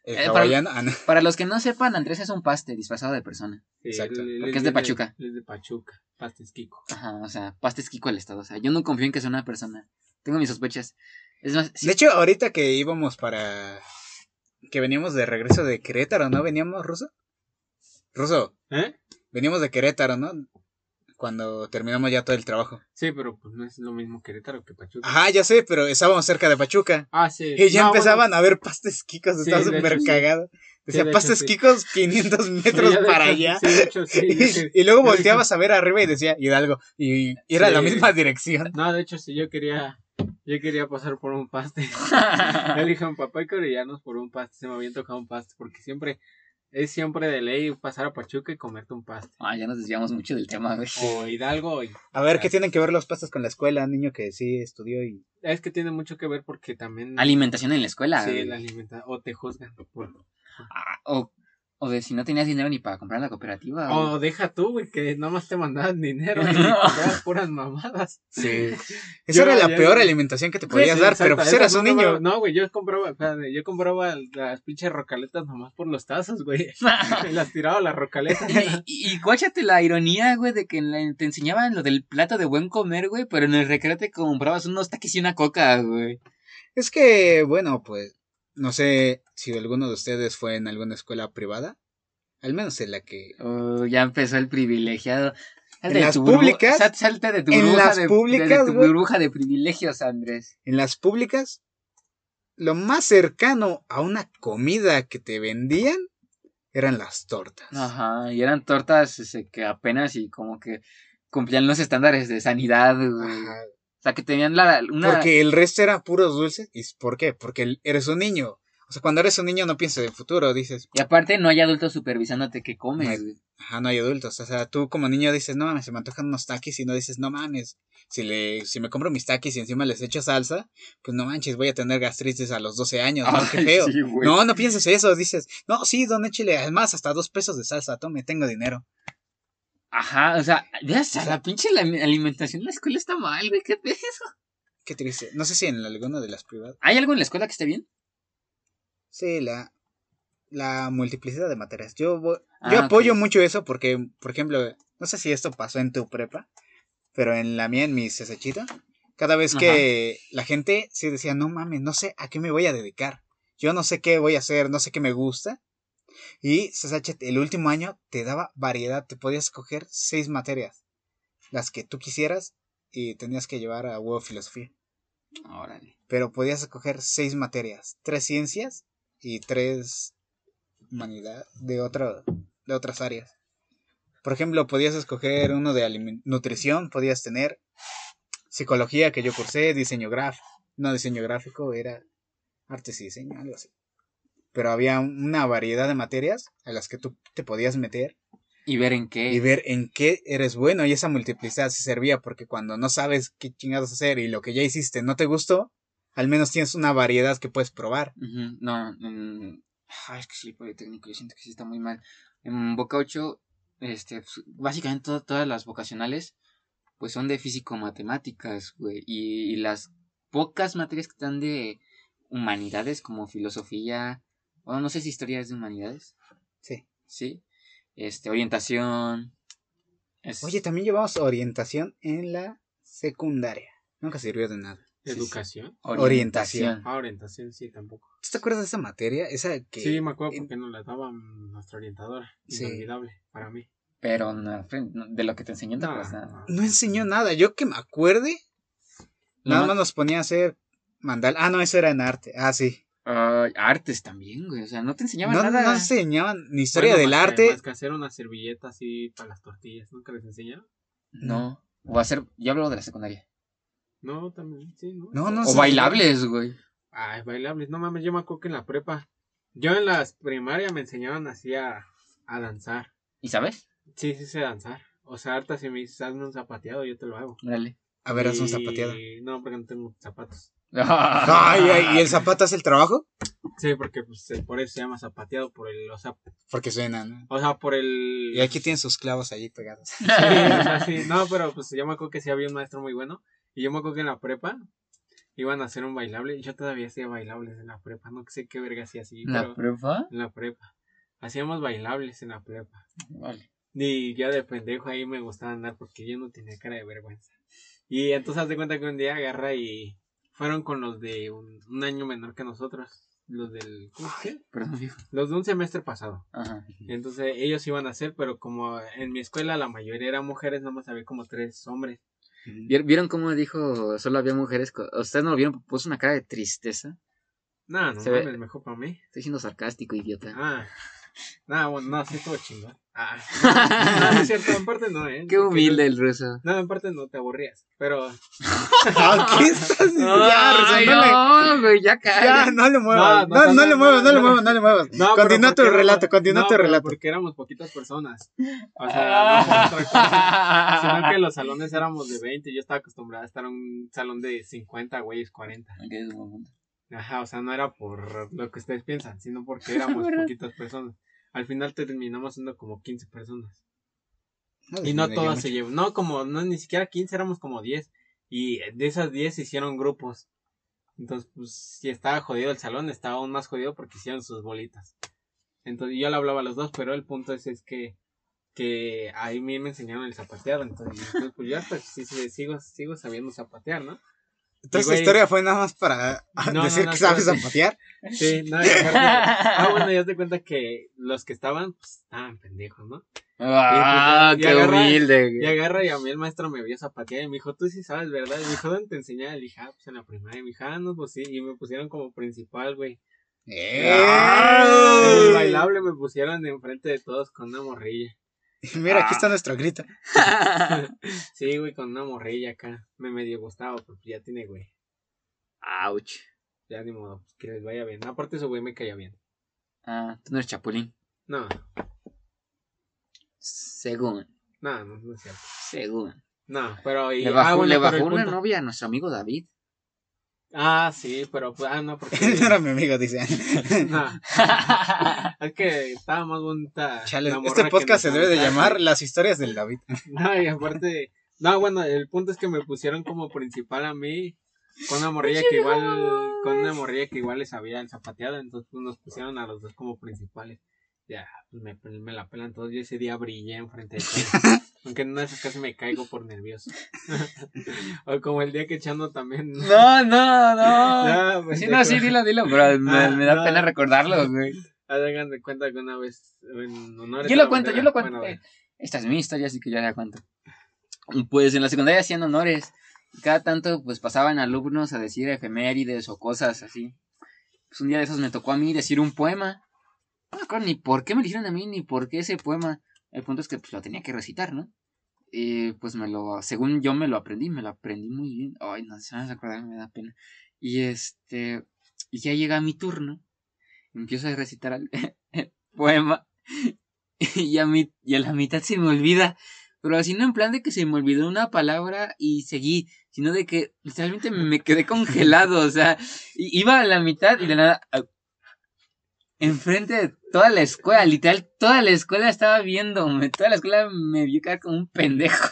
El Eh, para- hawaiano. ah. (laughs) Para los que no sepan, Andrés es un paste disfrazado de persona. Sí, Exacto. Porque es de de- Pachuca. Es de Pachuca. Pastes Kiko. Ajá, o sea, pastes Kiko el estado. O sea, yo no confío en que sea una persona. Tengo mis sospechas. Es más, sí- De hecho, ahorita que íbamos para. Que veníamos de regreso de Querétaro, ¿no? ¿Veníamos, Ruso? Ruso, ¿Eh? veníamos de Querétaro, ¿no? Cuando terminamos ya todo el trabajo. Sí, pero pues no es lo mismo Querétaro que Pachuca. Ajá, ya sé, pero estábamos cerca de Pachuca. Ah, sí. Y ya No, empezaban a ver pastes kikos, Sí, estaba súper cagado. Decía, pastes kikos 500 bueno, metros sí, para hecho, allá. Sí, de hecho, sí. (laughs) Y, y luego volteabas a ver arriba y decía Hidalgo. Y, y era la misma dirección. No, de hecho, sí, yo quería. Yo quería pasar por un paste. (laughs) Yo le dije a papá hay que orillarnos por un paste. Se me había tocado un paste. Porque siempre. Es siempre de ley pasar a Pachuca y comerte un paste. Ah, ya nos desviamos mucho del tema, güey. O Hidalgo. y- A ver, ¿qué tienen que ver los pastes con la escuela? Niño que sí estudió y... Es que tiene mucho que ver porque también. Alimentación en la escuela. Sí, güey. la alimenta. O te juzgan. por- Ah, o, o de si no tenías dinero ni para comprar la cooperativa. O deja tú, güey, que nomás te mandaban dinero (laughs) y comprabas puras mamadas. Sí. (laughs) Esa Yo- era la yo- peor alimentación que te podías Sí, dar, exacto, pero pues eras un niño. compraba- No, güey, yo compraba, espérate, yo compraba las pinches rocaletas nomás por los tazos, güey. (laughs) Y las tiraba las rocaletas. Y, y, guáchate la ironía, güey, de que te enseñaban lo del plato de buen comer, güey, pero en el recreo te comprabas unos taquis y una coca, güey. Es que, bueno, pues, no sé si alguno de ustedes fue en alguna escuela privada. Al menos en la que... Oh, ya empezó el privilegiado. En las públicas- sal- Salte de tu en burbuja las de, de- públicas, de tu güey. burbuja de privilegios, Andrés. En las públicas, lo más cercano a una comida que te vendían eran las tortas. Ajá, y eran tortas ese, que apenas y como que cumplían los estándares de sanidad, güey. Ajá, O sea, que tenían la, una... Porque el resto era puros dulces. ¿Y por qué? Porque eres un niño. O sea, cuando eres un niño no piensas en el futuro, dices, Y aparte no hay adultos supervisándote que comes, No hay- güey. ajá, no hay adultos. O sea, tú como niño dices, no mames, se me antojan unos taquis y no dices, no mames, si, le, si me compro mis taquis y encima les echo salsa, pues no manches, voy a tener gastritis a los 12 años, ¿no? Qué feo. sí, no, no pienses eso, dices, no, sí, don échale, además hasta dos pesos de salsa, tome, tengo dinero. Ajá, o sea, ya la pinche la- alimentación en la escuela está mal, güey, ¿qué pedo? Qué triste. No sé si en alguna de las privadas. ¿Hay algo en la escuela que esté bien? Sí, la, la multiplicidad de materias. Yo, voy- Ah, yo ok. apoyo mucho eso porque, por ejemplo, no sé si esto pasó en tu prepa, pero en la mía, en mi cesechita, cada vez que la gente sí decía, no mames, no sé a qué me voy a dedicar. Yo no sé qué voy a hacer, no sé qué me gusta. Y CSH, el último año te daba variedad, te podías escoger seis materias, las que tú quisieras, y tenías que llevar a huevo filosofía. Órale. Pero podías escoger seis materias, tres ciencias y tres humanidad de otra, de otras áreas. Por ejemplo, podías escoger uno de nutrición, podías tener psicología que yo cursé, diseño gráfico, no diseño gráfico, era artes y diseño, algo así. Pero había una variedad de materias a las que tú te podías meter Y ver en qué. y ver en qué eres bueno y esa multiplicidad sí servía porque cuando no sabes qué chingados hacer y lo que ya hiciste no te gustó, al menos tienes una variedad que puedes probar. No, en- ah, es que sí, Politécnico, yo siento que sí está muy mal. En Boca 8, este, pues, básicamente to- todas las vocacionales, pues son de físico-matemáticas, güey. Y, y las pocas materias que están de humanidades, como filosofía, bueno, no sé si historia es de humanidades, Sí. ¿sí? Este, orientación. es- Oye, también llevamos orientación en la secundaria. Nunca sirvió de nada. sí, sí. Educación. orientación. Ah, orientación, sí, tampoco. ¿Tú te acuerdas de esa materia? Esa que... Sí, me acuerdo en- porque nos la daba nuestra orientadora. Sí. Inolvidable para mí. Pero no, de lo que te enseñó, no te No, acuerdas nada. No enseñó nada. Yo que me acuerde, nada más- más nos ponía a hacer mandal. Ah, no, eso era en arte. Ah, sí. Ay, artes también, güey. O sea, no te enseñaban No, nada. no enseñaban ni historia Bueno, del más que- arte. más que hacer una servilleta así para las tortillas. ¿Nunca les enseñaron? No. O hacer, yo hablo de la secundaria. No, también, sí, ¿no? No, no O sé. bailables, güey. Ay, bailables. No mames, yo me acuerdo que en la prepa. Yo en las primarias me enseñaban así a, a danzar. ¿Y sabes? Sí, sí sé danzar. O sea, harta si me dices hazme un zapateado, yo te lo hago. Dale. A ver, haz un zapateado. No, porque no tengo zapatos. Ay, ay, ¿y el (laughs) zapato hace el trabajo? Sí, porque pues por eso se llama zapateado, por el, o sea, Porque suena, ¿no? o sea, por el... Y aquí tienen sus clavos allí pegados. Sí, o sea, sí. No, pero pues yo me acuerdo que sí había un maestro muy bueno. Y yo me acuerdo que en la prepa iban a hacer un bailable. Y yo todavía hacía bailables en la prepa. No sé qué verga hacía así, ¿La pero prueba? en la prepa. Hacíamos bailables en la prepa. Vale. Y ya de pendejo ahí me gustaba andar porque yo no tenía cara de vergüenza. Y entonces haz de cuenta que un día agarra y fueron con los de un, un año menor que nosotros. Los del... ¿Cómo llama? Perdón. Los de un semestre pasado. Ajá. Entonces ellos iban a hacer, pero como en mi escuela la mayoría eran mujeres, nada más había como tres hombres. ¿Vier- ¿Vieron cómo dijo solo había mujeres? ¿Ustedes no lo vieron? Puso una cara de tristeza. No, no Se ve- mejor para mí. Estoy siendo sarcástico, idiota. Ah. No, bueno, no, sí estuvo chingón. Ah. (laughs) No, no es cierto, en parte no, eh. Qué humilde el ruso. No, en parte no te aburrías, pero... (laughs) Ah, ¿Qué estás Ya, Ay, resuélveme. no, güey, ya Ya, cállate. no le muevas. No, No, no, no, no, le no, muevas, no no, le no. muevas, no le muevas. No, Continúa tu relato, continúa no, tu relato. porque éramos poquitas personas. O sea, no por otra cosa, (laughs) sino que los salones éramos de 20 y yo estaba acostumbrada a estar en un salón de 50 güeyes, 40. Ok, es un buen punto. Ajá, o sea, no era por lo que ustedes piensan, sino porque éramos poquitas personas. Al final terminamos siendo como 15 personas. No, Y no todas se llevan. No, como, no, ni siquiera 15, éramos como 10. Y de esas 10 se hicieron grupos. Entonces, pues, si estaba jodido el salón, estaba aún más jodido porque hicieron sus bolitas. Entonces, yo le hablaba a los dos, pero el punto es, es que, que ahí a mí me enseñaron el zapateado. Entonces, entonces, pues yo hasta sí, sí, sigo, sigo sabiendo zapatear, ¿no? Y, esta güey, historia fue nada más para no, decir no, que sabes zapatear. Sí, no, y (laughs) ah, bueno, ya te cuenta que los que estaban, pues, estaban pendejos, ¿no? Ah, Y qué agarra- humilde, Y güey. agarra y a mí el maestro me vio zapatear y me dijo, tú sí sabes, ¿verdad? Y me dijo, ¿dónde te enseñaba? Le dije, ah, pues en la primaria. Y me dijo, ah, no, pues sí. Y me pusieron como principal, güey. ¡Eh! El bailable me pusieron enfrente de todos con una morrilla. (laughs) Mira, Ah. aquí está nuestro grito. (laughs) Sí, güey, con una morrilla acá. Me medio gustaba, pero ya tiene, güey. Ouch. Ya ni modo, pues, que les vaya bien. Aparte, ese güey me caía bien. Ah, tú no eres chapulín. No, Según, no, no, no es cierto. según. No, pero. Y, Le bajó, ah, bueno, le bajó una punto- novia a nuestro amigo David. Ah, sí, pero. pues, Ah, no, porque. Él (laughs) no era mi amigo, dice. (laughs) no. (laughs) Es que estaba más bonita. Chale, este podcast se debe de llamar Las historias del David. No, y aparte. No, bueno, el punto es que me pusieron como principal a mí. Con una morrilla que igual. Con una morrilla que igual les había el zapateado. Entonces pues, nos pusieron a los dos como principales. Ya, pues me, me la pelan todos. Yo ese día brillé enfrente de todos. (laughs) Aunque en una de esas casi me caigo por nervioso. (laughs) o como el día que echando también. No, no, no. No, pues, Sí, no, sí, dilo, dilo, pero me, Ah, me da no. pena recordarlo, güey. Hagan de cuenta que una vez. En Yo lo cuento, yo lo cuento. bueno, eh, Esta es mi historia, así que yo la cuento. Pues en la secundaria hacían honores. Cada tanto, pues pasaban alumnos a decir efemérides o cosas así. Pues un día de esos me tocó a mí decir un poema. No me acuerdo ni por qué me lo dijeron a mí, ni por qué ese poema. El punto es que pues, lo tenía que recitar, ¿no? Y pues me lo, según yo me lo aprendí, me lo aprendí muy bien. Ay, no se me vas a acordar, me da pena. Y este, y ya llega mi turno. Empiezo a recitar (laughs) el, poema. Y a, mi, y a la mitad se me olvida. Pero así no en plan de que se me olvidó una palabra y seguí, sino de que literalmente me quedé congelado. O sea, iba a la mitad y de nada. Enfrente de toda la escuela, literal, toda la escuela estaba viéndome. Toda la escuela me vio caer como un pendejo.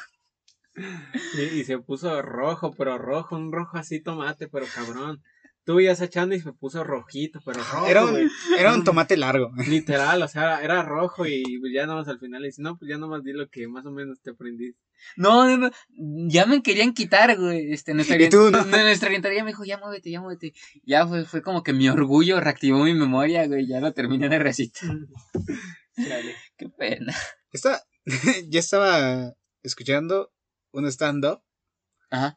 Y, y se puso rojo, pero rojo, un rojo así tomate, pero cabrón. Tú ibas echando y se puso rojito, pero rojo. Era un, era un tomate largo. (laughs) Literal, o sea, era rojo y pues ya nomás al final le dice, no, pues ya nomás di lo que más o menos te aprendí. No, no, no, ya me querían quitar, güey. Este, nuestra, (laughs) Y tú, ¿no? nuestra orientadora me dijo, ya muévete, ya muévete. Ya fue, fue como que mi orgullo reactivó mi memoria, güey. Ya lo terminé de recitar. (laughs) Chale. Qué pena. Esta, ya estaba escuchando un stand-up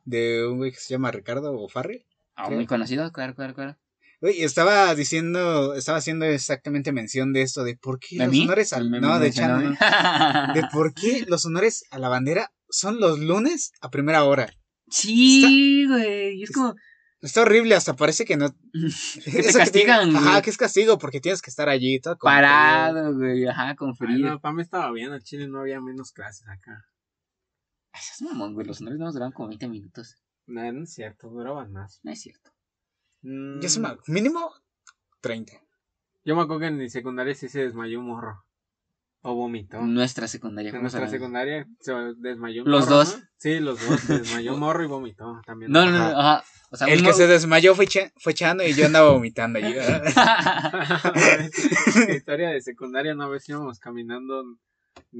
de un güey que se llama Ricardo O'Farrell. Ah, muy conocido, claro, claro, claro. Güey, estaba diciendo, estaba haciendo exactamente mención de esto, de por qué ¿De los mí? honores al... Me- No, me de mí. (laughs) De por qué los honores a la bandera son los lunes a primera hora. Sí, güey. Es como. Está horrible, hasta parece que no... (laughs) Que te (laughs) castigan, Ajá, que es castigo porque tienes que estar allí. y Todo como Parado, güey. Ajá, con Ay, frío. no, para mí estaba bien, al chile no había menos clases acá. Ay, Esas mamón, güey. Los honores no nos duraban como 20 minutos. No, no es cierto, duraban más. No es cierto. Mm, Ya se me- Mínimo 30. Yo me acuerdo que en mi secundaria sí se desmayó un morro. O vomitó. Nuestra secundaria. En ¿cómo nuestra secundaria se desmayó un Los morro, dos. ¿no? Sí, los dos. Se desmayó un (laughs) morro y vomitó también. No, no, no. Ajá. O sea, El uno- que se desmayó fue, Cha- fue Chano y yo andaba vomitando allí. La (laughs) historia de secundaria, una vez íbamos caminando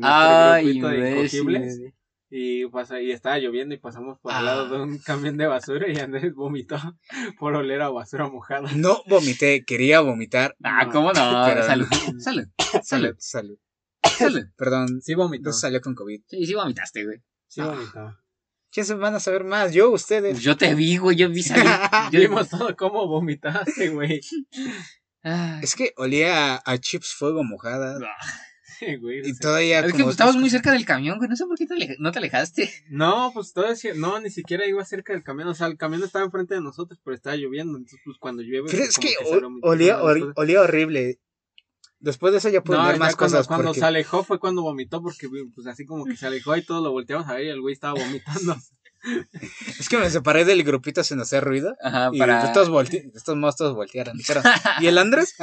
Ay, grupito de y, pasa, y estaba lloviendo y pasamos por al lado Ah. de un camión de basura y Andrés vomitó (laughs) por oler a basura mojada. No vomité, quería vomitar. Ah, No, ¿cómo no? pero- (laughs) Salud. Salud. Salud, salud. Salud. Perdón, Sí vomitó. no salió con COVID. Sí, sí vomitaste, güey. Sí vomitó. ¿Quién se van a saber más? Yo, ustedes. Yo te vi, güey. Yo vi salir. (laughs) Yo... Vimos todo cómo vomitaste, güey. Es que olía a, a chips fuego mojadas. (laughs) Güey. Y todavía Es que pues, estabas muy cerca del camión, güey. No sé por qué te no te alejaste. No, pues todo decía, no, ni siquiera iba cerca del camión. O sea, el camión estaba enfrente de nosotros, pero estaba lloviendo. Entonces, pues cuando llueve. Pero es que olía, horrible. Después de eso ya pude No, ver más cuando, cosas. cuando porque- se alejó fue cuando vomitó, porque pues así como que se alejó y todos lo volteamos a ver y el güey estaba vomitando. (laughs) Es que me separé del grupito sin hacer ruido. Ajá, Y para. estos, volte- estos modos todos voltearon. Dijeron, (laughs) ¿y el Andrés?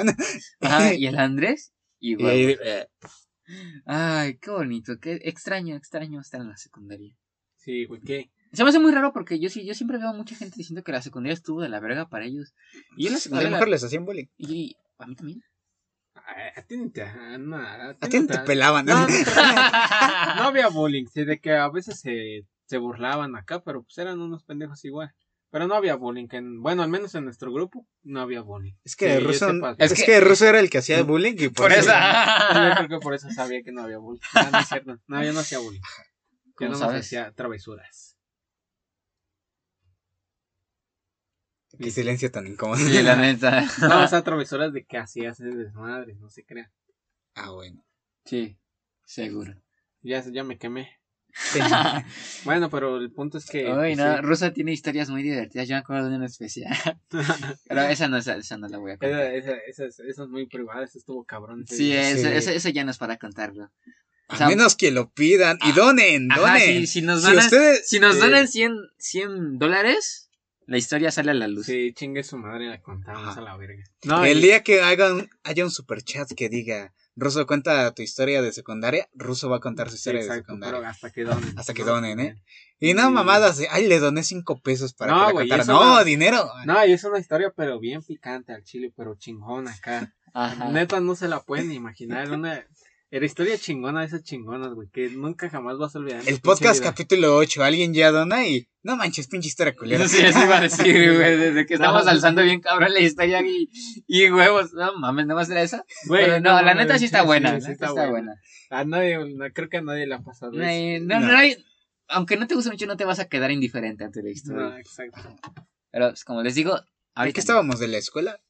Ajá, y el Andrés. Y, Y güey, ahí, eh, Ay, qué bonito. Qué extraño, extraño estar en la secundaria. Sí, güey, ¿qué? Se me hace muy raro porque yo sí, yo siempre veo a mucha gente diciendo que la secundaria estuvo de la verga para ellos. Y yo en la a lo secundaria. mejor la- les hacían bullying. y a mí también. A, ti ni te, a, no, a A ti no no te pelaban. (laughs) No, no, no había bullying, sí, de que a veces se, se burlaban acá, pero pues eran unos pendejos igual. Pero no había bullying. en- bueno, al menos en nuestro grupo no había bullying. Es que Sí, sepa. es, Es que, que- Russo era el que hacía bullying y por, Por eso-. (laughs) Yo creo que por eso (laughs) sabía que no había bullying. No, no es cierto. No, yo no hacía bullying. Yo ¿Cómo no hacía travesuras. Qué silencio tan incómodo. Sí, la neta. (laughs) No, o sea, travesuras de que hacías de desmadre, no se crea. Ah, bueno. Sí, seguro. Ya, ya me quemé. (laughs) Bueno, pero el punto es que. Ay, pues, no, sí. Rosa tiene historias muy divertidas. Yo me acuerdo de una especial. (laughs) Pero esa no, esa, esa no la voy a esa, contar. esa, esa, es- esa es muy privada, eso estuvo cabrón. Sí, eso, Sí. eso, eso ya no es para contarlo. O A sea, menos que lo pidan y donen, Ajá, donen. si, si nos Si donan, ustedes- si nos eh, donan 100, 100 dólares, la historia sale a la luz. Sí, chingue su madre, la contamos Ajá. a la verga. No, el y- día que hagan, haya un superchat que diga, Russo cuenta tu historia de secundaria, Russo va a contar su sí, historia de secundaria. pero hasta que donen. Hasta que donen, ¿eh? Y no Sí. mamadas de, ay, le doné cinco pesos para No, que la güey, contara. No, dinero. No, y es una historia, pero bien picante al chile, pero chingona acá. (laughs) Ajá. Neta, no se la pueden imaginar. (laughs) Una, era historia chingona de esas chingonas, güey, que nunca jamás vas a olvidar. El podcast vida. capítulo 8, alguien ya dona y, no manches, pinche historia culera. Sí, eso iba a decir, (laughs) güey, desde que estamos No. alzando bien cabrón la historia y, y huevos, no mames, ¿no más era esa? Güey, Pero no, la mames, neta sí está buena, sí, la sí está buena. A nadie, no, creo que a nadie le ha pasado No, eso. no, No. no hay- aunque no te guste mucho, no te vas a quedar indiferente ante la historia. No, exacto. Pero pues, como les digo, ¿De ahorita qué estábamos? ¿De la escuela?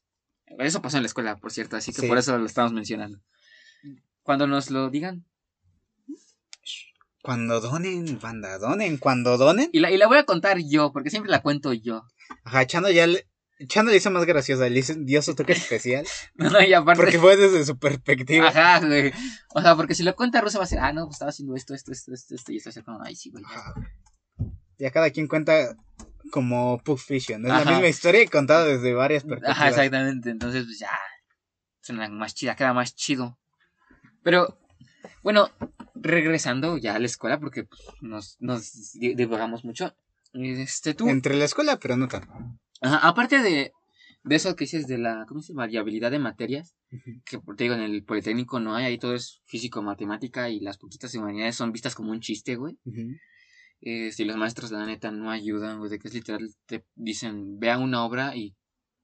Eso pasó en la escuela, por cierto, así que Sí. por eso lo estamos mencionando. Cuando nos lo digan. Cuando donen, banda, donen. Cuando donen. Y la, y la voy a contar yo, porque siempre la cuento yo. Ajá, Chano ya le... Chano le hizo más graciosa, le hizo, dio su toque especial. (laughs) No, no, y aparte. Porque fue desde su perspectiva. Ajá, güey. O sea, porque si lo cuenta Rosa va a ser, ah, no, pues estaba haciendo esto, esto, esto, esto, esto, y está como, ay, sí, güey. ya cada quien cuenta como Pulp Fiction. Es la misma historia y contada desde varias perspectivas. Ajá, exactamente. Entonces, pues ya. Suena más chida, queda más chido. Pero, bueno, regresando ya a la escuela, porque pues, nos, nos di- divagamos mucho. Este, tú. Entre la escuela, pero no tanto. Ajá, aparte de, de eso que dices de la, ¿cómo se llama? Variabilidad de materias, que te digo, en el Politécnico no hay, ahí todo es físico, matemática y las poquitas humanidades son vistas como un chiste, güey. Eh, si los maestros, la neta, no ayudan, güey, de que es literal, te dicen, vea una obra y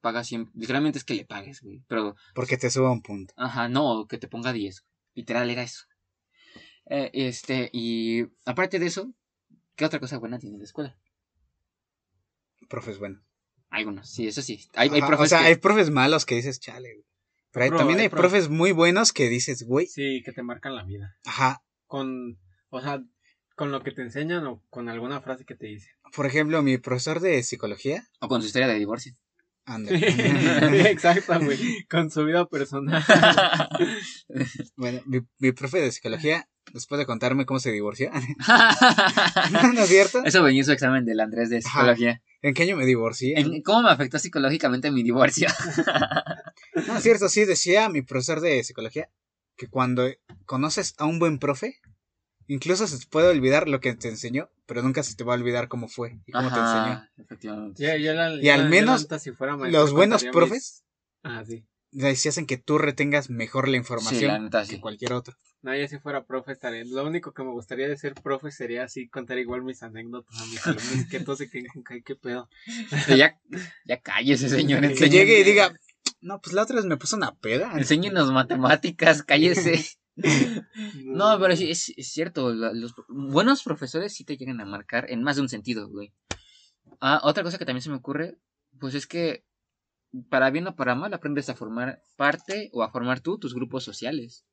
paga siempre, literalmente es que le pagues, güey, pero, Porque te suba un punto. ajá, no, que te ponga 10, güey. Literal era eso. Eh, este, y aparte de eso, ¿qué otra cosa buena tiene la escuela? Profes, bueno. Algunos, sí, eso sí. Hay, hay Ajá, profes o sea, que- hay profes malos que dices, chale. güey. Pero hay- también hay hay profe- profes muy buenos que dices, güey. Sí, que te marcan la vida. Ajá. Con, o sea, con lo que te enseñan o con alguna frase que te dicen. Por ejemplo, mi profesor de psicología. O con su historia de divorcio. (laughs) Sí, exacto, güey. Con su vida personal. (laughs) bueno, mi, mi profe de psicología, después de contarme cómo se divorció. (laughs) ¿No es cierto? Eso venía en su examen del Andrés de psicología. ¿En qué año me divorcié? En- ¿Cómo me afectó psicológicamente mi divorcio? No, es cierto, sí, decía mi profesor de psicología que cuando conoces a un buen profe, incluso se te puede olvidar lo que te enseñó, pero nunca se te va a olvidar cómo fue y cómo te enseñó. Efectivamente. Ya- yo la- Y yo al la- yo menos la neta, si fuera maestro, Los buenos profes mis- Ah, sí. se hacen que tú retengas mejor la Sí, información la neta, que cualquier otro. No, yo si fuera profe estaría. Lo único que me gustaría de ser profe sería así contar igual mis anécdotas a mis (laughs) alumnos que todos se queden con "Ay, qué pedo. Ya, ya cállese, señor. Que llegue y diga, no, pues la otra vez me puso una peda. Enséñenos matemáticas, cállese. (laughs) No, pero sí, es, es cierto. los buenos profesores sí te llegan a marcar en más de un sentido, güey. Ah, otra cosa que también se me ocurre, pues es que para bien o para mal aprendes a formar parte o a formar tú tus grupos sociales.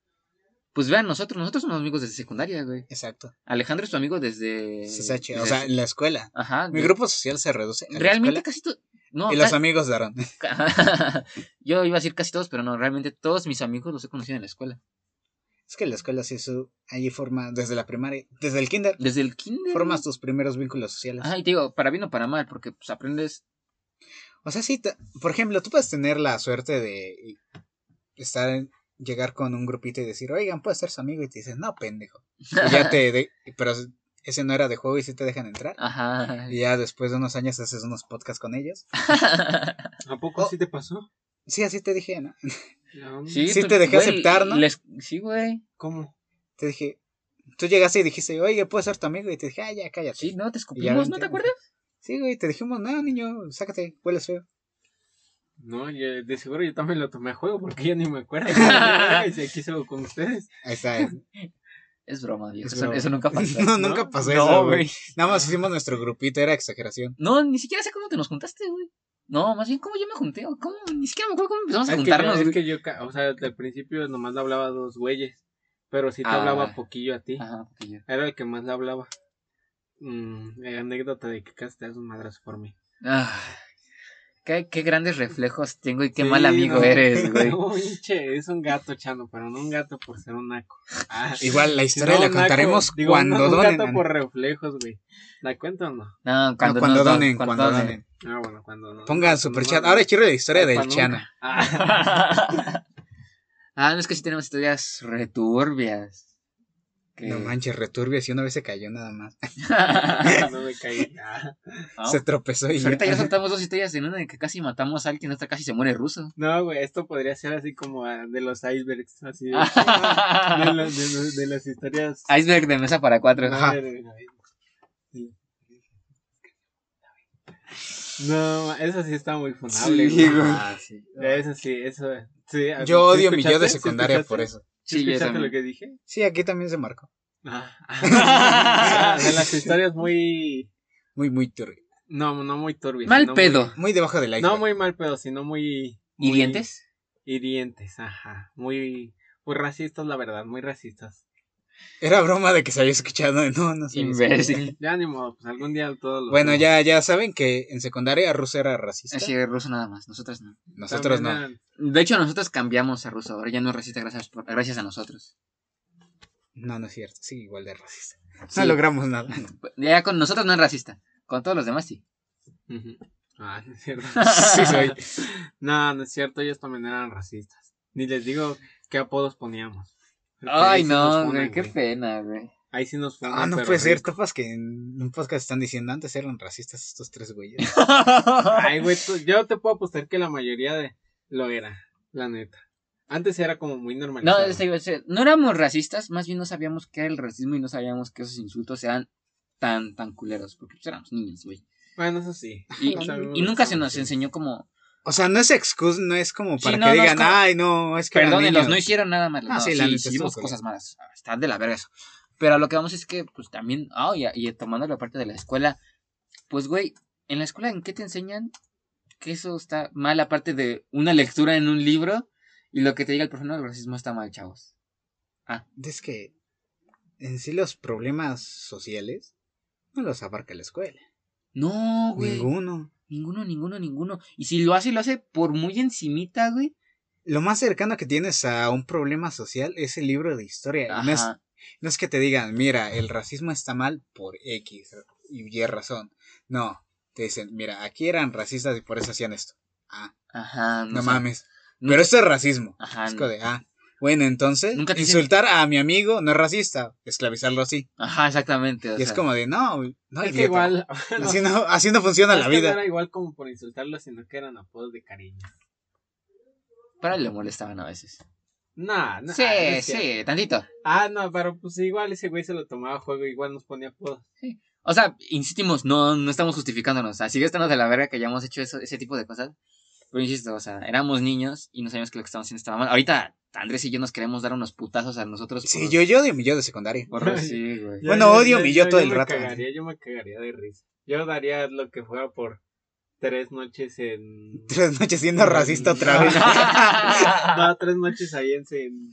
Pues vean, nosotros, nosotros somos amigos desde secundaria, güey. Exacto. Alejandro es tu amigo desde... CSH, o desde- sea, en la escuela. Ajá. Mi de- grupo social se reduce a Realmente casi todo... No, y los ca- amigos de Aaron. (laughs) Yo iba a decir casi todos, pero no, realmente todos mis amigos los he conocido en la escuela. Es que la escuela sí su ahí forma desde la primaria, desde el kinder, Desde el kinder. formas tus primeros vínculos sociales. Ajá, y te digo, para bien o para mal, porque pues aprendes... O sea, sí, te- por ejemplo, tú puedes tener la suerte de estar en- llegar con un grupito y decir, "Oigan, puedes ser su amigo" y te dicen, "No, pendejo." Y ya te de- (laughs) pero ese no era de juego y sí te dejan entrar. Ajá. Y ya después de unos años haces unos podcasts con ellos. (laughs) ¿A poco Oh. así te pasó? Sí, así te dije, ¿no? (laughs) No, Sí pues, te dejé güey, aceptar, ¿no? les- Sí, güey. ¿Cómo? Te dije, tú llegaste y dijiste, "Oye, puedes ser tu amigo" y te dije, "Ah, ya cállate." Sí, no, te Ya escupimos, ¿no te acuerdas? Sí, güey, te dijimos, no, niño, sácate, hueles feo. No, yo- de seguro yo también lo tomé a juego porque yo ni me acuerdo. (laughs) y si aquí sigo con ustedes. Ahí está. eh. Es broma. Es Eso, broma. eso nunca (laughs) pasó. No, ¿No? nunca pasó No, eso, güey. Nada más hicimos nuestro grupito, era exageración. No, ni siquiera sé cómo te nos juntaste, güey. No, más bien cómo yo me junté. ¿Cómo? Ni siquiera me acuerdo cómo empezamos a que, juntarnos, yo, es que yo, o sea, al principio nomás le hablaba a dos güeyes. Pero sí te Ah. hablaba poquillo a ti. Ajá, porque yo. Era el que más le hablaba. Mm, eh, anécdota de que casi te das un madrazo por mí. Ah, qué, qué grandes reflejos tengo y qué Sí, mal amigo no. eres, (laughs) güey. No, es un gato, Chano, pero no un gato por ser un naco. Ah, (laughs) Igual, la historia no, la contaremos naco, digo, cuando no, un donen. gato por reflejos, güey. ¿La cuento o no? No, No, cuando, cuando donen, cuando donen. Ah, bueno, cuando no. Pongan Cuando superchat. Ahora quiero la historia del. Chano. Ah, (laughs) ah, no es que sí tenemos historias returbias. Que- No manches, returbio, si una vez se cayó nada más. (laughs) (laughs) no me caí. ¿no? Se tropezó y Pues ya. ahorita ya soltamos dos historias en una de que casi matamos a alguien, otra casi se muere ruso. No, güey, esto podría ser así como ah, de los icebergs, así de, (laughs) de, los- de los- de las historias. Iceberg de mesa para cuatro. Ajá. No, sí. Eso sí está muy funable. Sí, güey. güey. Ah, sí. Eso sí, eso. Sí, Yo ¿sí odio mi yo de secundaria por eso. ¿Sí escuchaste lo que dije? Sí, aquí también se marcó. Ah. (laughs) de las historias muy. Muy, muy turbio. No, no muy turbias. Mal pedo. Muy debajo del iceberg. no muy mal pedo, sino muy. muy ¿Hirientes? Hirientes, ajá. Muy. Muy racistas, la verdad, muy racistas. Era broma de que se había escuchado. No, no sé. Imbécil. Ya ni modo, pues algún día todos los. Bueno, ya, ya saben que en secundaria Ruso era racista. Así ruso nada más, nosotros no. Nosotros no. De hecho, nosotros cambiamos a ruso, ahora ya no es racista gracias, por- gracias a nosotros. No, no es cierto. Sí, igual de racista. Sí. No logramos nada. (laughs) Ya con nosotros no es racista, con todos los demás sí. Ah, no es cierto. (laughs) Sí soy. No, no es cierto, ellos también eran racistas. Ni les digo qué apodos poníamos. Ay, sí no, funan, güey, qué güey. pena, güey. Ahí sí nos funan, Ah, no puede ser. Topas que en un podcast están diciendo antes eran racistas estos tres güeyes. (laughs) Ay, güey, tú- yo te puedo apostar que la mayoría de lo era, la neta. Antes era como muy No, normalizado. este, no éramos racistas, más bien no sabíamos qué era el racismo y no sabíamos que esos insultos eran tan, tan culeros, porque pues, éramos niños, güey. Bueno, eso sí. Y, (laughs) No nunca se nos enseñó como, O sea, no es excusa, no es como Sí, para no, que no digan, como- ay, no, es que perdónenlos, no niños". hicieron nada malo. Ah, no, sí, sí, la neta, hicimos cosas malas, ah, están de la verga eso. Pero a lo que vamos es que, pues también, ah, y, y tomando la parte de la escuela, pues, güey, en la escuela, ¿en qué te enseñan? Que eso está mal, aparte de una lectura en un libro y lo que te diga el profesor, el racismo está mal, chavos. Es que en sí los problemas sociales no los abarca la escuela. No, güey. Ninguno. Ninguno, ninguno, ninguno. Y si lo hace, lo hace por muy encimita, güey. Lo más cercano que tienes a un problema social es el libro de historia. No es, no es que te digan, mira, el racismo está mal por X y Y razón. No, te dicen, mira, aquí eran racistas y por eso hacían esto. Ah, Ajá. no sé. mames. Pero esto es racismo. Ajá. Es de, ah, bueno, entonces, Nunca te dicen- insultar a mi amigo no es racista, esclavizarlo así. Ajá, exactamente. o y es como de, no, no, Es que igual. (laughs) Así no, así no funciona la que no vida. era igual como por insultarlo, sino que eran apodos de cariño. Pero le molestaban a veces. Nah, nah. sí, no cierto. sí, tantito. Ah, no, pero pues igual ese güey se lo tomaba a juego, igual nos ponía apodos. O sea, insistimos, no, no estamos justificándonos. O sea, sigue estando de la verga que hayamos hecho eso, ese tipo de cosas. Pero insisto, o sea, éramos niños y no sabíamos que lo que estábamos haciendo estaba mal. Ahorita Andrés y yo nos queremos dar unos putazos a nosotros. Sí, por- yo, yo odio mi yo de secundaria. por- (laughs) sí, güey. Bueno, odio mi yo todo el me rato. Cagaría, yo me cagaría de risa. Yo daría lo que fuera por tres noches en. (laughs) Tres noches siendo racista (laughs) otra vez. no, tres noches ahí en.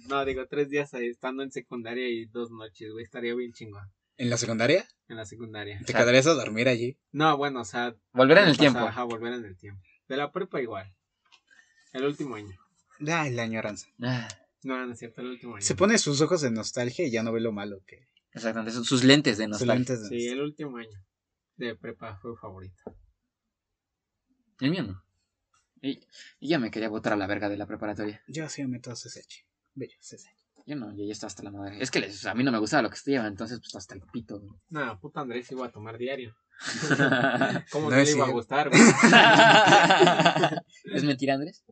No, digo, tres días ahí estando en secundaria y dos noches, güey. Estaría bien chingón ¿En la secundaria? en la secundaria. ¿Te sea, quedarías a dormir allí? No, bueno, o sea. Volver en el pasar- tiempo. Ajá, volver en el tiempo. De la prepa igual. El último año. Ay, la añoranza. Ah, No, no es cierto, el último año. Se pone sus ojos de nostalgia y ya no ve lo malo que... Exactamente, son sus lentes de sus nostalgia. lentes de Sí, el último año de prepa fue favorito. El mío no. Y, y ya me quería botar a la verga de la preparatoria. Yo sí me meto a CSH. Bello, CSH. Yo no, yo ya estaba hasta la madre. Es que les- a mí no me gustaba lo que estudiaba, entonces pues hasta el pito. No, puta Andrés iba a tomar diario. (laughs) ¿Cómo No es le iba a gustar, güey? ¿Es mentira, Andrés?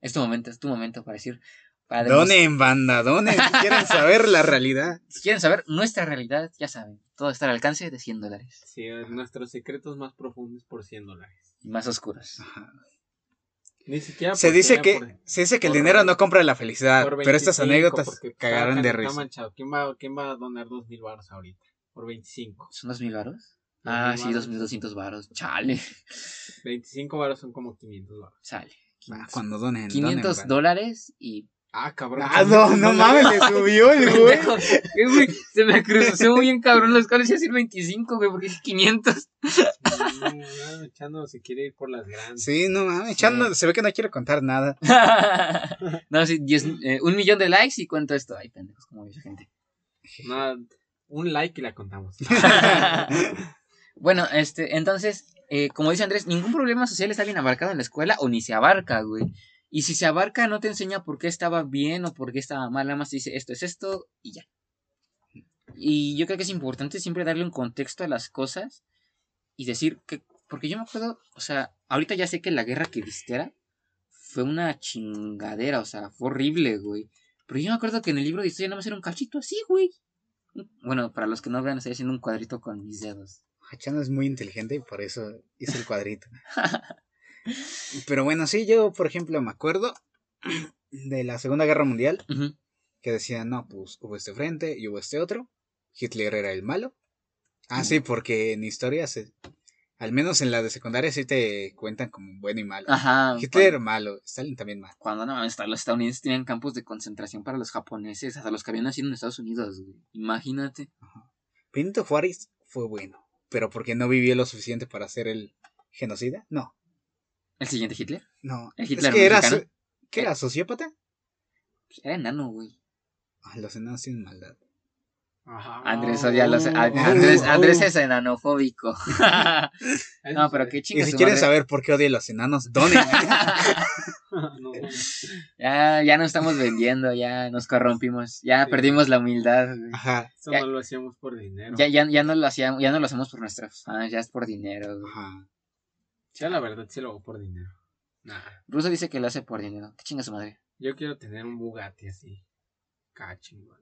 Es tu momento, es tu momento para decir. Para Donen, banda, donen. Si quieren saber la realidad. (laughs) Si quieren saber nuestra realidad, ya saben. Todo está al alcance de 100 dólares. Sí, nuestros secretos más profundos por 100 dólares. Y más oscuros. Ni siquiera Se dice que, por- se dice que el por- dinero no compra la felicidad, pero estas 25, anécdotas cagaron de risa. ¿Quién va, ¿Quién va a donar dos mil baros ahorita? Por 25. ¿Son 2.000 varos? Dos Ah, sí, varos. 2.200 varos. Chale. (laughs) 25 baros son como 500 baros. Sale. Ah, cuando donen. 500 donen, dólares y... Ah, cabrón. Ah, no, no mames, le subió el güey. Eh, Se me cruzó muy bien cabrón los cuales iba a decir 25, güey, porque dije 500. (laughs) No, no, Chano se quiere ir por las grandes. Sí, no mames, se ve que no quiere contar nada. (laughs) no, sí, 10, eh, un millón de likes y cuento esto. Ay, pendejos, como dice gente. No, un like y la contamos. Bueno, este, entonces, eh, como dice Andrés, ningún problema social está bien abarcado en la escuela o ni se abarca, güey. Y si se abarca, no te enseña por qué estaba bien o por qué estaba mal, nada más te dice esto es esto y ya. Y yo creo que es importante siempre darle un contexto a las cosas y decir que, porque yo me acuerdo, o sea, ahorita ya sé que la guerra cristera fue una chingadera, o sea, fue horrible, güey. Pero yo me acuerdo que en el libro de historia nada más era un cachito así, güey. Bueno, para los que no vean, estoy haciendo un cuadrito con mis dedos. Chan es muy inteligente y por eso hizo el cuadrito. (laughs) Pero bueno, sí, yo, por ejemplo, me acuerdo de la Segunda Guerra Mundial que decían, no, pues hubo este frente y hubo este otro. Hitler era el malo. Ah, sí, porque en historia, se, al menos en la de secundaria, sí te cuentan como bueno y malo. Ajá. Hitler malo, Stalin también malo. Cuando no los estadounidenses tenían campos de concentración para los japoneses, hasta los que habían nacido en Estados Unidos, güey. Imagínate. Benito Juárez fue bueno, pero porque no vivió lo suficiente para ser el genocida. No, ¿El siguiente Hitler? no. ¿El es Hitler que era, ¿qué era sociópata. Pues era enano, güey. Ah, los enanos tienen maldad. Ajá. Andrés odia a los. a- Andrés, Andrés oh. es enanofóbico. (laughs) No, pero qué Y chingas. si quieren saber por qué odio a los enanos, donen. (laughs) (laughs) No, ya, ya nos estamos vendiendo, ya nos corrompimos, ya Sí. perdimos la humildad, güey. Ajá, eso Ya- no lo hacíamos por dinero. Ya, ya, ya no lo hacíamos, ya no lo hacemos por nuestros fans, ya es por dinero, güey. ajá. Sí, la verdad sí lo hago por dinero. Nah, Russo dice que lo hace por dinero. ¿Qué chinga su madre? yo quiero tener un Bugatti así. Cachingón.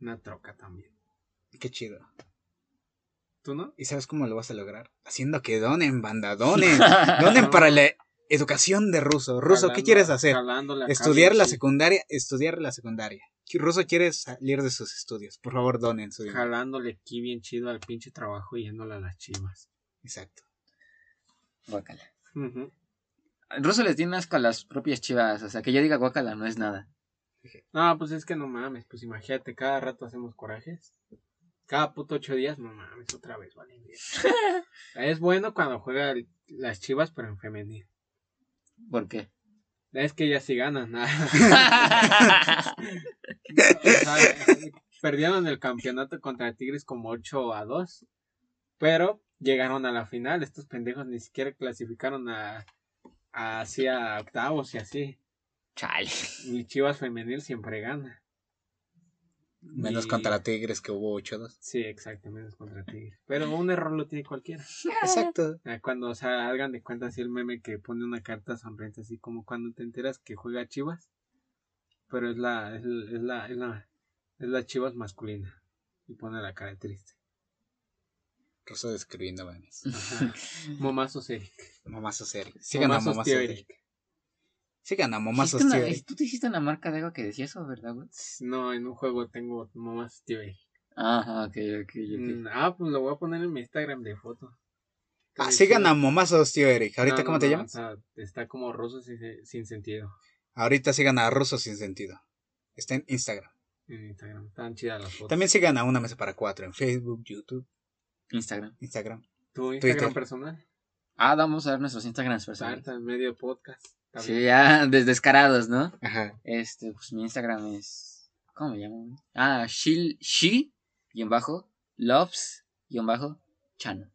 Una troca también. Qué chido. ¿Tú no? ¿Y sabes cómo lo vas a lograr? Haciendo que donen, banda, donen. (laughs) Donen para la educación de ruso. Ruso, ¿qué quieres hacer? Estudiar la secundaria, estudiar la secundaria. Ruso quiere salir de sus estudios. Por favor, donen su dinero. Jalándole aquí bien chido al pinche trabajo y yéndole a las chivas. Exacto. Guácala. Ujú. Russo les tiene asco a las propias chivas, o sea, que yo diga guácala no es nada. No, pues es que no mames, pues imagínate, cada rato hacemos corajes. Cada puto ocho días, no mames, otra vez, vale. (laughs) es bueno cuando juega el- las chivas, pero en femenil. ¿Por qué? Es que ya sí ganan. nada. (laughs) Perdieron el campeonato contra Tigres como 8 a 2. Pero llegaron a la final. Estos pendejos ni siquiera clasificaron a, a así a octavos y así. Chale. Mi Chivas femenil siempre gana. Menos Y- contra Tigres que hubo 8-2. Sí, exacto, menos contra Tigres. Pero un error lo tiene cualquiera. (laughs) Exacto. Ah, Cuando, o sea, hagan de cuenta así el meme que pone una carta sonriente, así como cuando te enteras que juega Chivas, pero es la, es, la- es la, es la, es la Chivas masculina. Y pone la cara triste. Ruso describiendo memes. (laughs) Momazos Eric. Momazos Eric. Sigan a Momazos Eric. Sigan a Momazos Hiciste tío una- Eric. Tú te hiciste una marca de algo que decía eso, ¿verdad, güey? No, en un juego tengo Momazos tío Eric. Ajá, ok, ok, ok. Mm, Ah, pues lo voy a poner en mi Instagram de foto. Ah, sigan a Momazos tío Eric. ¿Ahorita No, cómo no, te no, llamas? o sea, está como ruso sin, sin sentido Ahorita sigan a Ruso sin sentido. Está en Instagram. en Instagram. Están chidas las fotos. También sigan a Una Mesa para Cuatro en Facebook, YouTube, Instagram. Instagram. ¿Tu Instagram Twitter. personal? Ah, vamos a ver nuestros Instagrams personales. En medio podcast. Sí, ya, (laughs) des- descarados, ¿no? Ajá. Este, pues mi Instagram es. ¿Cómo me llamo? Ah, Shil, Shi, guion bajo, Loves, guion bajo, Chano.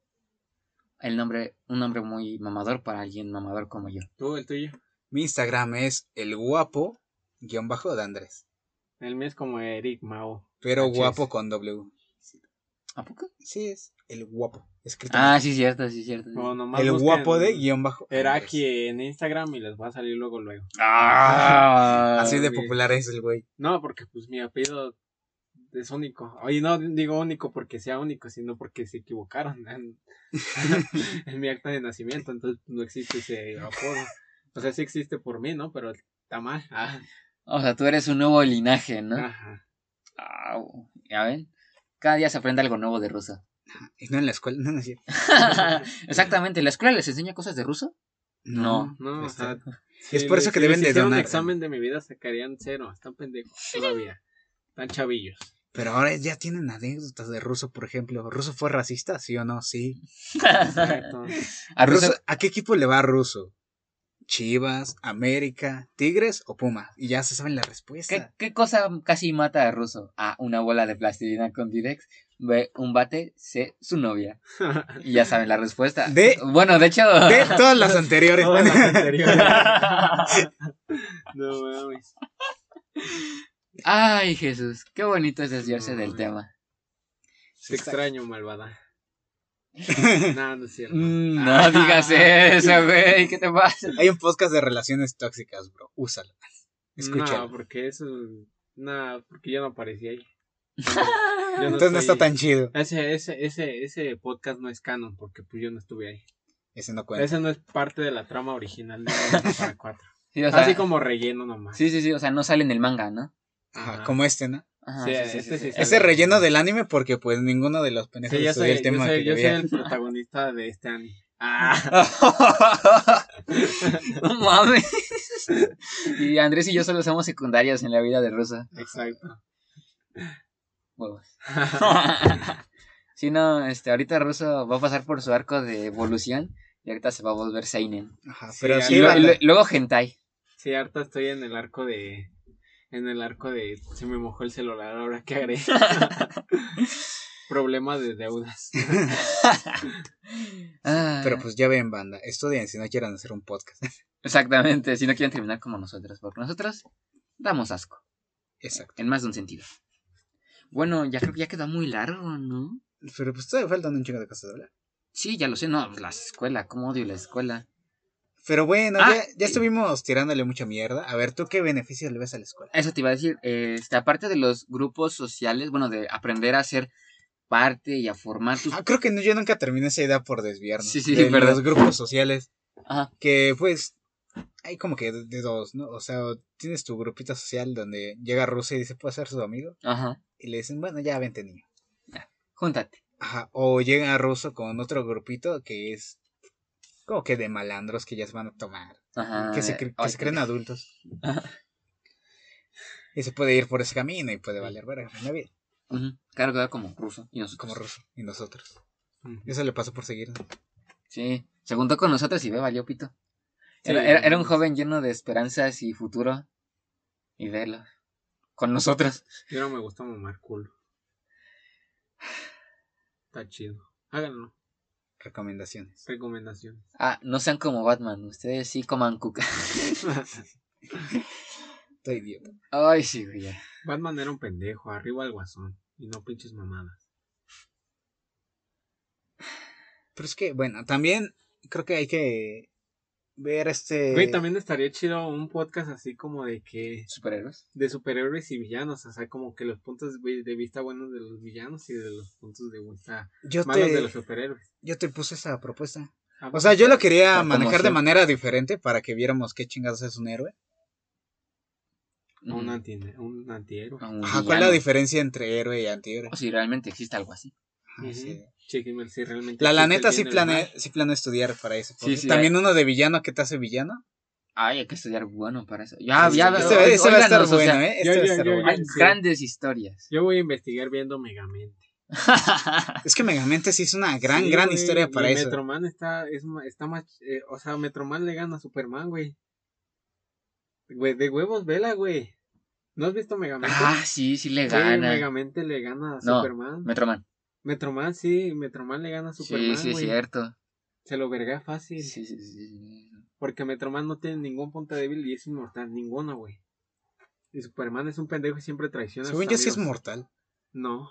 El nombre, un nombre muy mamador para alguien mamador como yo. ¿Tú, el tuyo? Mi Instagram es el guapo guion bajo de Andrés. El mío es como Eric Mao. Pero HS. guapo con W. ¿A poco? Sí, es el guapo. Escrito Ah, sí, cierto, sí, cierto. sí. O nomás el guapo de guion bajo. Eraki en Instagram y les va a salir luego luego. Ah, Así de popular es el güey. No, porque pues mi apellido es único. Oye, no digo único porque sea único, sino porque se equivocaron (laughs) en, en mi acta de nacimiento, entonces no existe ese apodo. O sea, sí existe por mí, ¿no? Pero está mal. Ah, O sea, tú eres un nuevo linaje, ¿no? ajá. Ah, ya ven. Cada día se aprende algo nuevo de ruso. Y no en la escuela, (laughs) no, no es cierto. (laughs) Exactamente. ¿La escuela les enseña cosas de ruso? No. No, o Está- sea, Es por eso que si deben de donar. un examen de mi vida sacarían cero. Están pendejos todavía. Están chavillos. Pero ahora ya tienen anécdotas de ruso, por ejemplo. ¿Ruso fue racista? ¿Sí o no? Sí. Exacto. (laughs) A ruso, ¿A qué equipo le va Ruso? Chivas, América, Tigres o Puma. Y ya se saben la respuesta. ¿qué, qué cosa casi mata a ruso? A. Una bola de plastilina con Direx. B. Un bate. C. Su novia. (laughs) Y ya saben la respuesta. De- Bueno, de hecho. De todas las (laughs) anteriores. Todas las anteriores. (laughs) no mames. Ay, Jesús. Qué bonito es desviarse No, del tema. Te extraño, malvada. No, no es cierto. Mm, no digas eso, güey. ¿Qué te pasa? Hay un podcast de relaciones tóxicas, bro. Úsalo. Escúchalo. No, porque eso. No, porque yo no aparecí ahí. Yo no Entonces no está tan chido. Ese, ese, ese, ese podcast no es canon porque pues yo no estuve ahí. Ese no cuenta. Ese no es parte de la trama original de (laughs) para 4. Sí, o sea, Así como relleno nomás. sí, sí, sí. O sea, no sale en el manga, ¿no? Ajá, Ajá. como este, ¿no? Ajá, Sí, este sí sale. Ese relleno del anime porque pues ninguno de los pendejos Sí, yo soy, el tema yo soy, que yo soy el protagonista de este anime. Ah, (laughs) (laughs) no mames. Y Andrés y yo solo somos secundarios en la vida de Rosa. exacto. Huevos. Si (laughs) (laughs) no, este, ahorita Ruso va a pasar por su arco de evolución y ahorita se va a volver Seinen. Ajá, pero sí, Y, lo- va. y lo- luego Hentai. Sí, harta estoy en el arco de. En el arco de. Se me mojó el celular, ahora que haré. (laughs) Problema de deudas. Ah, pero pues ya ven, banda. Estudien si no quieran hacer un podcast. Exactamente, si no quieren terminar como nosotros, porque nosotros damos asco, Exacto. en más de un sentido. Bueno, ya creo que ya quedó muy largo, ¿no? Pero pues todavía faltan un chingo de cosas de hablar. Sí, ya lo sé, no, pues la escuela, cómo odio la escuela. Pero bueno, Ah, ya, ya estuvimos tirándole mucha mierda. A ver, ¿tú qué beneficios le ves a la escuela? Eso te iba a decir, este, aparte de los grupos sociales, bueno, de aprender a ser parte y a formar tus... Ah, creo que no- yo nunca terminé esa idea por desviarnos. Sí, sí, de verdad. los grupos sociales. Ajá, Que pues hay como que de, de dos, ¿no? O sea, tienes tu grupito social donde llega Rusia y dice, ¿puedo ser su amigo? ajá, Y le dicen, bueno, ya vente niño. júntate. Ajá. O llega Ruso con otro grupito que es como que de malandros que ya se van a tomar. Ajá. que se, cre- que ay, se creen adultos. Ajá. Y se puede ir por ese camino y puede valer verga en la vida. ujú, Claro que va como ruso. Y nosotros. Como Ruso y nosotros. Ujú. Eso le pasó por seguirnos. Sí, se juntó con nosotros y ve, valió pito. Sí, Era, era, era un joven lleno de esperanzas y futuro. Y verlo. Con nosotros. Yo no me gusta mamar culo. Está chido. Háganlo. Recomendaciones. Recomendación. Ah, no sean como Batman. Ustedes sí coman cuca. (laughs) Estoy idiota. Ay, sí, güey. Batman era un pendejo, arriba el guasón. Y no pinches mamadas. Pero es que, bueno, también creo que hay que ver este. Güey, también estaría chido un podcast así como de que. ¿Superhéroes? De superhéroes y villanos. O sea, como que los puntos de vista buenos de los villanos y de los puntos de vista Yo malos te, de los superhéroes. yo te puse esa propuesta. Ah, O sea, yo lo quería manejar de manera diferente para que viéramos qué chingados es un héroe. Un, anti, un antihéroe. A un Ajá, ¿cuál es la diferencia entre héroe y antihéroe? O si realmente existe algo así. Sí. Chequenme si realmente. La, la neta sí mal. sí planeo estudiar para eso. porque Sí, sí, También uno de villano que te hace villano. Ay, hay que estudiar bueno para eso. Ya, Sí, ya, este, este va a estar óiganos, o sea, bueno, ¿eh? Este yo- va a yo- estar yo- bueno. Hay Sí. grandes historias. Yo voy a investigar viendo Megamente. (laughs) Es que Megamente sí es una gran, Sí, gran güey, historia para eso. Metroman está, es, está más. eh, o sea, Metroman le gana a Superman, güey. Güey, de huevos, vela, güey. ¿No has visto Megamente? ah, sí, sí le Sí, gana. Megamente le gana a No, Superman. Metroman. Metroman, sí, Metroman le gana a Superman. Sí, sí, es cierto. Se lo verga fácil. Sí, sí, sí. Porque Metroman no tiene ningún punto débil y es inmortal, ninguno, güey. Y Superman es un pendejo y siempre traiciona a Según yo sí es mortal. No.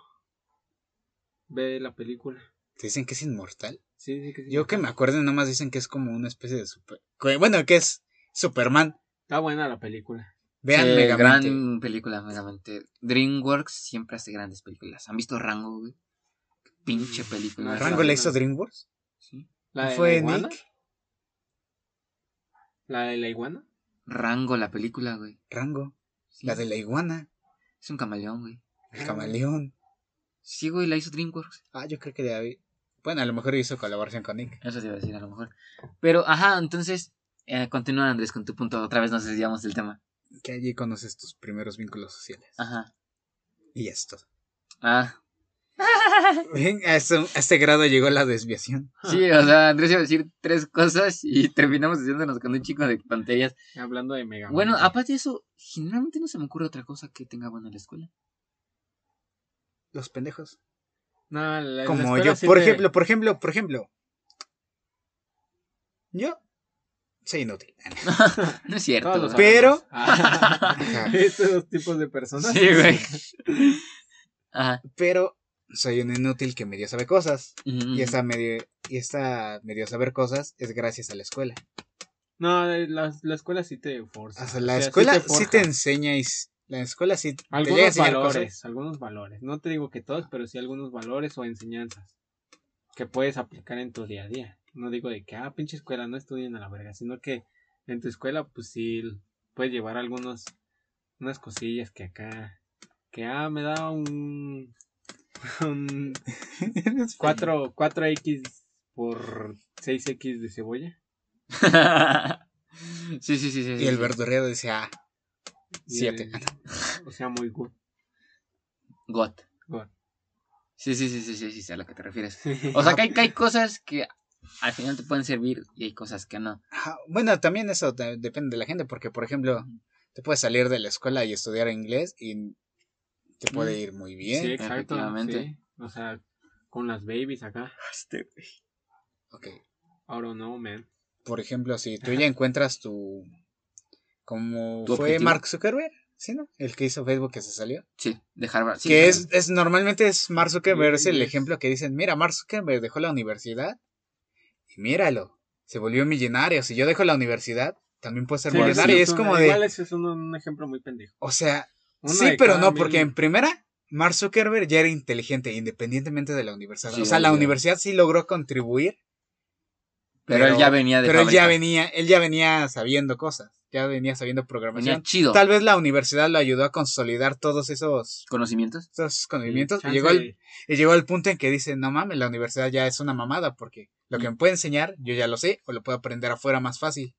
Ve la película. ¿Te dicen que es inmortal? Sí, sí, que sí. Yo que me acuerdo, nomás dicen que es como una especie de super. Bueno, que es Superman. Está buena la película. Vean Sí, Megamente. gran película, Megamente. DreamWorks siempre hace grandes películas. ¿Han visto Rango, güey? Pinche película. No, ¿Rango la hizo DreamWorks? Sí. ¿La de ¿Fue la iguana? Nick? ¿La de la iguana? Rango, la película, güey. Rango. Sí. La de la iguana. Es un camaleón, güey. El camaleón. Sí, güey, la hizo DreamWorks. Ah, yo creo que de ahí. Bueno, a lo mejor hizo colaboración con Nick. Eso te iba a decir a lo mejor. Pero, ajá, entonces, eh, continúa Andrés con tu punto. Otra vez nos desviamos del tema. Que allí conoces tus primeros vínculos sociales. Ajá. Y esto. Ah, (laughs) a, este, a este grado llegó la desviación. sí, o sea, Andrés iba a decir tres cosas y (laughs) terminamos haciéndonos con un chico de pantallas. Hablando de Mega Bueno, aparte de eso, generalmente no se me ocurre otra cosa que tenga bueno en la escuela. Los pendejos. No, la- Como yo. Por te- ejemplo, por ejemplo, por ejemplo. Yo soy inútil. (laughs) No es cierto. Todos. Pero- Estos dos tipos de personas. Sí, güey. Ajá. Pero soy un inútil que medio sabe cosas. Ujú. Y esta medio, y esta medio saber cosas es gracias a la escuela. No, la, la escuela sí te forza. O sea, O la sea, sí escuela te sí te enseña y la escuela sí te llega a Algunos valores, cosas. algunos valores. No te digo que todos, pero sí algunos valores o enseñanzas que puedes aplicar en tu día a día. No digo de que, ah, pinche escuela, no estudien a la verga, sino que en tu escuela, pues sí, puedes llevar algunos, unas cosillas que acá, que, ah, me da un, un 4, 4X por 6X de cebolla. (laughs) sí, sí, sí, sí. Y el sí. verdurero siete. el- o sea, muy good. Got. God. Sí, sí, sí, sí, sí, sí, sé a lo que te refieres. O sea, que hay, (laughs) que hay cosas que al final te pueden servir y hay cosas que no. Bueno, también eso de- depende de la gente, porque por ejemplo, te puedes salir de la escuela y estudiar inglés y te puede Mm. ir muy bien. Sí, exacto. efectivamente. sí. O sea, con las babies acá. Ok. I don't know, man. Por ejemplo, si tú ya encuentras tu... Como Tu fue objetivo. Mark Zuckerberg, ¿sí, no? El que hizo Facebook que se salió. Sí, de Harvard. sí, que de es, es normalmente es Mark Zuckerberg, es el ejemplo que dicen, mira, Mark Zuckerberg dejó la universidad y míralo, se volvió millonario. Si yo dejo la universidad, también puedo ser Sí, millonario. sí, es un- como de, Igual ese es un, un ejemplo muy pendejo. o sea, Sí, pero no, mil- porque en primera, Mark Zuckerberg ya era inteligente, independientemente de la universidad. Sí, o sea, la universidad sí logró contribuir, Pero, él ya venía de pero él ya venía, él ya venía sabiendo cosas, ya venía sabiendo programación. Venía chido. Tal vez la universidad lo ayudó a consolidar todos esos, ¿Conocimientos? esos conocimientos y llegó al, y llegó al punto en que dice, no mames, la universidad ya es una mamada porque lo que me puede enseñar yo ya lo sé o lo puedo aprender afuera más fácil,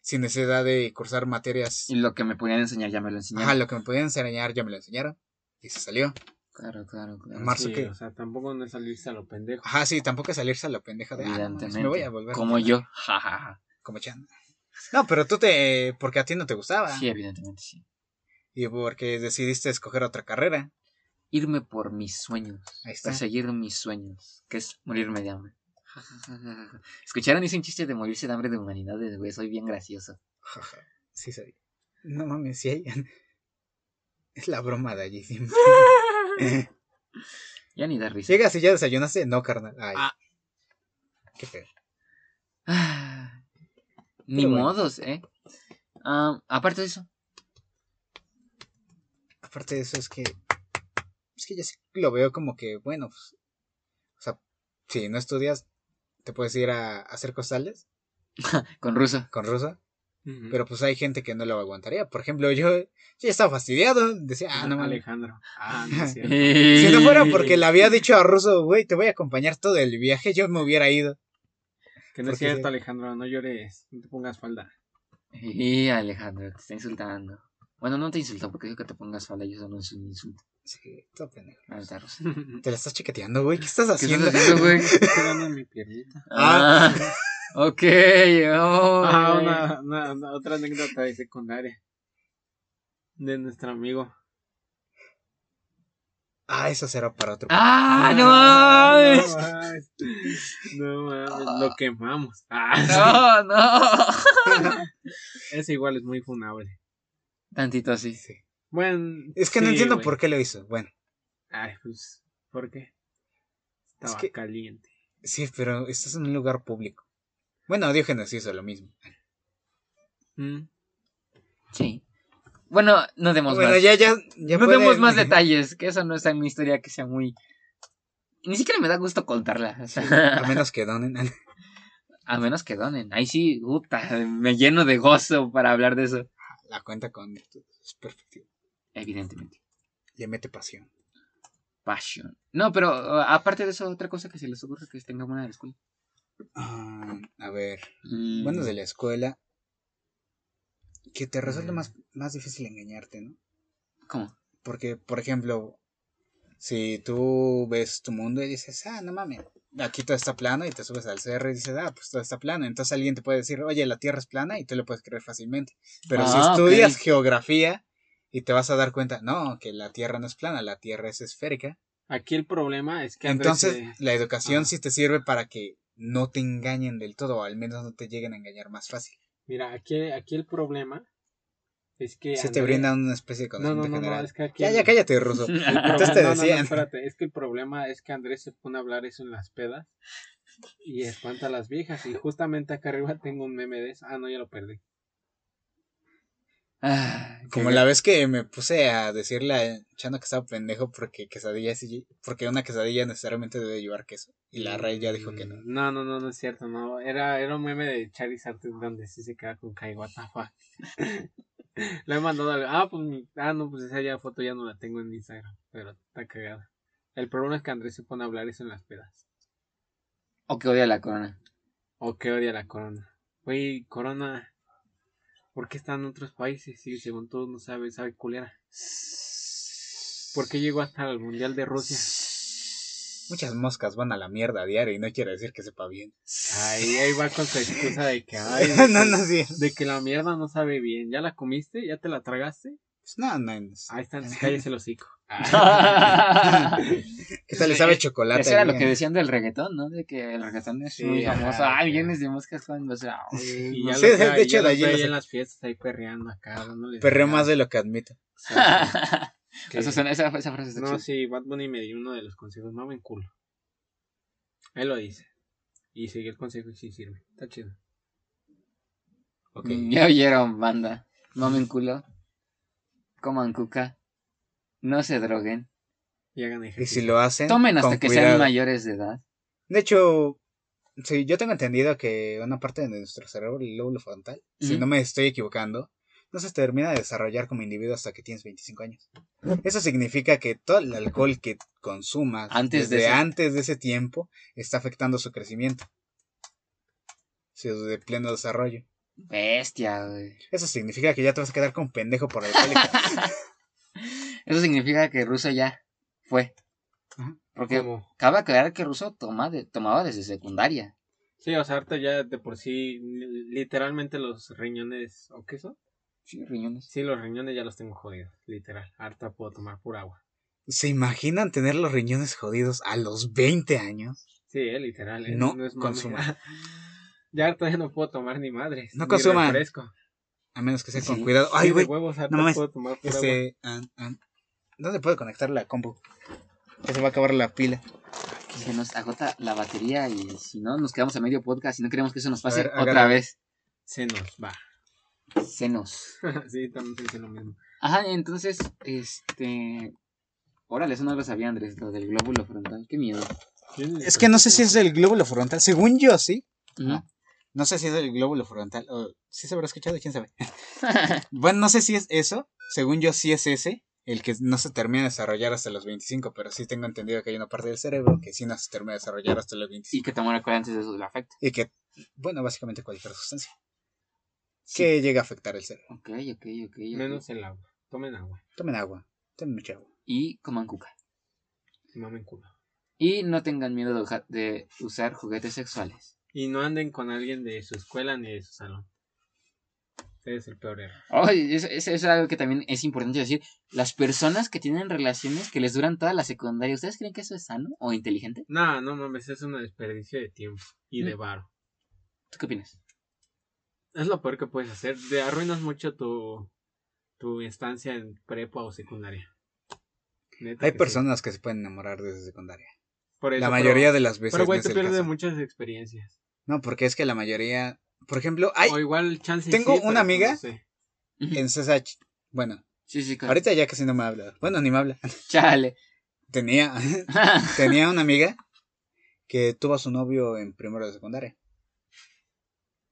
sin necesidad de cursar materias. Y lo que me podían enseñar ya me lo enseñaron. Ajá, lo que me podían enseñar ya me lo enseñaron y se salió. Claro, claro, claro. Marzo Sí, que- o sea, tampoco no es salirse a lo pendejo. Ajá, sí, tampoco salirse a la pendeja de, ah, no Evidentemente. me voy a volver. Como yo. Ja, ja, ja. Como Chan. No, pero tú te, porque a ti no te gustaba Sí, evidentemente sí. y porque decidiste escoger otra carrera. Irme por mis sueños. Ahí está. Perseguir mis sueños. Que es morirme de hambre. (laughs) ¿Escucharon? Hice un chiste de morirse de hambre de humanidades, güey. Soy bien gracioso. (laughs) Sí soy. No mames, sí hay. (laughs) Es la broma de allí siempre. Ya ni da risa. Llegas y ya desayunaste, no, carnal. Ay. Ah. Qué feo. Ah, (sighs) Ni bueno. modos, ¿eh? Ah, aparte de eso. Aparte de eso, es que. Es que yo sí lo veo como que, bueno, pues, O sea, si no estudias, te puedes ir a, hacer costales (laughs) Con ruso. con ruso. Ujú. Pero pues hay gente que no lo aguantaría. Por ejemplo, yo, yo ya estaba fastidiado. Decía, ah, no. Alejandro. Ah, no es (laughs) cierto. Si no fuera porque le había dicho a Russo, güey, te voy a acompañar todo el viaje, yo me hubiera ido. Que no es cierto, sí. Alejandro. No llores. No te pongas falda. Y Alejandro, te está insultando. Bueno, no te insultó porque dijo que te pongas falda y eso no es un insulto. Sí, todo pendejo. Rosa. Te la estás chiqueteando, güey. ¿Qué estás ¿Qué haciendo? estás haciendo, güey? (laughs) Estoy en mi piernita. Ah, ok. oh, Ah, una, una- una- otra anécdota de secundaria. De nuestro amigo. Ah, eso será para otro. Ah, no no mames. mames. No mames, lo quemamos. Ah, No, no. (laughs) ese igual es muy funable. Tantito así. Sí. Bueno. Es que no entiendo güey. por qué lo hizo. Bueno, Ay, pues, ¿por qué? Estaba que- caliente. Sí, pero estás en un lugar público. Bueno, Diógenes hizo lo mismo. Mm. Sí. Bueno, no demos Bueno, más. ya, ya, ya no pueden- demos más detalles, que eso no está en mi historia que sea muy... Ni siquiera me da gusto contarla. o sea, A menos que donen. (laughs) a menos que donen. Ahí sí, puta, me lleno de gozo para hablar de eso. La cuenta con es perspectiva. Evidentemente. Le mete pasión. Passion. No, pero uh, aparte de eso, otra cosa que se les ocurre que tenga buena de la escuela. Ah, a ver. Mm, Bueno, de la escuela. Que te resulta Mm. más, más difícil engañarte, ¿no? ¿Cómo? Porque, por ejemplo, si tú ves tu mundo y dices, ah, no mames, aquí todo está plano y te subes al cerro y dices, ah, pues todo está plano. Entonces alguien te puede decir, oye, la Tierra es plana y tú lo puedes creer fácilmente. Pero si Ah, estudias geografía y te vas a dar cuenta, no, que la Tierra no es plana, la Tierra es esférica. Aquí el problema es que Andrés Entonces, se- la educación Ah. sí te sirve para que no te engañen del todo, o al menos no te lleguen a engañar más fácil. Mira, aquí, aquí el problema es que. Se te brindan una especie de No, no, conocimiento no, no, general. es que aquí. Ya, ya, cállate, Ruso. (laughs) Entonces te no, no, no, decían. espérate, es que el problema es que Andrés se pone a hablar eso en las pedas y espanta a las viejas. Y justamente acá arriba tengo un meme de eso. Ah, no, ya lo perdí. Ah, Como que- la vez que me puse a decirle a Chano que estaba pendejo porque quesadilla sí- porque una quesadilla necesariamente debe llevar queso. Y la Rey ya dijo que no. Mm, No, no, no, no es cierto, no. Era, era un meme de Charizard donde sí se queda con Kai, what the fuck. (laughs) (laughs) Le he mandado al- Ah, pues, ah, no, pues esa ya foto ya no la tengo en Instagram, pero está cagada. El problema es que Andrés se pone a hablar eso en las pedas. O que odia la corona. O que odia la corona. Güey, corona. ¿Por qué está en otros países? Sí, según todos no sabe, sabe culera. ¿Por qué llegó hasta el Mundial de Rusia? (laughs) Muchas moscas van a la mierda a diario y no quiere decir que sepa bien. Ahí, ahí va con su excusa de que, ay, (laughs) de no, no, sí. de que la mierda no sabe bien. ¿Ya la comiste? ¿Ya te la tragaste? Pues no, no. no. Ahí está, cállese el hocico. (laughs) ¿Qué tal le sabe chocolate? Eso era lo que decían del reggaetón, ¿no? De que el reggaetón es Sí, muy famoso. Ah, ajá. millones de moscas cuando se... Y No ya sé, los de hecho, de allí en las fiestas ahí perreando acá. Perreo más de lo que admito. (laughs) Que- Eso suena- esa, esa frase está No, chida. sí, Bad Bunny me dio uno de los consejos. No me culo. Él lo dice. Y sigue el consejo y sí sirve. Está chido. Mm, Ya oyeron, banda. Mamen culo. Coman cuca. No se droguen. Y hagan Y ejercicio. si lo hacen, Tomen hasta que cuidado. sean mayores de edad. De hecho, sí, yo tengo entendido que una parte de nuestro cerebro, el lóbulo frontal, si no me estoy equivocando, no se termina de desarrollar como individuo hasta que tienes 25 años. Eso significa que todo el alcohol que consumas Antes de desde ese- antes de ese tiempo está afectando su crecimiento. Su de pleno desarrollo. Bestia, güey. Eso significa que ya te vas a quedar con pendejo por alcohólico. (laughs) Eso significa que Russo ya fue. Ajá. Porque ¿Cómo? cabe aclarar que Russo toma de- tomaba desde secundaria. Sí, o sea, ahorita ya de por sí, li- literalmente los riñones, ¿o qué son? Sí, riñones. Sí, los riñones ya los tengo jodidos, literal. Ahorita puedo tomar pura agua. ¿Se imaginan tener los riñones jodidos a los 20 años? Sí, eh, literal. eh, No es mame. consuman. (laughs) ya ya no puedo tomar ni madres. No ni consuman. refresco. A menos que sea con Sí. cuidado. Sí, Ay, güey. huevos, ahorita no mames. puedo tomar pura agua. Este, ah, ah, ¿dónde puedo conectar la compu? Que se va a acabar la pila. Se nos agota la batería y si no, nos quedamos a medio podcast y no queremos que eso nos pase ver, otra vez. Se nos va. Senos. (laughs) sí, también pensé lo mismo. Ajá, entonces, este. Órale, eso no lo sabía Andrés, lo del glóbulo frontal. Qué miedo. Es que no sé si es del glóbulo frontal. Según yo, sí. Ujú. No sé si es del glóbulo frontal. O sí se habrá escuchado, quién sabe. (laughs) bueno, no sé si es eso. Según yo, sí es ese. El que no se termina de desarrollar hasta los 25. Pero sí tengo entendido que hay una parte del cerebro que sí no se termina de desarrollar hasta los y 25. que tomar alcohol antes de eso le afecta. Y que, bueno, básicamente cualquier sustancia. Que llega a afectar el cerebro. Ok, ok, ok. Menos el agua. Tomen agua. Tomen agua. Tomen mucha agua. Y coman cuca. y Mamen culo. Y no tengan miedo de, usar juguetes sexuales. Y no anden con alguien de su escuela ni de su salón. Ese es el peor error. Oye, eso, eso es algo que también es importante decir. Las personas que tienen relaciones que les duran toda la secundaria, ¿ustedes creen que eso es sano o inteligente? No, no mames, es un desperdicio de tiempo y de Mm. varo. ¿Tú qué opinas? Es lo peor que puedes hacer. Te arruinas mucho tu, tu estancia en prepa o secundaria. Neta Hay que sí. personas que se pueden enamorar desde secundaria. Por eso, La pero- mayoría de las veces Pero, güey, no te pierdes muchas experiencias. No, porque es que la mayoría, por ejemplo, hay o igual chance tengo sí, una pues, amiga- no sé. en CSH, bueno, Sí, sí, claro. ahorita ya casi no me habla. Bueno, ni me habla. (laughs) Chale. Tenía, (laughs) tenía una amiga que tuvo a su novio en primero de secundaria.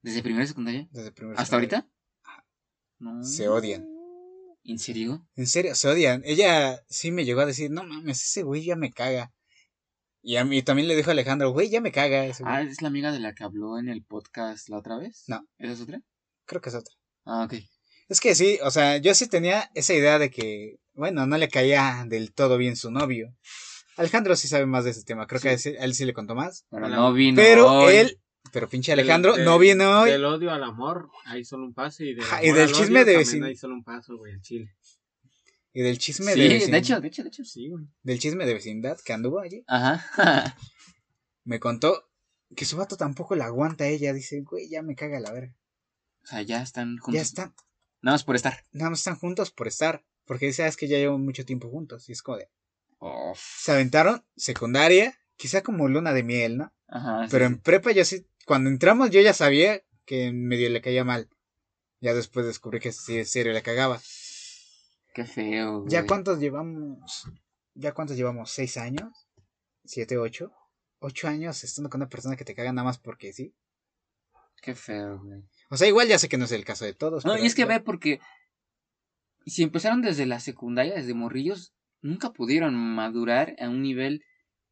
¿Desde primera y secundaria? Desde primero de ¿Hasta secundaria. ahorita? No. Se odian. ¿En serio? En serio, se odian. Ella sí me llegó a decir, no mames, ese güey ya me caga. Y a mí también le dijo a Alejandro, güey, ya me caga ese güey. Ah, ¿es la amiga de la que habló en el podcast la otra vez? No. ¿Esa es otra? Creo que es otra. Ah, ok. Es que sí, o sea, yo sí tenía esa idea de que, bueno, no le caía del todo bien su novio. Alejandro sí sabe más de ese tema, creo que a él, sí- a él sí le contó más. Pero no vino Pero hoy. él, pero pinche Alejandro, Del- no viene hoy. Del odio al amor, hay solo un paso. Y del, Ja, y del chisme odio de también vecin- hay solo un paso, güey, al chile. Y del chisme Sí, de de, vecindad, hecho, de hecho, de hecho. Sí, güey. del chisme de vecindad que anduvo allí, Ajá. me contó que su vato tampoco la aguanta a ella. Dice, güey, ya me caga la verga. o sea, ya están juntos. Ya están, Nada más por estar. nada más están juntos por estar. Porque dice, "Ah, es que ya llevan mucho tiempo juntos. Y es como de, Oh, se aventaron secundaria, quizá como luna de miel, ¿no? Ajá. Pero sí. en prepa yo sí, cuando entramos yo ya sabía que medio le caía mal. Ya después descubrí que sí, en serio le cagaba. Qué feo. ¿Ya güey. cuántos llevamos? ¿Ya cuántos llevamos? ¿Seis años? ¿Siete, ocho? ¿Ocho años estando con una persona que te caga nada más porque sí? Qué feo, güey. O sea, igual ya sé que no es el caso de todos. No, pero y es que ya- ve, porque si empezaron desde la secundaria, desde morrillos, nunca pudieron madurar a un nivel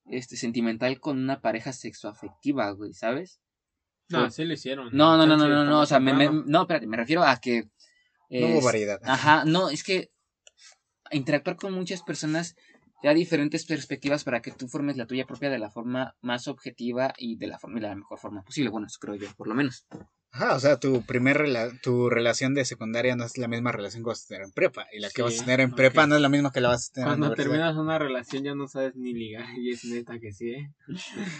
este sentimental con una pareja sexoafectiva, güey, ¿sabes? No, sí lo hicieron. No, no, no, no, no, no, o sea, me, me- no, espérate, me refiero a que... No hubo variedad. Ajá, no, es que interactuar con muchas personas te da diferentes perspectivas para que tú formes la tuya propia de la forma más objetiva y de la forma y de la mejor forma posible. Bueno, eso creo yo, por lo menos. Ajá, o sea, tu primer rela- tu relación de secundaria no es la misma relación que vas a tener en prepa. Y la que Sí, vas a tener en prepa no es la misma que la vas a tener en Cuando la universidad. terminas una relación ya no sabes ni ligar. Y es neta que sí, ¿eh?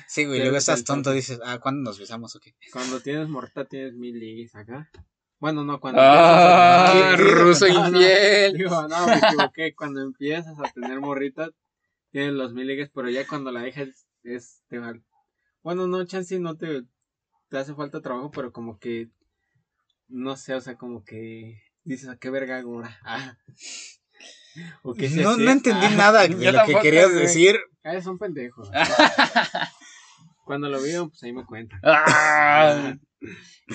Sí, güey, Pero luego es estás tonto, toque. dices, ah, ¿cuándo nos besamos o qué? Cuando tienes morta tienes mil ligues acá. Bueno, no, cuando ¡Ah! empiezas a tener- (laughs) ruso No! Digo, no, me equivoqué. Cuando empiezas a tener morritas, tienes los mil ligues, pero ya cuando la dejas es... Te va- Bueno, no, chance no te, te hace falta trabajo, pero como que... No sé, o sea, como que... Dices, ¿a qué verga ahora? (laughs) Ah. ¿O qué se No, hace? no entendí Ah. nada (laughs) de lo que querías decir. Ah, son pendejos. Cuando lo veo, pues ahí me cuentan. ¡Ah!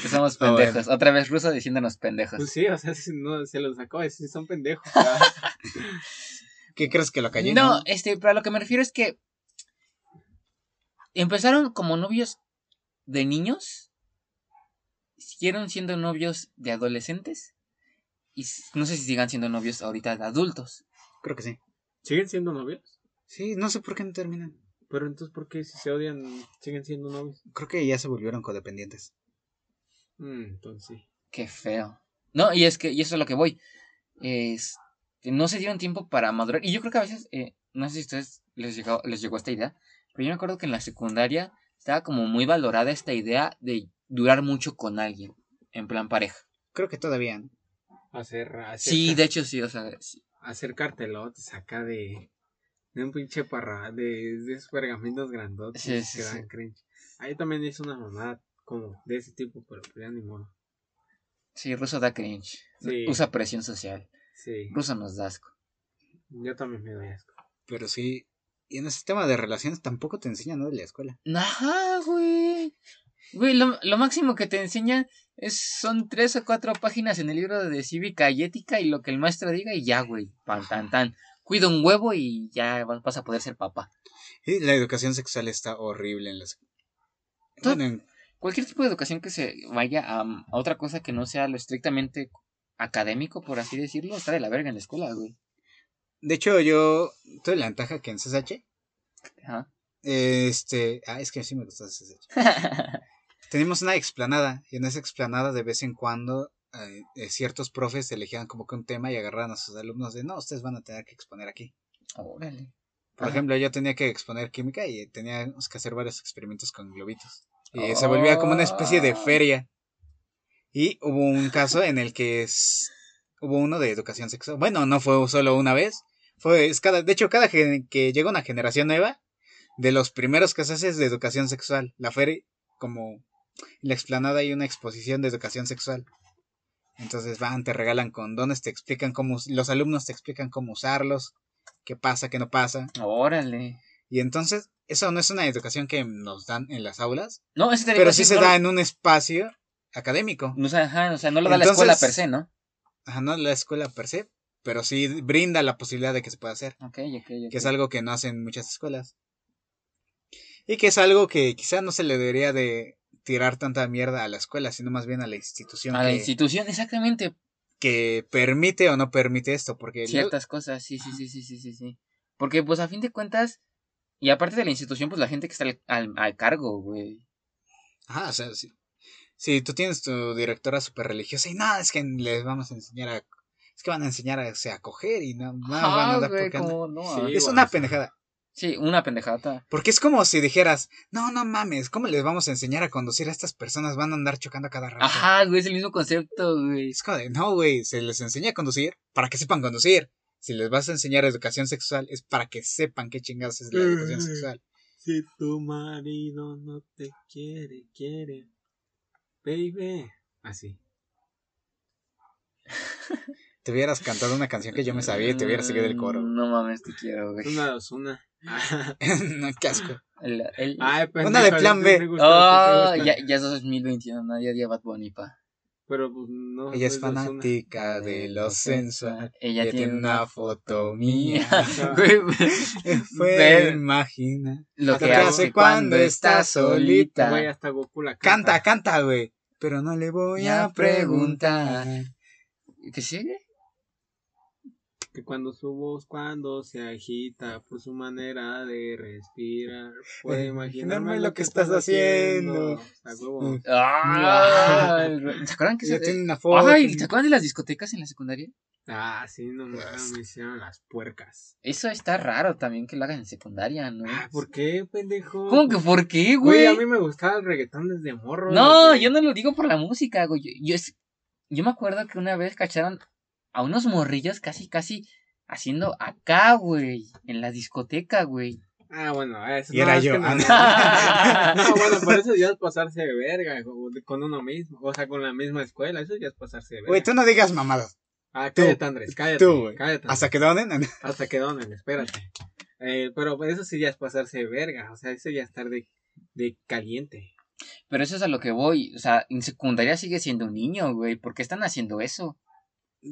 Somos Ah, pendejos. Otra vez ruso diciéndonos pendejos. Pues sí, o sea, si no, se los sacó, sí son pendejos. (laughs) ¿Qué crees que lo callé? no, este, pero a lo que me refiero es que empezaron como novios de niños, siguieron siendo novios de adolescentes y no sé si sigan siendo novios ahorita de adultos. Creo que sí. ¿Siguen siendo novios? Sí, no sé por qué no terminan. Pero entonces, ¿por qué si se odian siguen siendo novios? Creo que ya se volvieron codependientes. Mm, entonces. Qué feo. No, y es que, y eso es lo que voy. Es, no se dieron tiempo para madurar. Y yo creo que a veces, eh, no sé si a ustedes les llegó, les llegó esta idea, pero yo me acuerdo que en la secundaria estaba como muy valorada esta idea de durar mucho con alguien, en plan pareja. Creo que todavía. ¿no? Hacer, hacer, Sí, de hecho sí, o sea, sí. hacer cartelotes acá de, de un pinche parra, de, de esos pergaminos grandotes Sí, sí, que sí. dan cringe. Ahí también hice una mamada como de ese tipo, pero pues ya ni modo. sí, Ruso da cringe. Sí. Usa presión social. Sí, Ruso nos da asco. yo también me doy asco. Pero sí. Y en ese tema de relaciones tampoco te enseñan ¿no? de la escuela. Ajá, güey. Güey, lo, lo máximo que te enseña es, son tres o cuatro páginas en el libro de cívica y ética y lo que el maestro diga y ya, güey. Pan, tan, tan. Cuida un huevo y ya vas a poder ser papá. Y la educación sexual está horrible en las. Bueno, en- Cualquier tipo de educación que se vaya a, a otra cosa que no sea lo estrictamente académico, por así decirlo, está de la verga en la escuela, güey. de hecho, yo tuve la ventaja que en CSH. Ajá. Este. Ah, es que sí me gusta CSH. (laughs) Teníamos una explanada. Y en esa explanada, de vez en cuando, eh, eh, ciertos profes elegían como que un tema y agarraban a sus alumnos de no, ustedes van a tener que exponer aquí. Órale. Por Ajá. ejemplo, yo tenía que exponer química y teníamos que hacer varios experimentos con globitos. Y se volvía como una especie de Ah. feria. Y hubo un caso en el que es, hubo uno de educación sexual. Bueno, no fue solo una vez. Fue, es cada, de hecho, cada gen- que llega una generación nueva, de los primeros que se hace es de educación sexual. La feria, como en la explanada hay una exposición de educación sexual. Entonces van, te regalan condones, te explican cómo, los alumnos te explican cómo usarlos, qué pasa, qué no pasa. Órale. Y entonces, eso no es una educación que nos dan en las aulas, No, te pero sí sí, se no, da en un espacio académico. no, o sea, ajá, o sea, no lo da la escuela per se, ¿no? Ajá, no la escuela per se, pero sí brinda la posibilidad de que se pueda hacer. Ok, ok, ok. que es algo que no hacen muchas escuelas. Y que es algo que quizá no se le debería de tirar tanta mierda a la escuela, sino más bien a la institución, A la institución, exactamente. que permite o no permite esto, porque Ciertas cosas, sí, sí, sí, sí, sí, sí, sí. Porque, pues, a fin de cuentas, y aparte de la institución, pues, la gente que está al, al, al cargo, güey. Ajá, o sea, si, si tú tienes tu directora súper religiosa y nada, es que les vamos a enseñar a... Es que van a enseñar a, o sea, a coger y no, no van a dar güey, como, no, Sí. Es una pendejada. Sí, una pendejada. Porque es como si dijeras, no, no mames, ¿cómo les vamos a enseñar a conducir a estas personas? Van a andar chocando a cada rato. Ajá, güey, es el mismo concepto, güey. Es como de, no, güey, se les enseña a conducir para que sepan conducir. Si les vas a enseñar educación sexual es para que sepan qué chingados es la educación sexual. (laughs) Si tu marido no te quiere, quiere. Baby. Así. (laughs) Te hubieras cantado una canción que yo me sabía y te hubieras seguido el coro. Mm, No mames, te quiero, güey. Una, dos, una. (laughs) no, qué asco. El, el... Ay, pendejo, Una de plan ¿a ti B. Oh, ya, ya es 2021, ¿no? Ya día Bad Bunny, pa. Pero pues no. Ella es pues, fanática de lo sensual. Ella, Ella tiene una foto mía. (laughs) (laughs) Fue, Ver imagina. lo que hace cuando cuando está solita. Güey, hasta Goku la Canta, canta, güey. Pero no le voy Ya a preguntar. ¿Qué sigue? Que cuando su voz, cuando se agita por su manera de respirar, puede Eh, imaginarme lo que estás haciendo. A huevo. Ah, ¿Se acuerdan que se... tiene una foto. Ay, ¿se acuerdan de las discotecas en la secundaria? Ah, sí, no mames, me hicieron las puercas. Eso está raro también que lo hagan en secundaria, ¿no? Ah, ¿por qué, pendejo? ¿Cómo que por qué, Güey, güey? a mí me gustaba el reggaetón desde morro. No, yo no lo digo por la música, güey. Yo, yo, es- yo me acuerdo que una vez cacharon a unos morrillos casi, casi haciendo acá, güey. En la discoteca, güey. Ah, bueno, eso Y era es yo. que no, Ah, (laughs) no, bueno, por eso ya es pasarse de verga con- con uno mismo. O sea, con la misma escuela, eso ya es pasarse de verga. Güey, tú no digas mamadas. Ah, tú, cállate, Andrés, cállate. tú, güey. cállate. Hasta que donen. Hasta que donen, espérate. Eh, pero eso sí ya es pasarse de verga. O sea, eso ya es estar de, de caliente. Pero eso es a lo que voy. O sea, en secundaria sigue siendo un niño, güey. ¿Por qué están haciendo eso?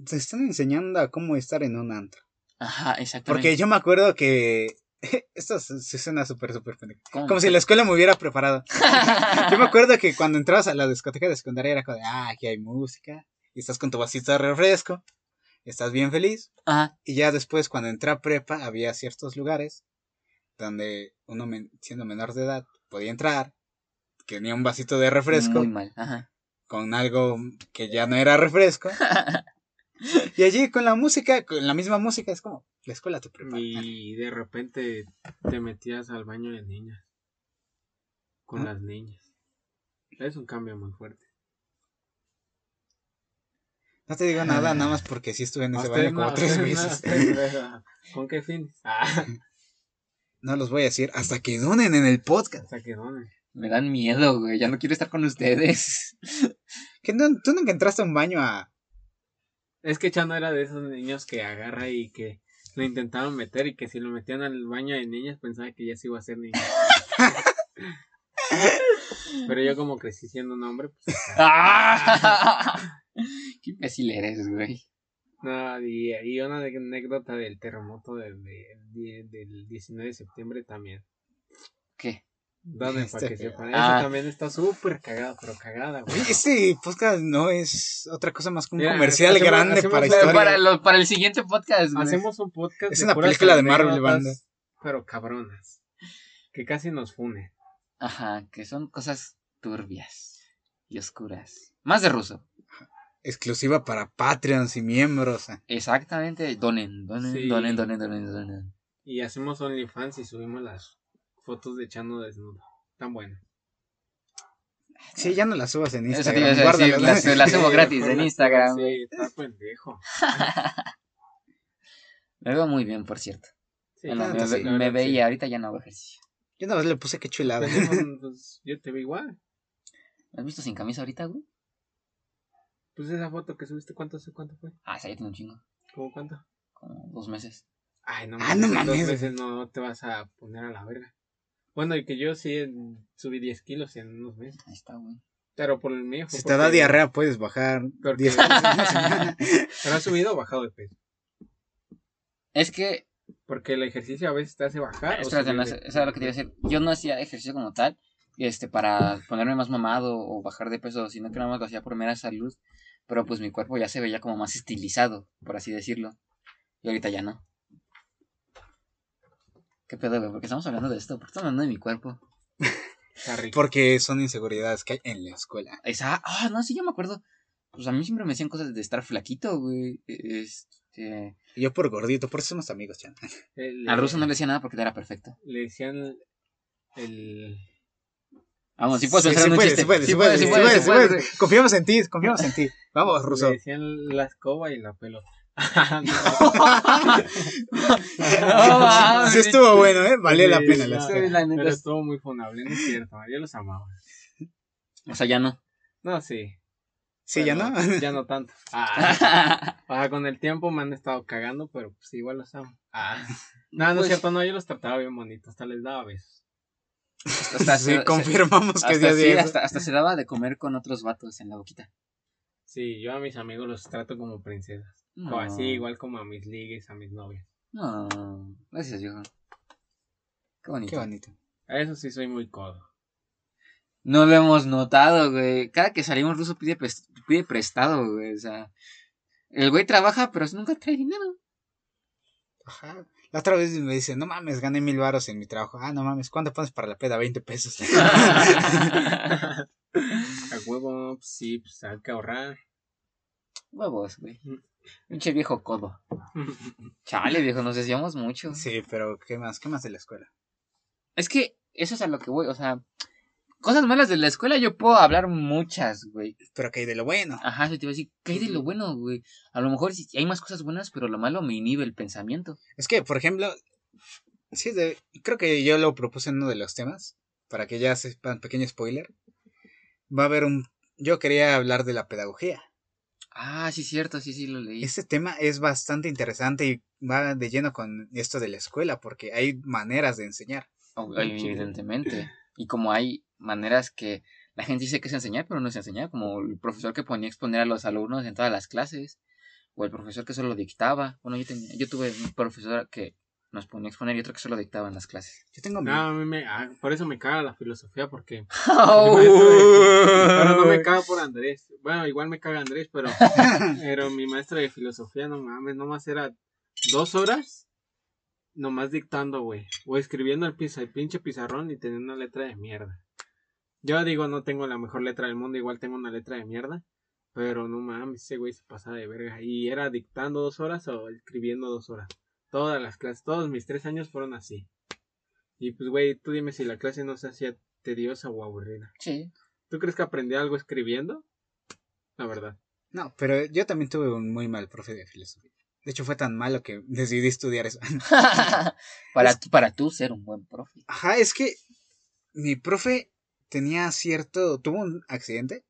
Te están enseñando a cómo estar en un antro. Ajá, exactamente. Porque yo me acuerdo que. (laughs) Esto se suena súper, súper pendejo. Como si la escuela me hubiera preparado. (laughs) Yo me acuerdo que cuando entrabas a la discoteca de secundaria era como de, ah, aquí hay música. Y estás con tu vasito de refresco. Estás bien feliz. Ajá. Y ya después, cuando entré a prepa, había ciertos lugares donde uno, men- siendo menor de edad, podía entrar. Que tenía un vasito de refresco Muy mal. Ajá. con algo que ya no era refresco. (laughs) y allí con la música, con la misma música, es como la escuela te prepara. Y de repente te metías al baño de niñas. Con ¿Ah? las niñas. Es un cambio muy fuerte. No te digo nada, nada más porque sí estuve en ese baño como (laughs) no, tres meses. no. ¿Con qué fines? Ah, (laughs) No los voy a decir hasta que donen en el podcast. hasta que donen. Me dan miedo, güey. Ya no quiero estar con ustedes. No, tú nunca entraste a un baño a. Es que Chano era de esos niños que agarra y que lo intentaban meter y que si lo metían al baño de niñas pensaba que ya se iba a ser niño. (laughs) Pero yo como crecí siendo un hombre, pues (laughs) ¡Ah! Qué imbécil eres, güey. no, y, y una anécdota del terremoto del, del, del 19 de septiembre también. ¿Qué? Dame Este para que sepan. Ah. Eso también está súper cagado, pero cagada, güey. Este podcast no es otra cosa más que un Mira, comercial hacemos- grande hacemos para historia. Para, lo- para el siguiente podcast, güey. Hacemos un podcast. Es de una película de Marvel, banda. Pero cabronas. Que casi nos funen. Ajá, que son cosas turbias y oscuras. Más de ruso. Exclusiva para Patreons y miembros. Exactamente. Donen, donen, Sí. donen, donen, donen, donen. Y hacemos OnlyFans y subimos las fotos de Chano desnudo. Tan bueno. Sí, ya no las subas en Eso te iba a Instagram. decir, guárdalas. las, las subo (laughs) gratis en Instagram. Sí, está pendejo. (laughs) Me veo muy bien, por cierto. Sí, Bueno, la me, sí, la veía, ahorita ya no hago ejercicio. Yo nada más le puse que chulada. pues, (laughs) yo te veo igual. ¿Me has visto sin camisa ahorita, güey? Pues esa foto que subiste, ¿cuánto, cuánto fue? Ah, esa ya tiene un chingo. ¿Cómo cuánto? Como dos meses. Ay, no Ah, no mames, dos mames. veces no te vas a poner a la verga. Bueno, y que yo sí subí 10 kilos en unos meses. Ahí está, güey. Pero por el mío Si te da diarrea, puedes bajar Porque- 10 (laughs) kilos en una (laughs) semana. ¿Pero has subido o bajado de peso? Es que, Porque el ejercicio a veces te hace bajar. no, eso eso es lo que te iba a decir. Yo no hacía ejercicio como tal, este, para ponerme más mamado o bajar de peso, sino que nada más lo hacía por mera salud. Pero pues mi cuerpo ya se veía como más estilizado, por así decirlo. Y ahorita ya no. ¿Qué pedo, güey? ¿Por qué estamos hablando de esto? ¿Por qué estamos hablando de mi cuerpo? Está rico. Porque son inseguridades que hay en la escuela. Esa, ah, no, sí, yo me acuerdo. Pues a mí siempre me decían cosas de estar flaquito, güey. Este, Y yo por gordito, por eso somos amigos, chan. Eh, le- al ruso no le decía nada porque era perfecto. Le decían el... Vamos, sí puedes pensar sí un puede, chiste. sí puede, Sí sí puede, puedes, sí sí puedes, puede, sí sí puedes. puede. Confiamos en ti, confiamos en ti. Vamos, Le Ruso. decían la escoba y la pelota. No. (laughs) Sí estuvo bueno, ¿eh? Valió la Sí, pena la no, Sí, espera. la neta Pero es- estuvo muy funable, no es cierto. Yo los amaba. O sea, ya no. No, sí. Sí, ya no. (laughs) Ya no tanto. (laughs) Ah, ah, con el tiempo me han estado cagando, pero pues igual los amo. Ah. No, no Pues- es cierto, no, yo los trataba bien bonito, hasta les daba besos. Hasta, Sí, se- confirmamos que hasta, sí hasta, hasta se daba de comer con otros vatos en la boquita. Sí, yo a mis amigos los trato como princesas. No. O así, igual como a mis ligues, a mis novias. No, gracias, viejo. Qué bonito. Qué bonito. A eso sí soy muy codo. No lo hemos notado, güey. Cada que salimos, Ruso pide, pide prestado, güey. O sea, el güey trabaja, pero nunca trae dinero. Ajá. La otra vez me dice, no mames, gané mil varos en mi trabajo. Ah, no mames, ¿cuánto pones para la peda? 20 pesos. (laughs) A huevo, sí, pues hay que ahorrar. Huevos, güey. Pinche viejo codo. (laughs) Chale, viejo, nos decíamos mucho. sí, pero ¿qué más? ¿Qué más de la escuela? Es que eso es a lo que voy, o sea, cosas malas de la escuela yo puedo hablar muchas, güey. Pero que hay de lo bueno. Ajá, se te iba a decir, ¿qué hay de lo bueno, güey? A lo mejor sí hay más cosas buenas, pero lo malo me inhibe el pensamiento. Es que, por ejemplo, sí, de- creo que yo lo propuse en uno de los temas, para que ya sepan, pequeño spoiler. Va a haber un... Yo quería hablar de la pedagogía. Ah, sí, cierto, sí, sí, lo leí. Este tema es bastante interesante y va de lleno con esto de la escuela, porque hay maneras de enseñar. Oh, Evidentemente. (clears throat) Y como hay maneras que la gente dice que es enseñar, pero no es enseñar, como el profesor que ponía a exponer a los alumnos en todas las clases, o el profesor que solo dictaba. Bueno, yo, tenía, yo tuve un profesor que nos ponía a exponer y otro que solo dictaba en las clases. Yo tengo mi... No, a mí me, ah, por eso me caga la filosofía, porque... (laughs) (laughs) No (laughs) me caga por Andrés. Bueno, igual me caga Andrés, pero, (laughs) pero mi maestro de filosofía, no mames, nomás era dos horas, nomás dictando, güey. O escribiendo el, pizza, el pinche pizarrón y teniendo una letra de mierda. Yo digo, no tengo la mejor letra del mundo, igual tengo una letra de mierda. Pero no mames, ese güey se pasaba de verga. Y era dictando dos horas o escribiendo dos horas. Todas las clases, todos mis tres años fueron así. Y pues, güey, tú dime si la clase no se hacía tediosa o aburrida. Sí. ¿Tú crees que aprendí algo escribiendo? La verdad. No, pero yo también tuve un muy mal profe de filosofía. De hecho, fue tan malo que (laughs) decidí estudiar eso. (laughs) para, tú- para tú ser un buen profe. Ajá, es que mi profe tenía cierto, tuvo un accidente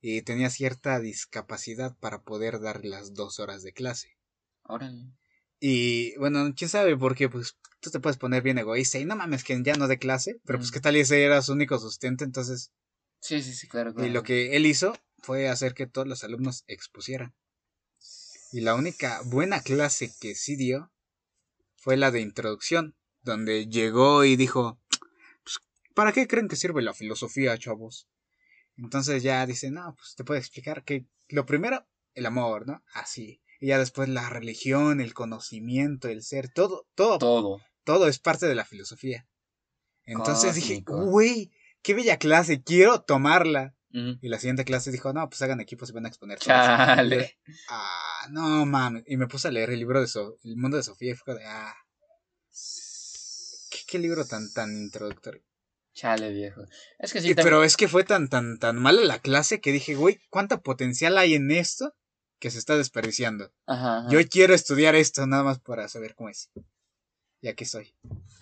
y tenía cierta discapacidad para poder dar las dos horas de clase. Órale. Y bueno, quién sabe, porque pues tú te puedes poner bien egoísta y no mames que ya no de clase, pero pues Mm. qué tal y ese era su único sustento, entonces, Sí, sí, sí, claro. claro. y lo que él hizo fue hacer que todos los alumnos expusieran. Y la única buena clase que sí dio fue la de introducción, donde llegó y dijo, "Pues, ¿para qué creen que sirve la filosofía, chavos? Entonces ya dice, no, pues te puedo explicar que lo primero, el amor, ¿no? Así. Y ya después la religión, el conocimiento, el ser, todo, todo, todo, Todo. es parte de la filosofía. Entonces dije, güey, qué bella clase, quiero tomarla. Y la siguiente clase dijo, no, pues hagan equipos y van a exponer todos. Chale. Ah, no mames. Y me puse a leer el libro de So- El mundo de Sofía y fue de, ah. ¿Qué, qué libro tan, tan introductorio? Chale, viejo. Es que sí, Y- también- pero es que fue tan, tan, tan mala la clase que dije, güey, ¿cuánto potencial hay en esto que se está desperdiciando? Ajá, ajá. Yo quiero estudiar esto nada más para saber cómo es. Y aquí estoy.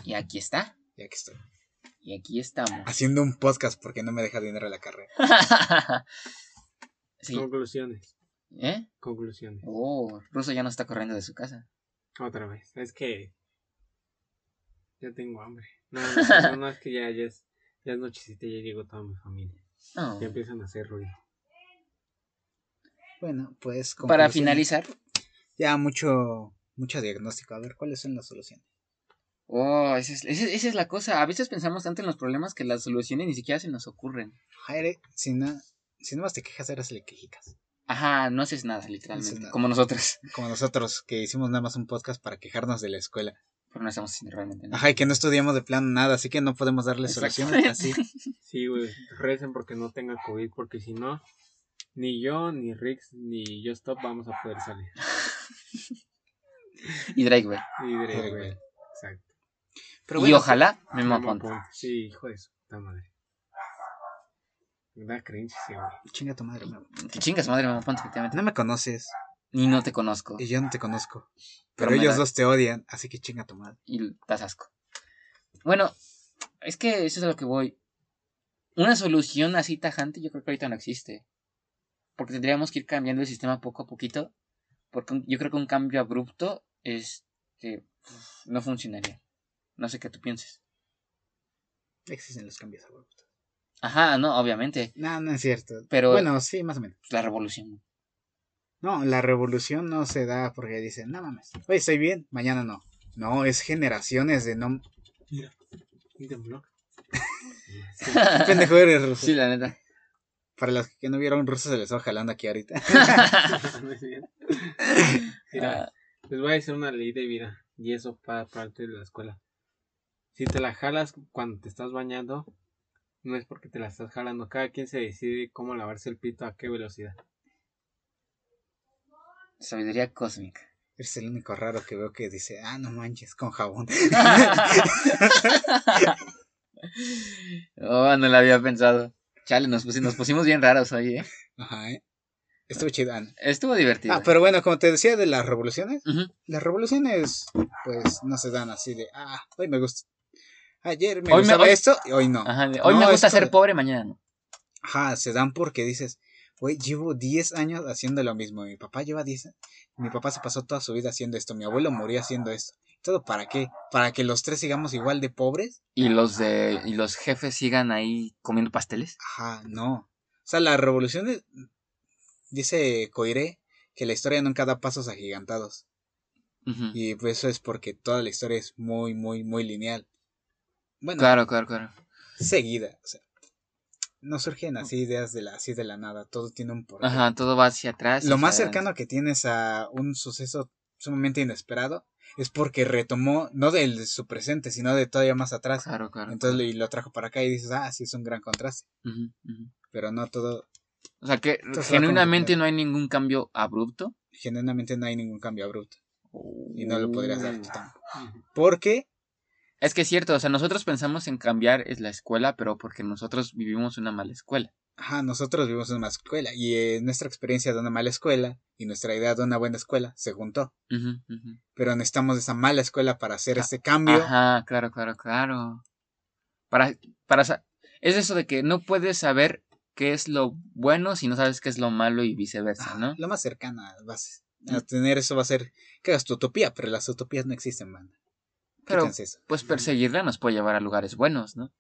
Y aquí está. Y aquí estoy. Y aquí estamos. Haciendo un podcast porque no me deja dinero a la carrera. (laughs) sí. Conclusiones. ¿Eh? Conclusiones. Oh, Ruso ya no está corriendo de su casa. Otra vez. Es que. Ya tengo hambre. No, (laughs) no, no, no, es que ya, ya es. Ya es nochecita y ya llegó toda mi familia. Ya empiezan a hacer ruido. Bueno, pues. Para finalizar. Ya mucho, mucho diagnóstico. A ver, ¿cuáles son las soluciones? Oh, esa es, esa, esa es la cosa. A veces pensamos tanto en los problemas que las soluciones ni siquiera se nos ocurren. Jaire, si no, si no más te quejas, eres le quejitas. Ajá, no haces nada, literalmente. nada. Como nosotros. (laughs) Como nosotros que hicimos nada más un podcast para quejarnos de la escuela. Pero no estamos haciendo realmente nada. Ajá, y que no estudiamos de plano nada, así que no podemos darle soluciones así. (laughs) Sí, güey. Recen porque no tenga COVID, porque si no, ni yo, ni Rix, ni yo Stop vamos a poder salir. (laughs) Y Drake, güey. Y Drake, güey. Y ojalá me Memo aponte. Ponte. Sí, hijo de su puta madre. Me da cringe, sí, güey. Chinga tu madre, Memo. Que chingas madre, me aponte, efectivamente. No me conoces Ni no te conozco. y yo no te conozco. Pero Pero, me ellos da- dos te odian, así que chinga tu madre. y das asco. Bueno, es que eso es a lo que voy. Una solución así tajante yo creo que ahorita no existe. Porque tendríamos que ir cambiando el sistema poco a poquito. Porque yo creo que un cambio abrupto este, no funcionaría. No sé qué tú pienses. Existen los cambios abruptos. Ajá, no, obviamente. No, no es cierto. Pero- Bueno, sí, más o menos. La revolución. No, la revolución no se da porque dicen, no mames, hoy estoy bien, mañana no. No, es generaciones de no. Mira, un temblor. Sí. ¿Qué pendejo eres, ruso? Sí, la neta. Para los que no vieron, ruso se les estaba jalando aquí ahorita. (laughs) (laughs) Mira, les voy a decir una ley de vida. Y eso para parte de la escuela. Si te la jalas cuando te estás bañando, no es porque te la estás jalando. Cada quien se decide cómo lavarse el pito a qué velocidad. Sabiduría cósmica. Eres el único raro que veo que dice, ah, no manches, con jabón. (laughs) oh, no la había pensado. Chale, nos, pusi- nos pusimos bien raros hoy, ¿eh? Ajá, ¿eh? Estuvo chido. Estuvo divertido. Ah, pero bueno, como te decía de las revoluciones, las revoluciones, pues, no se dan así de, ah, hoy me gusta. Ayer me Hoy me- gustaba hoy- esto y hoy no. Ajá, hoy No, me gusta esto- ser pobre, mañana no. Ajá, se dan porque dices, güey, llevo 10 años haciendo lo mismo. Mi papá lleva 10 Mi papá se pasó toda su vida haciendo esto. Mi abuelo murió haciendo esto. ¿Todo para qué? ¿Para que los tres sigamos igual de pobres? Y los de y los jefes sigan ahí comiendo pasteles. Ajá, no. O sea, la revolución es- dice Coiré que la historia nunca da pasos agigantados. Ujú. Y pues eso es porque toda la historia es muy, muy, muy lineal. Bueno, Claro, claro, claro. seguida. O sea, no surgen así ideas de la, así de la nada. Todo tiene un porqué. Ajá, todo va hacia atrás. Lo más cercano que tienes a un suceso sumamente inesperado es porque retomó, no de su presente, sino de todavía más atrás. Claro, claro. Entonces y lo trajo para acá y dices, ah, sí, es un gran contraste. Pero no todo, O sea que genuinamente no hay ningún cambio abrupto. genuinamente no hay ningún cambio abrupto. Y no lo podrías dar tú tampoco. Porque, Es que es cierto, o sea, nosotros pensamos en cambiar es la escuela, pero porque nosotros vivimos una mala escuela. ajá, nosotros vivimos una escuela y eh, nuestra experiencia de una mala escuela y nuestra idea de una buena escuela se juntó. Ujú, ujú. Pero necesitamos esa mala escuela para hacer este cambio. Ajá, claro, claro, claro. Para, para, es eso de que no puedes saber qué es lo bueno si no sabes qué es lo malo y viceversa, ¿no? Lo más cercana vas a tener eso va a ser que hagas tu utopía, pero las utopías no existen, banda. Pero pues perseguirla nos puede llevar a lugares buenos, ¿no?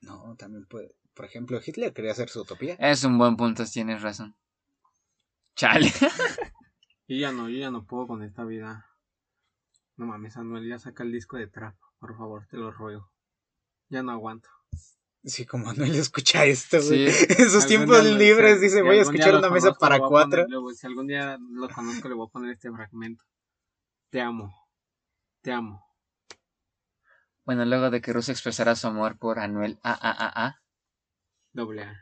No, también puede. Por ejemplo, Hitler quería hacer su utopía. Es un buen punto, tienes razón. Chale. (laughs) Yo ya no, yo ya no puedo con esta vida. No mames, Anuel, ya saca el disco de trap, por favor, te lo ruego. Ya no aguanto. Sí, como no le escucha esto, güey. Sí. (laughs) En sus tiempos libres dice, si voy a escuchar una mesa conozco, para cuatro. poner- luego, si algún día lo conozco, le voy a poner este fragmento. Te amo. Te amo. Bueno, luego de que Russo expresara su amor por Anuel A A A A, Doble A.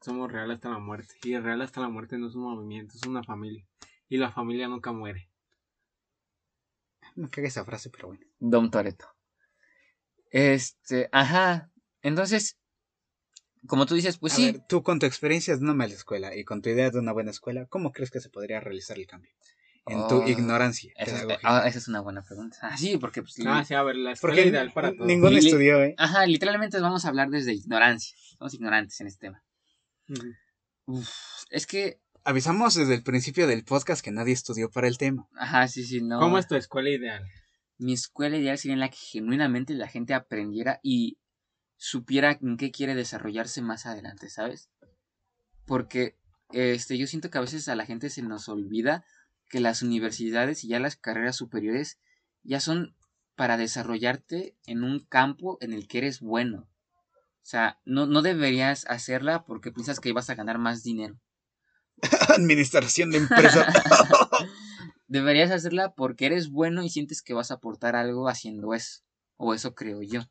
Somos real hasta la muerte. Y real hasta la muerte no es un movimiento, es una familia. Y la familia nunca muere. Me caga esa frase, pero bueno. Dom Toreto. Este, ajá. Entonces, como tú dices, pues a sí. ver, tú con tu experiencia de una mala escuela y con tu idea de una buena escuela, ¿cómo crees que se podría realizar el cambio? En tu Oh, ignorancia Esa es, pedagógica? ah, esa es una buena pregunta. Ah, sí, porque pues, Ah, sí, a ver, la escuela Porque ideal para todos. ninguno Li- estudió, ¿eh? Ajá, literalmente vamos a hablar desde ignorancia. Somos ignorantes en este tema. Uf, es que, Avisamos desde el principio del podcast que nadie estudió para el tema. ajá, sí, sí, no. ¿Cómo es tu escuela ideal? Mi escuela ideal sería en la que genuinamente la gente aprendiera y supiera en qué quiere desarrollarse más adelante, ¿sabes? Porque este, yo siento que a veces a la gente se nos olvida que las universidades y ya las carreras superiores ya son para desarrollarte en un campo en el que eres bueno. O sea, no, no deberías hacerla porque piensas que vas a ganar más dinero. (laughs) Administración de empresa. (laughs) Deberías hacerla porque eres bueno y sientes que vas a aportar algo haciendo eso. O eso creo yo.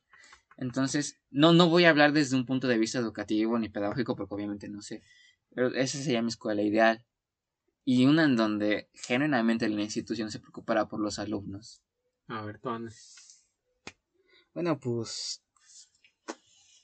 Entonces, no, no voy a hablar desde un punto de vista educativo ni pedagógico porque obviamente no sé. Pero esa sería mi escuela ideal. Y una en donde genuinamente la institución se preocupara por los alumnos. A ver, tú, Ana. bueno, pues.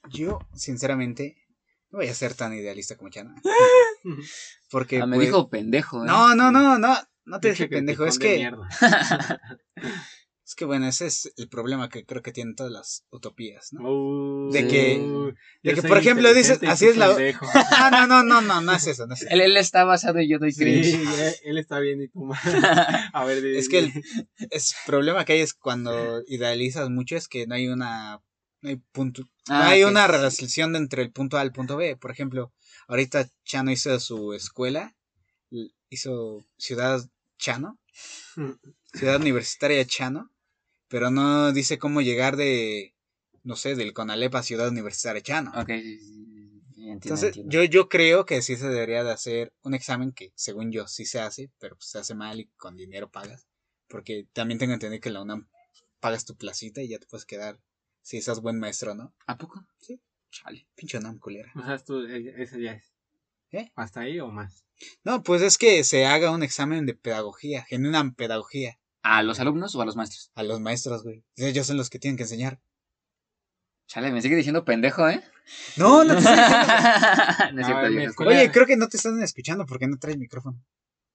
Yo, sinceramente, no voy a ser tan idealista como Chana. (laughs) (laughs) Porque. Ah, me pues, dijo pendejo, ¿eh? No, no, no, no. No te dije pendejo. Es que. (laughs) Es que bueno, ese es el problema que creo que tienen todas las utopías, ¿no? Uh, De que- de que, por ejemplo, dices, así es la-. Ah, (laughs) no, no, no, no, no es eso, no es eso. Él, él está basado y yo doy Sí, cringe. él, él está bien y tú mal. (laughs) A ver, di- Es que el es problema que hay es cuando idealizas mucho es que no hay una no hay punto no Ah, hay una sí, sí. relación de entre el punto A y el punto B. Por ejemplo, ahorita Chano hizo su escuela, hizo Ciudad Chano, Ciudad Universitaria Chano, pero no dice cómo llegar de no sé, del Conalep a Ciudad Universitaria Chano. Ok, entiendo, Entonces, entiendo. yo, yo creo que sí se debería de hacer un examen que, según yo, sí se hace, pero pues, se hace mal y con dinero pagas. Porque también tengo entendido que en la UNAM pagas tu placita y ya te puedes quedar si seas buen maestro, ¿no? ¿A poco? Sí. Chale. Pinche UNAM, culera. O sea, tú, eh, ese ya es. ¿Eh? ¿Hasta ahí o más? No, pues es que se haga un examen de pedagogía, genuina pedagogía, ¿A los alumnos o a los maestros? a los maestros, güey. Ellos son los que tienen que enseñar. Chale, me sigue diciendo pendejo, ¿eh? No, no te estoy diciendo. (laughs) no es A cierto, ver, yo mi no- escuela- Oye, creo que no te están escuchando porque no traes micrófono.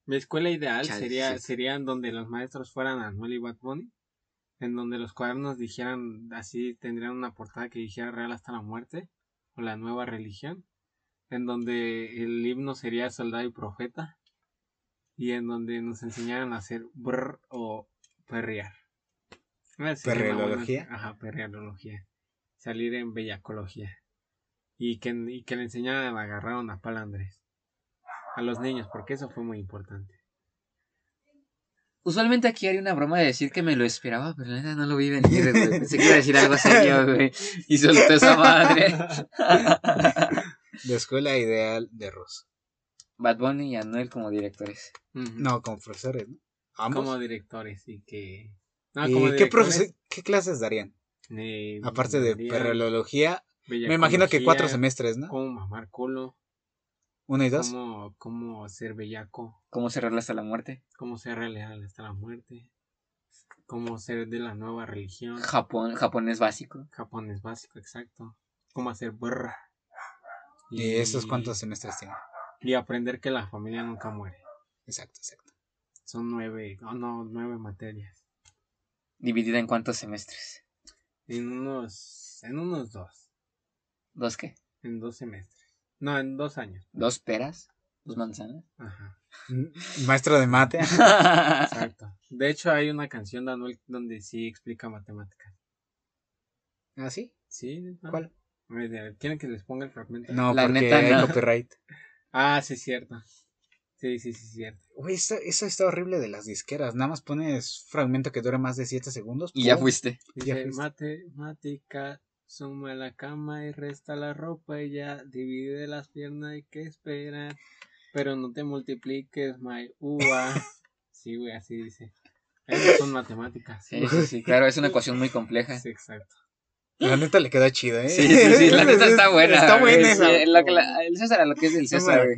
Mi escuela ideal Chale, sería, sí. serían donde los maestros fueran Anuel y Bad Bunny, en donde los cuadernos dijeran, así tendrían una portada que dijera Real hasta la muerte, o la nueva religión, en donde el himno sería Soldado y Profeta, y en donde nos enseñaran a hacer brr o perrear. ¿Perreología? Ajá, perreología. Salir en bellacología. Y que, y que le enseñaran a agarrar una pala a Andrés. A los niños, porque eso fue muy importante. Usualmente aquí haría una broma de decir que me lo esperaba, pero la neta no lo vi venir, güey. Pensé que iba a decir algo serio, güey. Y soltó esa madre. (laughs) La escuela ideal de Ross. Bad Bunny y Anuel como directores. Ujú. No, como profesores, ¿no? Ambos. como directores y que no, ¿Y como qué, profes- qué clases darían? eh, Aparte de darían perreología, me imagino que cuatro semestres, ¿no? Cómo mamar culo, Uno y dos. cómo, cómo ser bellaco, ¿Cómo cerrarla hasta la muerte? cómo ser leal hasta la muerte, cómo ser de la nueva religión, Japón, japonés básico. Japón es básico, exacto, cómo hacer burra. ¿Y esos cuántos semestres tienen? Y aprender que la familia nunca muere. Exacto, exacto. Son nueve, oh no, nueve materias. Dividida en cuántos semestres. En unos, en unos dos, ¿Dos qué? en dos semestres. No, en dos años. ¿Dos peras? ¿Dos manzanas? Ajá. (laughs) Maestro de mate. Exacto. De hecho, hay una canción de Anuel donde sí explica matemáticas. ¿Ah, sí? ¿Sí? ¿Cuál? A ver, ¿Quieren que les ponga el fragmento? No, La porque neta, hay no. copyright. (laughs) Ah, sí, cierto. Sí, sí, sí, cierto. Güey, eso, eso está horrible de las disqueras. Nada más pones fragmento que dura más de 7 segundos. y ya fuiste. Ya fuiste. matemática, suma la cama y resta la ropa y ya divide las piernas hay que esperar. Pero no te multipliques, my uva. (laughs) Sí, güey, así dice. Esas son matemáticas. Sí, sí, sí, claro, es una ecuación muy compleja. Sí, exacto. La (laughs) neta le quedó chido, ¿eh? Sí, sí, sí, la (laughs) neta está buena. Está güey. buena esa. Sí, lo que la- el César a lo que es del César, güey.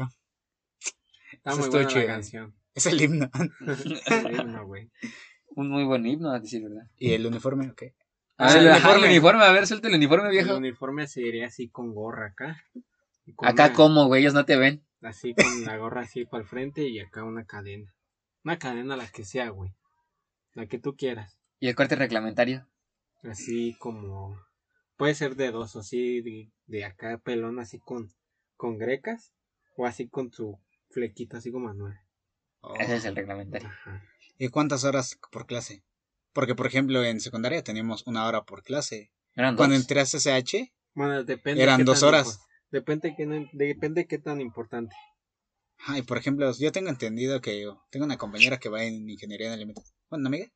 Está muy buena la canción. Es el himno. (laughs) El himno, güey. Un muy buen himno, a decir verdad. ¿Y el uniforme? Ok. A Ah, el ajá, el uniforme. uniforme, a ver, suelta el uniforme, El viejo. uniforme se iría así con gorra acá. Con Acá una- como, güey, ellos no te ven. Así con la gorra así para el frente y acá una cadena. Una cadena, la que sea, güey. La que tú quieras. ¿Y el corte reglamentario? Así como. Puede ser de dos, o así de, de acá pelón, así con, con grecas. O así con su flequito, así como Manuel. Oh. Ese es el reglamentario. Ajá. ¿Y cuántas horas por clase? Porque, por ejemplo, en secundaria teníamos una hora por clase. Eran dos. Cuando entré a CCH, Bueno, depende. Eran qué dos tan horas. Depende qué, depende qué tan importante. ay, por ejemplo, yo tengo entendido que tengo una compañera que va en ingeniería en alimentos. Bueno, amiga.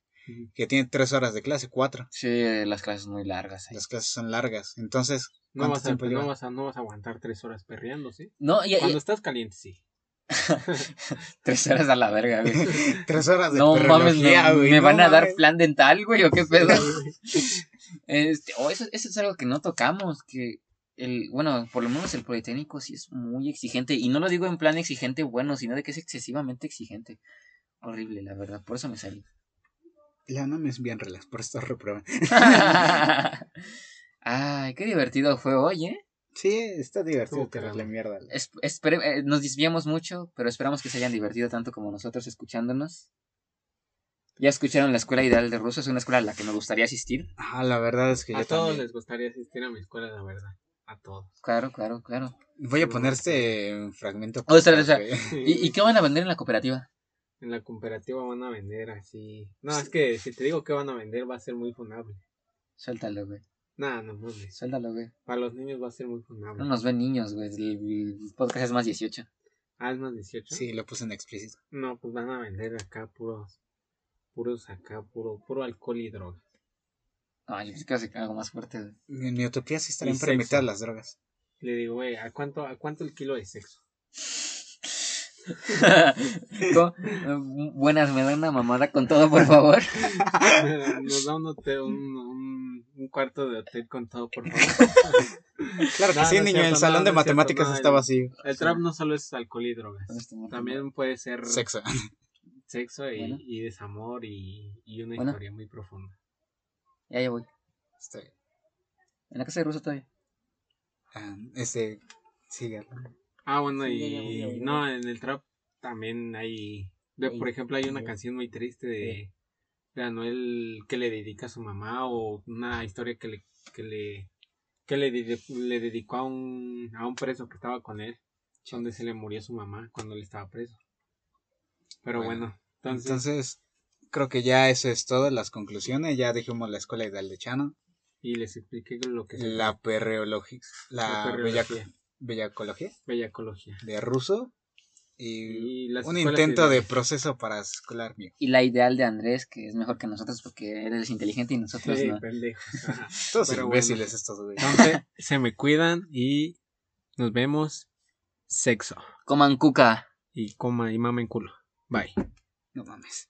Que tiene tres horas de clase, cuatro. Sí, las clases muy largas. ahí. Las clases son largas. Entonces, No ¿cuánto vas, a, tiempo no, lleva? vas a, no vas a aguantar tres horas perreando, ¿sí? No, y, y- Cuando estás caliente, sí. (laughs) tres horas a la verga, güey. (laughs) tres horas de No mames, no, güey, ¿me no van a dar plan dental, güey? ¿O qué pedo? (laughs) Este, oh, eso, eso es algo que no tocamos, que el, bueno, por lo menos el Politécnico sí es muy exigente, y no lo digo en plan exigente bueno, sino de que es excesivamente exigente. Horrible, la verdad, por eso me salí. La no me es bien relax, por esto reprueban. (laughs) Ay, qué divertido fue hoy, ¿eh? Sí, está divertido tirarle cagado. mierda. Es- espere- eh, nos desviamos mucho, pero esperamos que se hayan divertido tanto como nosotros escuchándonos. Ya escucharon la escuela ideal de ruso, es una escuela a la que me gustaría asistir. Ah, la verdad es que A yo todos también. les gustaría asistir a mi escuela, la verdad. A todos. Claro, claro, claro. Voy a poner este fragmento. Oh, espera, espera. güey. ¿Y, y qué van a vender en la cooperativa? En la cooperativa van a vender así. No, es que si te digo que van a vender va a ser muy funable. Suéltalo, güey. Nah, no mames. Suéltalo, güey. Para los niños va a ser muy funable. No nos ven niños, güey. El, el podcast es más 18. Ah, es más 18. Sí, lo puse en explícito. No, pues van a vender acá puros. Puros acá, puro, puro alcohol y drogas. Ay, yo pensé que algo más fuerte, güey. En mi utopía sí estarían permitidas las drogas. Le digo, güey, ¿a cuánto, ¿a cuánto el kilo de sexo? (laughs) Buenas, me da una mamada con todo, por favor. (laughs) Nos da un, hotel, un, un, un cuarto de hotel con todo, por favor. (laughs) Claro que No, sí, no niño. cierto, el no, salón no de cierto, matemáticas no, está el- vacío. El trap no solo es alcohol y drogas. También puede ser Sexo. sexo y, Bueno. y desamor y, y una Bueno. historia muy profunda. Ya, ya voy. Este, En la casa de ruso todavía. ah, este, sigue. Ah, bueno, Sí, y no, en el trap también hay, de- por ejemplo, hay una canción muy triste de, de Anuel que le dedica a su mamá o una historia que le, que le, que le, le dedicó a un, a un preso que estaba con él, donde se le murió su mamá cuando él estaba preso. Pero Bueno, bueno, entonces, Entonces, creo que ya eso es todo. Las conclusiones. Ya dijimos la escuela ideal de Chano. y les expliqué lo que es La perreología. La, La perreología. Bellacología bellacología. de ruso. Y Y las un intento de proceso para escolar mío. Y la ideal de Andrés, que es mejor que nosotros porque él es inteligente y nosotros Sí, no. (laughs) Todos Pero imbéciles estos, güey. Entonces, se me cuidan y nos vemos. Sexo. Coman cuca. Y coma y mamen culo. Bye. No mames.